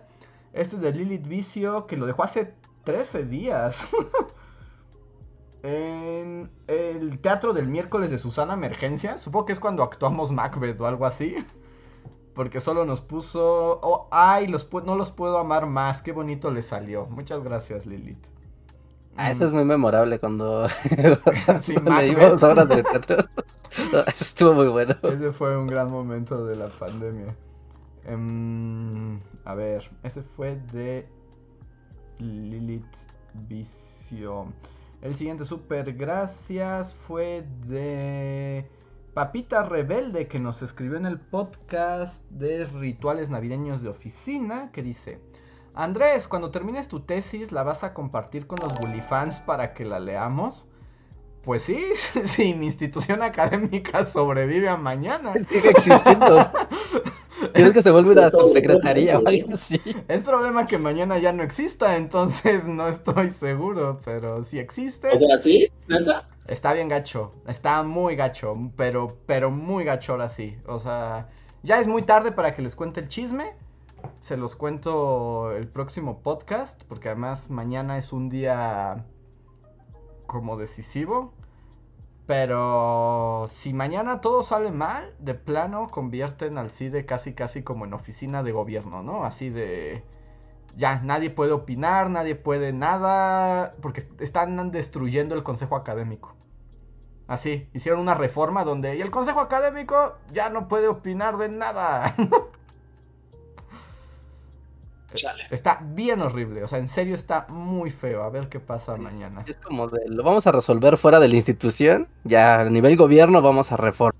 Este es de Lilith Vicio, que lo dejó hace 13 días. *laughs* en el teatro del miércoles de Susana Emergencia. Supongo que es cuando actuamos Macbeth o algo así. Porque solo nos puso. Oh, ay, los pu- no los puedo amar más. Qué bonito le salió. Muchas gracias, Lilith. Ah, eso es muy memorable cuando *laughs* Sí, leímos obras de teatro. *laughs* Estuvo muy bueno. Ese fue un gran momento de la pandemia. Em, a ver, ese fue de Lilith Vicio. El siguiente super gracias fue de Papita Rebelde que nos escribió en el podcast de rituales navideños de oficina que dice Andrés, cuando termines tu tesis la vas a compartir con los bully fans para que la leamos. Pues sí, *laughs* si mi institución académica sobrevive a mañana. Sigue existiendo. *laughs* Creo que se vuelve una subsecretaría o algo así. Es problema que mañana ya no exista, entonces no estoy seguro, pero si existe, O sea, ¿sí? ¿Neta? está bien gacho, está muy gacho, pero, pero muy gacho ahora sí. O sea, ya es muy tarde para que les cuente el chisme, se los cuento el próximo podcast, porque además mañana es un día como decisivo. Pero si mañana todo sale mal, de plano convierten al CIDE casi casi como en oficina de gobierno, ¿no? Así de... Ya, nadie puede opinar, nadie puede nada, porque están destruyendo el Consejo Académico. Así, hicieron una reforma donde y el Consejo Académico ya no puede opinar de nada. *laughs* Está bien horrible, o sea, en serio está muy feo. A ver qué pasa mañana. Es como de, lo vamos a resolver fuera de la institución, ya a nivel gobierno vamos a reformar.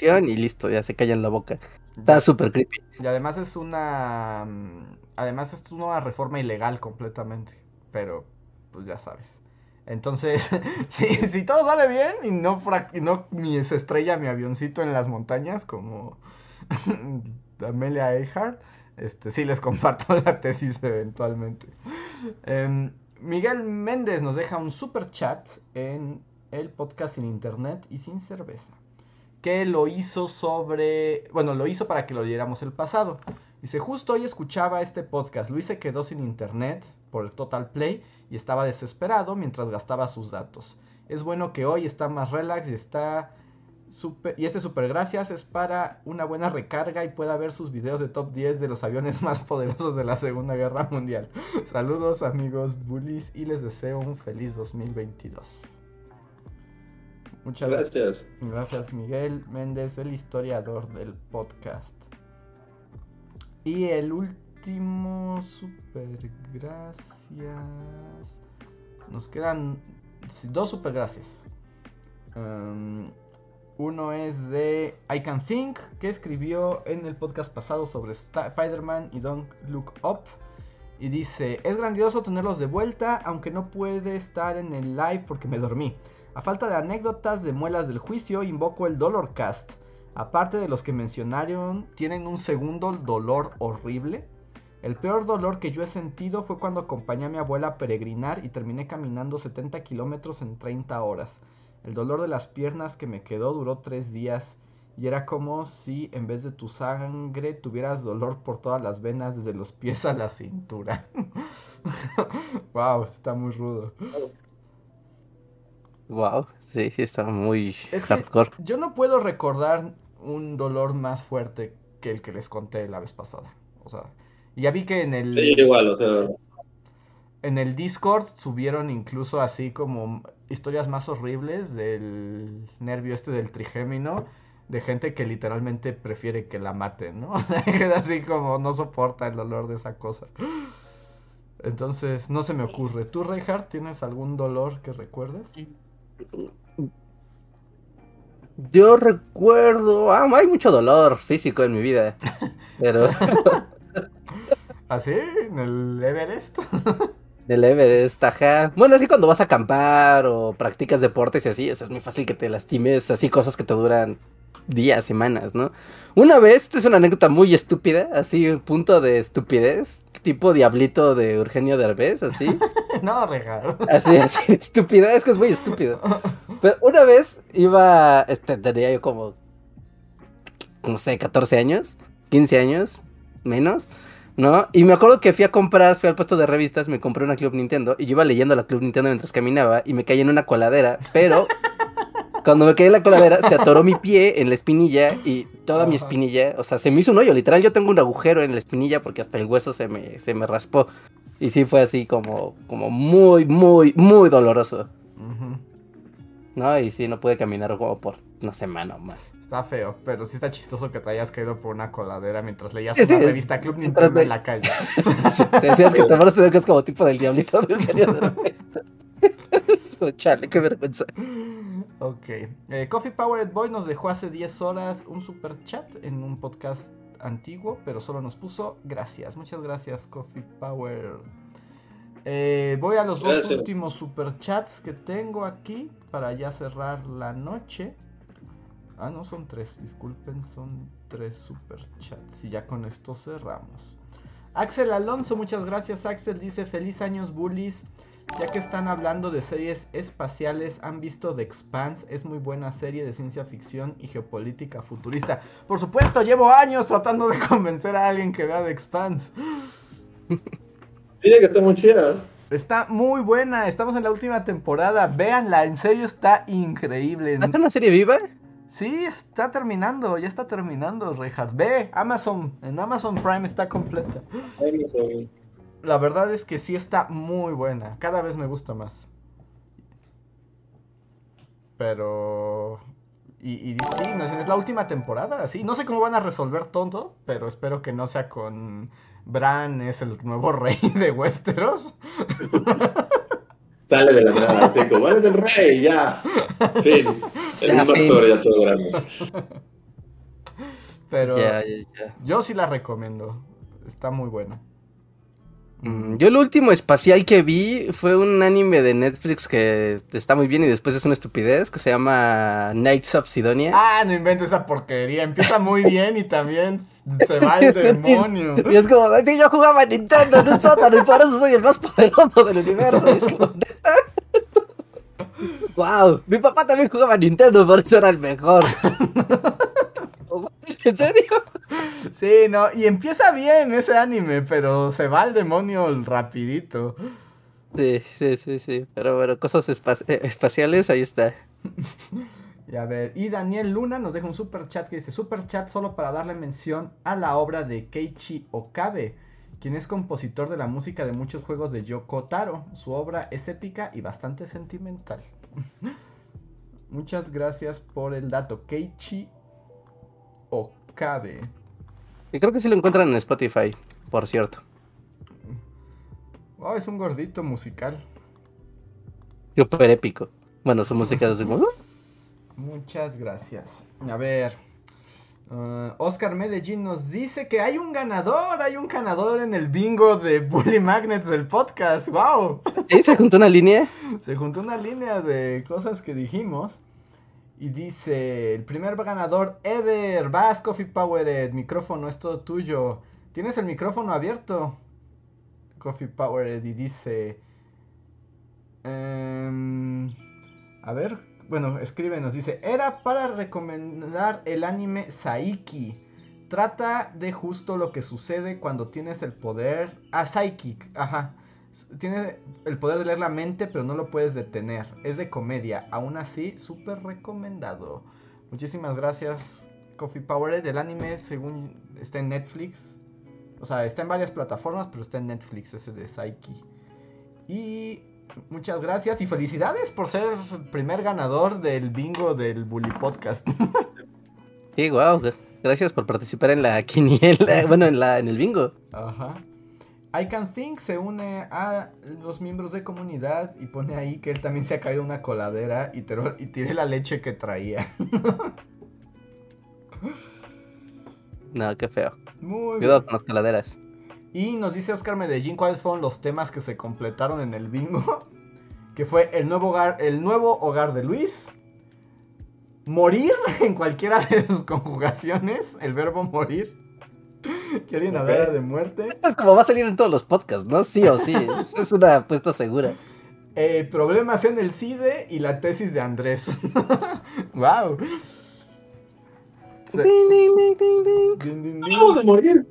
Y listo, ya se calla en la boca. Está súper creepy. Y además es una... Mm, además es una reforma ilegal completamente. Pero, pues ya sabes. Entonces, *laughs* si, si todo sale bien y no, y no mi, se estrella mi avioncito en las montañas como *laughs* Amelia Earhart este, sí, les *laughs* comparto la tesis eventualmente. Em, Miguel Méndez nos deja un super chat en el podcast sin internet y sin cerveza. Que lo hizo sobre. Bueno, lo hizo para que lo diéramos el pasado. Dice: Justo hoy escuchaba este podcast. Luis se quedó sin internet por el Total Play y estaba desesperado mientras gastaba sus datos. Es bueno que hoy está más relax y está y este super gracias es para una buena recarga y pueda ver sus videos de top 10 de los aviones *laughs* más poderosos de la Segunda Guerra Mundial. Saludos amigos bullies y les deseo un feliz 2022. Muchas gracias. Gracias Miguel Méndez, el historiador del podcast. Y el último super gracias. Nos quedan dos super gracias. Em, uno es de I Can Think, que escribió en el podcast pasado sobre Spider-Man y Don't Look Up. Y dice, es grandioso tenerlos de vuelta, aunque no puede estar en el live porque me dormí. A falta de anécdotas de muelas del juicio, invoco el Dolor Cast. Aparte de los que mencionaron, tienen un segundo dolor horrible. El peor dolor que yo he sentido fue cuando acompañé a mi abuela a peregrinar y terminé caminando 70 kilómetros en 30 horas. El dolor de las piernas que me quedó duró tres días y era como si en vez de tu sangre tuvieras dolor por todas las venas desde los pies a la cintura. *laughs* wow, está muy rudo. Wow, sí, sí está muy hardcore. Yo no puedo recordar un dolor más fuerte que el que les conté la vez pasada. O sea, ya vi que en el. Sí, igual, o sea. En el Discord subieron incluso así como historias más horribles del nervio este del trigémino, de gente que literalmente prefiere que la maten, ¿no? *laughs* así como no soporta el dolor de esa cosa. Entonces, no se me ocurre. ¿Tú, Reinhardt, tienes algún dolor que recuerdes? Yo recuerdo. Ah, hay mucho dolor físico en mi vida. Pero. *laughs* ¿Así? ¿En el Everest? *laughs* Del Everest, ajá. Bueno, así cuando vas a acampar o practicas deportes y así, es muy fácil que te lastimes, así cosas que te duran días, semanas, ¿no? Una vez, esto es una anécdota muy estúpida, así un punto de estupidez, tipo diablito de Eugenio Derbez, así. *laughs* no, regalo. Así, así, estúpida, es que es muy estúpido. Pero una vez iba, este, tenía yo como, no sé, 14 años, 15 años, menos. ¿No? Y me acuerdo que fui a comprar, fui al puesto de revistas, me compré una Club Nintendo y yo iba leyendo la Club Nintendo mientras caminaba y me caí en una coladera, pero *laughs* cuando me caí en la coladera se atoró mi pie en la espinilla y toda mi espinilla, o sea, se me hizo un hoyo, literal yo tengo un agujero en la espinilla porque hasta el hueso se me, se me raspó. Y sí fue así como, como muy, muy, muy doloroso. ¿No? Y sí, no pude caminar como por una semana o más. Está feo, pero sí está chistoso que te hayas caído por una coladera mientras leías una revista Club Nintendo en la calle. *laughs* sí, decías que te parece que es como tipo del diablito de un *laughs* Chale, qué vergüenza. Ok. Eh, Coffee Powered Boy nos dejó hace 10 horas un super chat en un podcast antiguo, pero solo nos puso gracias. Muchas gracias, Coffee Power. Eh, voy a los dos últimos super chats que tengo aquí para ya cerrar la noche. Ah, no, son tres, disculpen, son tres super chats. Y ya con esto cerramos. Axel Alonso, muchas gracias. Axel dice: Feliz años, bullies. Ya que están hablando de series espaciales, ¿han visto The Expanse? Es muy buena serie de ciencia ficción y geopolítica futurista. Por supuesto, llevo años tratando de convencer a alguien que vea The Expanse. *laughs* Tiene que está muy chida. Está muy buena, estamos en la última temporada. Véanla, en serio está increíble. ¿Es una serie viva? Sí, está terminando, ya está terminando, Reinhardt. Ve, Amazon, en Amazon Prime está completa. La verdad es que sí está muy buena, cada vez me gusta más. Pero... Y, y sí, no, es la última temporada, sí. No sé cómo van a resolver todo, pero espero que no sea con... Bran es el nuevo *laughs* rey de Westeros. *laughs* Sale de la nada, así como, eres el rey, ya. Fin. El mismo actor, ya todo grande. Pero yo sí la recomiendo. Está muy buena. Mm, yo lo último espacial que vi fue un anime de Netflix que está muy bien y después es una estupidez que se llama Knights of Sidonia. Ah, no inventes esa porquería. Empieza muy bien y también se va el *laughs* demonio. Y es como, yo jugaba a Nintendo en un sótano y por eso soy el más poderoso del universo. Y es como, ¿neta? *laughs* wow, mi papá también jugaba a Nintendo, por eso era el mejor. *laughs* *laughs* ¿En serio? Sí, no, y empieza bien ese anime, pero se va al demonio rapidito. Sí, sí, sí, sí. Pero bueno, cosas eh, espaciales, ahí está. *laughs* Y a ver, y Daniel Luna nos deja un super chat que dice: Super chat solo para darle mención a la obra de Keiichi Okabe, quien es compositor de la música de muchos juegos de Yoko Taro. Su obra es épica y bastante sentimental. *laughs* Muchas gracias por el dato. Keiichi Okabe. Y creo que sí lo encuentran en Spotify, por cierto. Oh, es un gordito musical. Súper épico. Bueno, su música es uh". Muchas gracias. A ver. Uh, Oscar Medellín nos dice que hay un ganador, hay un ganador en el bingo de Bully Magnets del podcast. ¡Wow! ¿Sí? ¿Se juntó una línea? Se juntó una línea de cosas que dijimos. Y dice, el primer ganador ever, vas Coffee Powered, micrófono es todo tuyo. ¿Tienes el micrófono abierto? Coffee Powered y dice... Em, a ver, bueno, escríbenos, dice, era para recomendar el anime Saiki. Trata de justo lo que sucede cuando tienes el poder... Ah, Psychic, ajá tiene el poder de leer la mente, pero no lo puedes detener. Es de comedia. Aún así, súper recomendado. Muchísimas gracias, Coffee Power. El anime, según está en Netflix. O sea, está en varias plataformas, pero está en Netflix, ese de Psyche. Y muchas gracias y felicidades por ser el primer ganador del bingo del Bully Podcast. *laughs* Sí, wow. Gracias por participar en la quiniela, *laughs* bueno, en la en el bingo. Ajá. I Can Think se une a los miembros de comunidad y pone ahí que él también se ha caído una coladera y, y tiene la leche que traía. *laughs* no, qué feo. Muy Cuidado con las coladeras. Y nos dice Oscar Medellín cuáles fueron los temas que se completaron en el bingo. *laughs* Que fue el nuevo hogar, el nuevo hogar de Luis. Morir *laughs* en cualquiera de sus conjugaciones. El verbo morir que alguien hablara de muerte. Esto es como va a salir en todos los podcasts, ¿no? Sí o sí. es una apuesta segura. Eh, problemas en el CIDE y la tesis de Andrés. ¡Wow! de morir.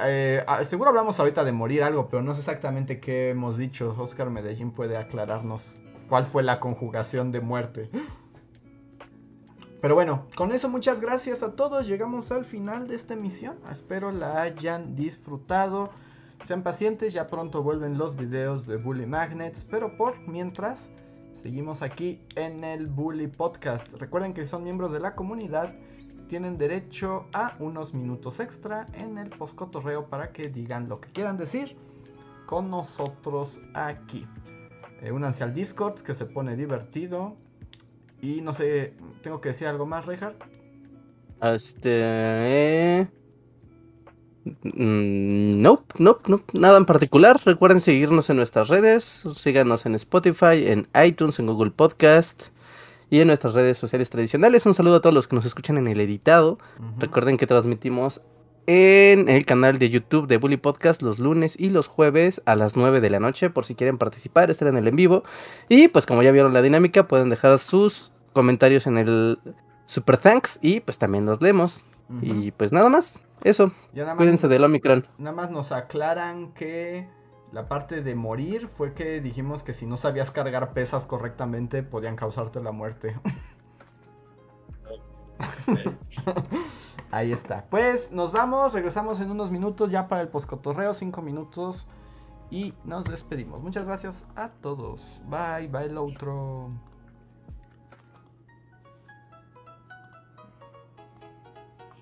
Eh, seguro hablamos ahorita de morir algo, pero no sé exactamente qué hemos dicho. Oscar Medellín puede aclararnos cuál fue la conjugación de muerte. Pero bueno, con eso muchas gracias a todos. Llegamos al final de esta emisión. Espero la hayan disfrutado. Sean pacientes, ya pronto vuelven los videos de Bully Magnets. Pero por mientras, seguimos aquí en el Bully Podcast. Recuerden que son miembros de la comunidad, tienen derecho a unos minutos extra en el postcotorreo para que digan lo que quieran decir con nosotros aquí. Eh, únanse al Discord que se pone divertido. Y no sé, ¿tengo que decir algo más, Reinhardt? Este. Mm, nope, nope, nope, nada en particular. Recuerden seguirnos en nuestras redes, síganos en Spotify, en iTunes, en Google Podcast y en nuestras redes sociales tradicionales. Un saludo a todos los que nos escuchan en el editado. Recuerden que transmitimos en el canal de YouTube de Bully Podcast los lunes y los jueves a las 9 de la noche por si quieren participar, estar en el en vivo. Y pues como ya vieron la dinámica, pueden dejar sus comentarios en el Super Thanks y pues también los leemos. Y pues nada más, eso. Cuídense del Omicron. Nada más nos aclaran que la parte de morir fue que dijimos que si no sabías cargar pesas correctamente podían causarte la muerte. *laughs* Ahí está. Pues nos vamos, regresamos en unos minutos ya para el poscotorreo, cinco minutos. Y nos despedimos. Muchas gracias a todos. Bye, bye el otro.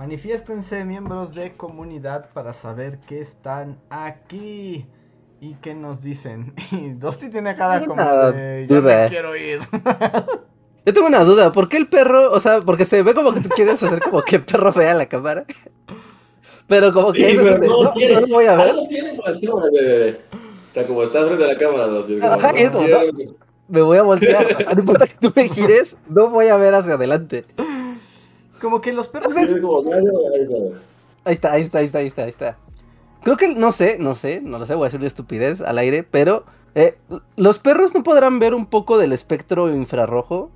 Manifiéstense miembros de comunidad para saber que están aquí y qué nos dicen. *laughs* Y Dosti tiene cara como de ya me quiero ir. *laughs* Yo tengo una duda, ¿por qué el perro, o sea, porque se ve como que tú quieres hacer como que el perro vea la cámara? Pero como que eso no, no, no, lo voy a ver. tiene Está como estás frente a la cámara, Dosti. me voy a voltear, o sea, no importa que tú me gires, no voy a ver hacia adelante. Como que los perros. Ahí está, ahí está, ahí está, ahí está, ahí está. Creo que, no sé, no sé, no lo sé, voy a decir una estupidez al aire, pero eh, los perros no podrán ver un poco del espectro infrarrojo.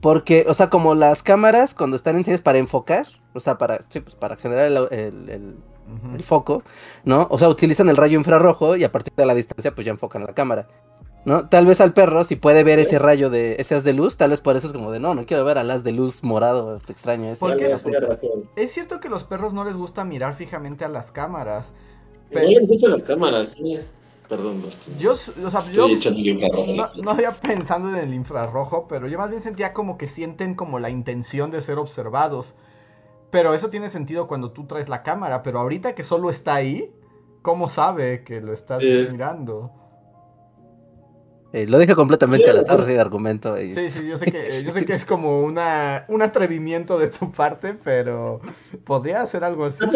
Porque, o sea, como las cámaras cuando están encendidas para enfocar, o sea, para, sí, pues para generar el, el foco, ¿no? O sea, utilizan el rayo infrarrojo y a partir de la distancia pues ya enfocan la cámara. ¿No? Tal vez al perro, si puede ver ese rayo de ese haz de luz, tal vez por eso es como de no, no quiero ver al haz de luz morado, extraño ese. Porque es, es, cierto que los perros no les gusta mirar fijamente a las cámaras. Pero... No les gustan las cámaras, sí. Perdón, Yo, o sea, yo no, no, había pensando en el infrarrojo, pero yo más bien sentía como que sienten como la intención de ser observados. Pero eso tiene sentido cuando tú traes la cámara, pero ahorita que solo está ahí, ¿cómo sabe que lo estás mirando? Eh, lo dije completamente al azar ese argumento. Sí, sí, yo sé, que, yo sé que es *laughs* como una, un atrevimiento de tu parte, pero podría hacer algo así. no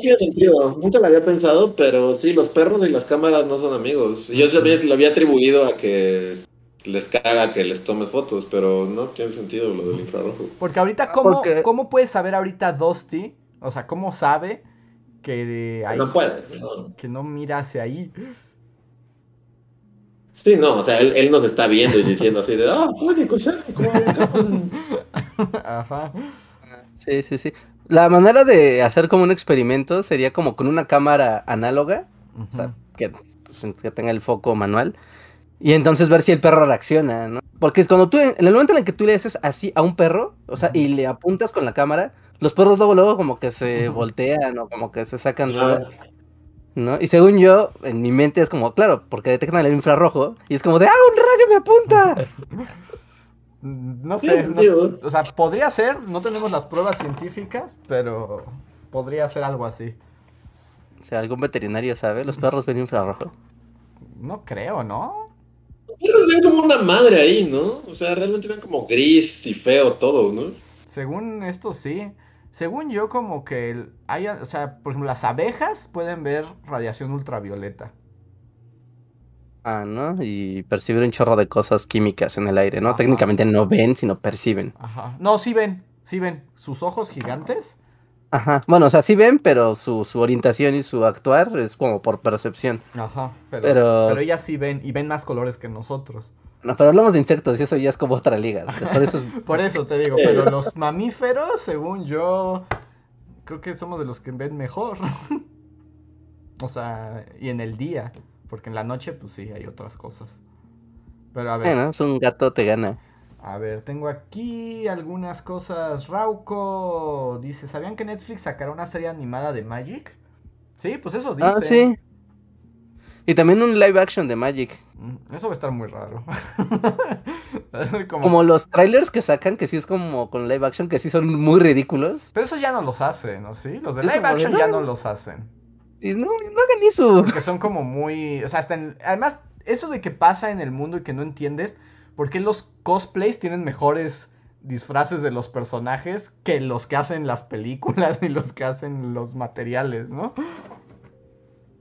tiene sentido. Nunca lo había pensado, pero sí, los perros y las cámaras no son amigos. Yo lo había atribuido a que les caga que les tomes fotos, pero no tiene sentido lo del infrarrojo. Porque ahorita, ¿cómo, ¿cómo puedes saber ahorita Dusty? O sea, ¿cómo sabe que, ahí, no puede, que no mira hacia ahí? Sí, no, o sea, él, él nos está viendo y diciendo así de, ah, público, ¿cómo *laughs* Ajá. Sí, sí, sí. La manera de hacer como un experimento sería como con una cámara análoga, o sea, que, pues, que, tenga el foco manual, y entonces ver si el perro reacciona, ¿no? Porque es cuando tú, en el momento en el que tú le haces así a un perro, o sea, y le apuntas con la cámara, los perros luego, luego como que se voltean o como que se sacan ¿no? Y según yo, en mi mente es como, claro, porque detectan el infrarrojo y es como de, ¡ah, un rayo me apunta! no sé, o sea, podría ser, no tenemos las pruebas científicas, pero podría ser algo así. O sea, algún veterinario sabe, los perros ven infrarrojo. No creo, ¿no? Los perros ven como una madre ahí, ¿no? O sea, realmente ven como gris y feo todo, ¿no? Según esto sí. Según yo, como que hay, o sea, por ejemplo, las abejas pueden ver radiación ultravioleta. Ah, ¿no? Y perciben un chorro de cosas químicas en el aire, ¿no? Técnicamente no ven, sino perciben. Ajá. No, sí ven, sí ven. Sus ojos gigantes. Ajá. Bueno, o sea, sí ven, pero su, su orientación y su actuar es como por percepción. Ajá. Pero, pero... pero ellas sí ven y ven más colores que nosotros. No, pero hablamos de insectos y eso ya es como otra liga. *laughs* Por eso, te digo, pero los mamíferos, según yo, creo que somos de los que ven mejor. *laughs* o sea, y en el día, porque en la noche, pues sí, hay otras cosas. Pero a ver. Bueno, es un gato te gana. A ver, tengo aquí algunas cosas. Rauco dice, ¿sabían que Netflix sacará una serie animada de Magic? Sí, pues eso dice. Ah, sí. Y también un live action de Magic. Mm, eso va a estar muy raro. *laughs* como... los trailers que sacan, que sí es como con live action, que sí son muy ridículos. Pero eso ya no los hacen, ¿no? ¿Sí? Los de live action ya no los hacen. Y no, no hagan eso. Porque son como muy. O sea, hasta además, eso de que pasa en el mundo y que no entiendes por qué los cosplays tienen mejores disfraces de los personajes que los que hacen las películas *laughs* y los que hacen los materiales, ¿no?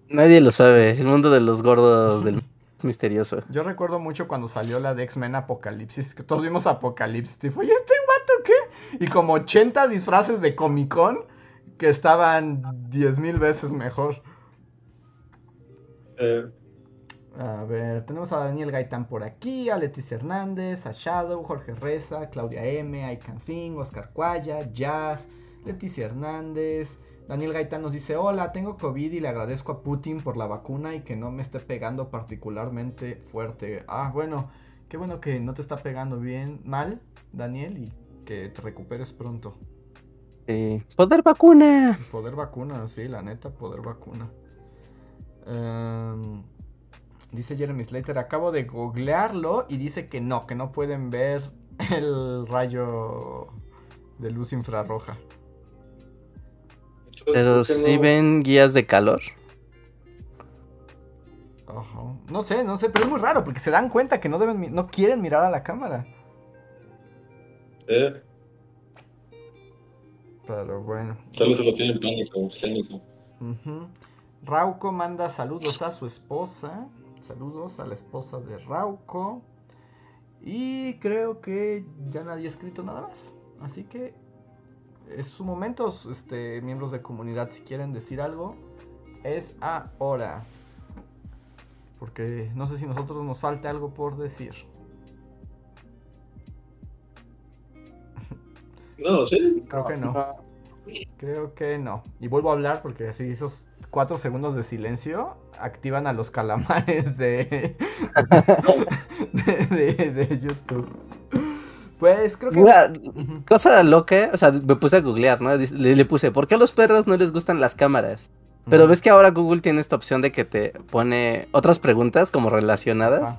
Nadie lo sabe, el mundo de los gordos del misterioso. Yo recuerdo mucho cuando salió la de X-Men Apocalipsis, que todos vimos Apocalipsis y fue, ¿y este guato qué? Y como 80 disfraces de Comic Con que estaban 10.000 veces mejor. Eh, a ver, tenemos a Daniel Gaitán por aquí, a Leticia Hernández, a Shadow, Jorge Reza, Claudia M, Aikan Fing, Oscar Cuaya, Jazz, Leticia Hernández. Daniel Gaitán nos dice, hola, tengo COVID y le agradezco a Putin por la vacuna y que no me esté pegando particularmente fuerte. Ah, bueno, qué bueno que no te está pegando bien mal, Daniel, y que te recuperes pronto. poder vacuna. Poder vacuna, sí, la neta, poder vacuna. Eh... Dice Jeremy Slater, acabo de googlearlo y dice que no, que no pueden ver el rayo de luz infrarroja. Pero si ven guías de calor. No sé, no sé, pero es muy raro porque se dan cuenta que no deben, no quieren mirar a la cámara. Eh. Pero bueno. Tal vez se lo tienen pánico, Rauco manda saludos a su esposa. Saludos a la esposa de Rauco. Y creo que ya nadie ha escrito nada más. Así que es su momento, este, miembros de comunidad, si quieren decir algo, es ahora. Porque no sé si nosotros nos falte algo por decir. No, sí. Creo que no. Creo que no. Y vuelvo a hablar porque así esos cuatro segundos de silencio activan a los calamares de, *laughs* de, YouTube. Pues creo que. cosa loca, o sea, me puse a googlear, ¿no? Le, puse, ¿por qué a los perros no les gustan las cámaras? Pero ves que ahora Google tiene esta opción de que te pone otras preguntas como relacionadas.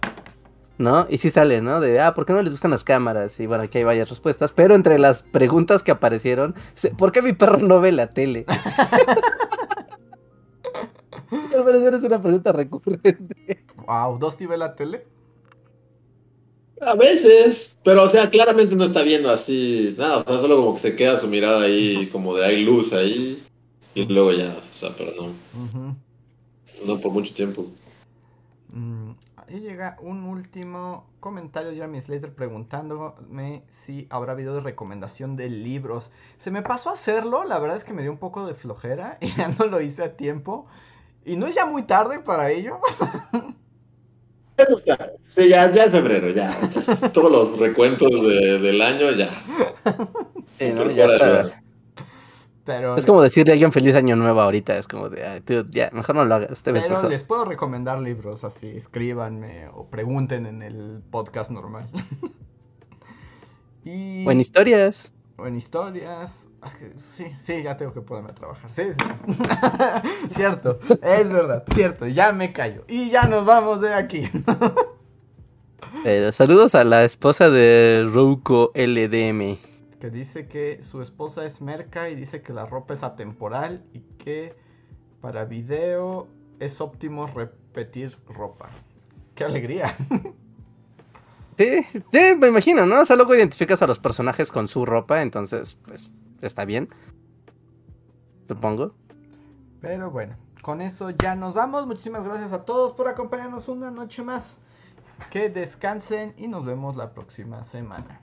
¿no? Y sí sale, ¿no? De, ah, ¿por qué no les gustan las cámaras? Y bueno, aquí hay varias respuestas, pero entre las preguntas que aparecieron, ¿por qué mi perro no ve la tele? *laughs* Al parecer es una pregunta recurrente. Wow, ¿Dosti ve la tele? A veces, pero o sea, claramente no está viendo así, nada, o sea, solo como que se queda su mirada ahí, como de hay luz ahí, y luego ya, o sea, pero no. No por mucho tiempo. Mm, y llega un último comentario de Jeremy Slater preguntándome si habrá video de recomendación de libros. Se me pasó a hacerlo, la verdad es que me dio un poco de flojera *laughs* y ya no lo hice a tiempo. ¿Y no es ya muy tarde para ello? *laughs* Sí, ya, ya es febrero, ya. *laughs* Todos los recuentos del año ya. Sí, no, ya Pero, es como decirle a alguien feliz año nuevo ahorita, es como de, ya, mejor no lo hagas. pero les puedo recomendar libros así, escríbanme o pregunten en el podcast normal. *laughs* y... O en historias. O en historias. Sí, sí, ya tengo que ponerme a trabajar. Sí, sí. *laughs* cierto, es verdad, cierto, ya me callo. Y ya nos vamos de aquí. *laughs* saludos a la esposa de Rouco LDM. Que dice que su esposa es merca y dice que la ropa es atemporal y que para video es óptimo repetir ropa. ¡Qué alegría! *laughs* Sí, sí, me imagino, ¿no? O sea, luego identificas a los personajes con su ropa, entonces, pues, está bien. Supongo. Pero bueno, con eso ya nos vamos. Muchísimas gracias a todos por acompañarnos una noche más. Que descansen y nos vemos la próxima semana.